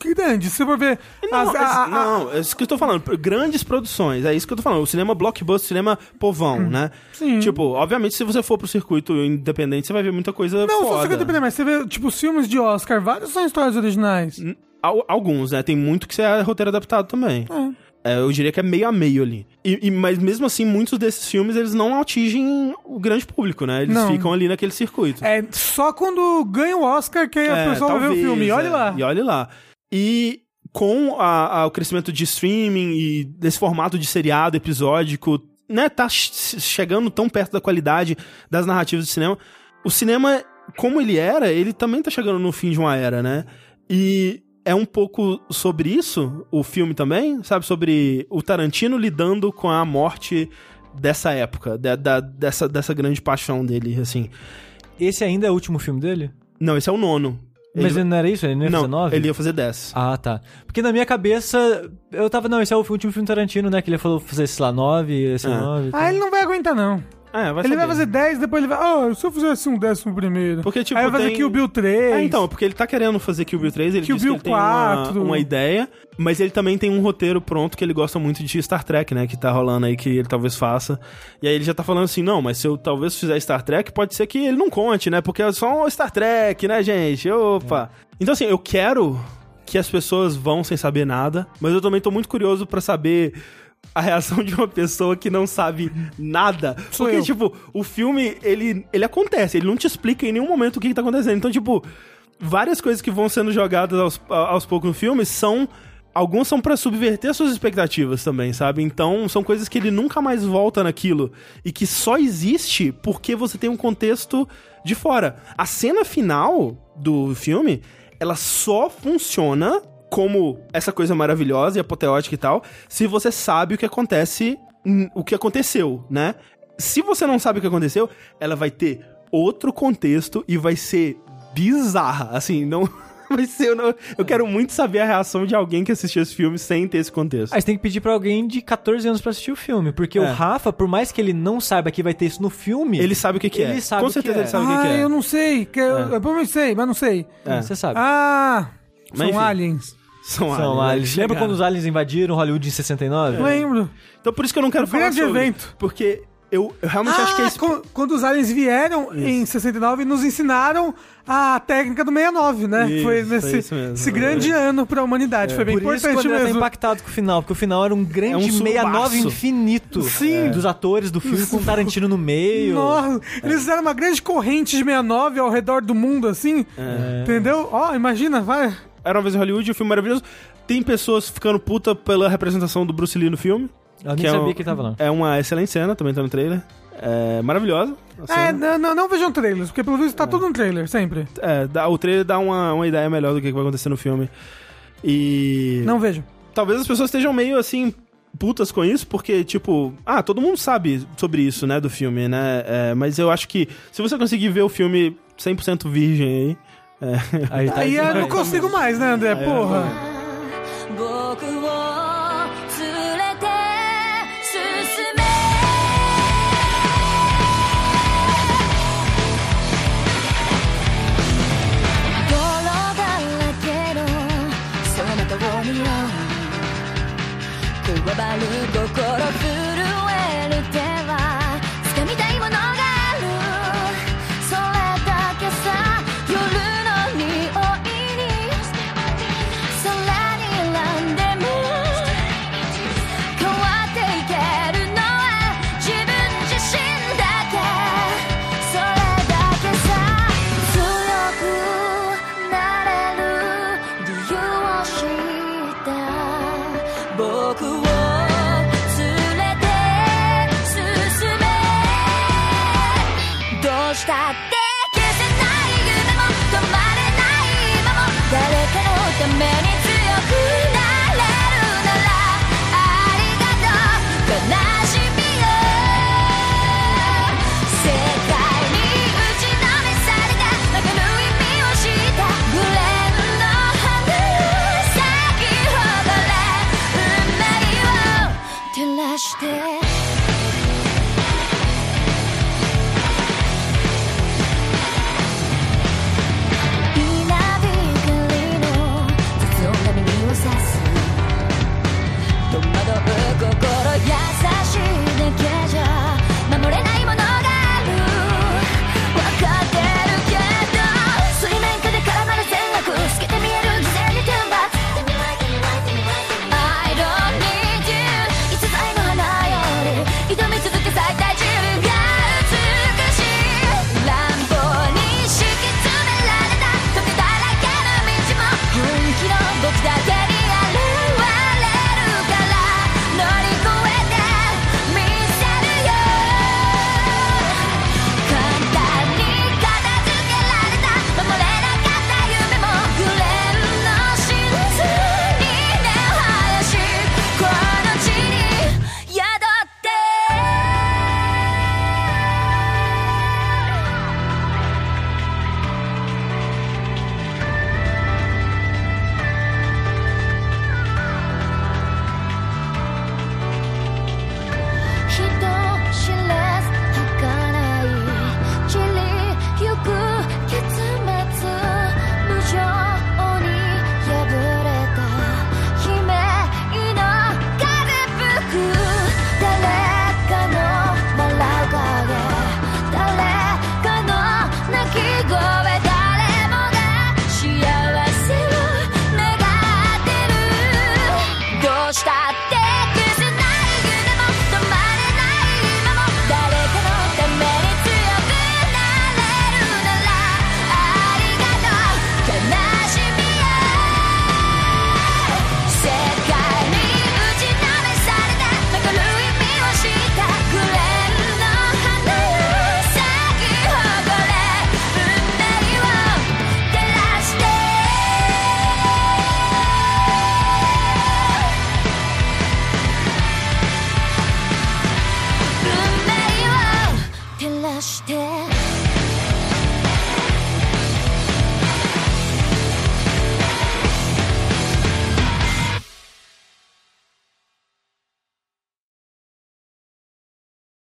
grande. Se for ver. Não, as- a- a- não, é isso que eu tô falando. Grandes produções, é isso que eu tô falando. O cinema blockbuster, cinema povão, né? Sim. Tipo, obviamente, se você for pro circuito independente, você vai ver muita coisa Não, só foda. você quer depender, mas você vê, tipo, os filmes de Oscar, vários são histórias originais. Al- Alguns, né? Tem muito que é roteiro adaptado também. É, eu diria que é meio a meio ali. E, e- mas mesmo assim, muitos desses filmes, eles não atingem o grande público, né? Eles Não. ficam ali naquele circuito. É só quando ganha o Oscar que a É, pessoa vai ver o talvez, filme. E olha é. lá. E olhe lá. E com a- a- o crescimento de streaming e desse formato de seriado episódico, né, tá ch- chegando tão perto da qualidade das narrativas de cinema. O cinema, como ele era, ele também tá chegando no fim de uma era, né? E é um pouco sobre isso, o filme também, sabe? Sobre o Tarantino lidando com a morte dessa época, da- da- dessa, dessa grande paixão dele, assim. esse ainda é o último filme dele? Não, esse é o nono. Mas Ele- não era isso? Ele não ia não, fazer nove? ele ia fazer 10. Ah, tá. Porque na minha cabeça, eu tava, não, esse é o último filme Tarantino, né? Que ele falou fazer, sei lá, nove, esse é É. nove. e tal. Ah, ele não vai aguentar, não. É, vai ele vai saber. fazer 10, depois ele vai. Ah, se eu fizesse um décimo primeiro. Porque, tipo, Aí vai fazer tem- Kill Bill 3. É, então, porque ele tá querendo fazer Kill Bill 3, ele Kill Bill ele tem uma, 4. uma ideia, mas ele também tem um roteiro pronto que ele gosta muito de Star Trek, né, que tá rolando aí, que ele talvez faça. E aí ele já tá falando assim, não, mas se eu talvez fizer Star Trek, pode ser que ele não conte, né, porque é só um Star Trek, né, gente? Opa! Então, assim, eu quero que as pessoas vão sem saber nada, mas eu também tô muito curioso pra saber a reação de uma pessoa que não sabe nada. Sou Porque, eu. tipo, o filme, ele, ele acontece, ele não te explica em nenhum momento o que, que tá acontecendo. Então, tipo, várias coisas que vão sendo jogadas aos, aos poucos no filme são. Alguns são pra subverter suas expectativas também, sabe? Então, são coisas que ele nunca mais volta naquilo. E que só existe porque você tem um contexto de fora. A cena final do filme, ela só funciona como essa coisa maravilhosa e apoteótica e tal, se você sabe o que acontece, hum, o que aconteceu, né? Se você não sabe o que aconteceu, ela vai ter outro contexto e vai ser bizarra. Assim, não. Vai ser. Eu, não- eu quero muito saber a reação de alguém que assistiu esse filme sem ter esse contexto. Aí você tem que pedir pra alguém de 14 anos pra assistir o filme. Porque É. o Rafa, por mais que ele não saiba que vai ter isso no filme, Ele sabe o que, que é. Ele sabe Com o que certeza é. ele sabe o que, ah, que é. eu não sei. Que eu, eu provavelmente sei, mas não sei. É. você sabe. Ah, Mas são enfim. aliens. São, São aliens. aliens. Lembra quando os aliens invadiram Hollywood em 69? Lembro. Então por isso que eu não quero Um falar grande sobre. evento. Porque eu, eu realmente acho que é Ah, esse... co- quando os aliens vieram em 69 e nos ensinaram a técnica do 69, né? Isso, foi foi nesse isso mesmo. esse grande ano pra humanidade. Foi bem Por isso importante tá mesmo. impactado com o final, porque o final era um grande É um 69 subaço. infinito Sim. dos atores do filme com Tarantino no meio. Nossa, eles fizeram uma grande corrente de 69 ao redor do mundo, assim. Entendeu? Ó, imagina, vai. Era uma vez em Hollywood, um filme maravilhoso. Tem pessoas ficando puta pela representação do Bruce Lee no filme. Eu nem é sabia um- que tava lá. É uma excelente cena, também tá no trailer. É maravilhosa. É, não, não, não vejam trailers, porque pelo visto tá tudo no trailer, sempre. É, dá- o trailer dá uma, uma ideia melhor do que vai acontecer no filme. E. Não vejam. Talvez as pessoas estejam meio assim. Putas com isso, porque, tipo, ah, todo mundo sabe sobre isso, né, do filme, né? É, mas eu acho que se você conseguir ver o filme 100% virgem aí, Aí, tá Aí eu não consigo mais, né, André? Porra. 僕を連れて進め。どうしたって消せない夢も止まれない今も。誰かのために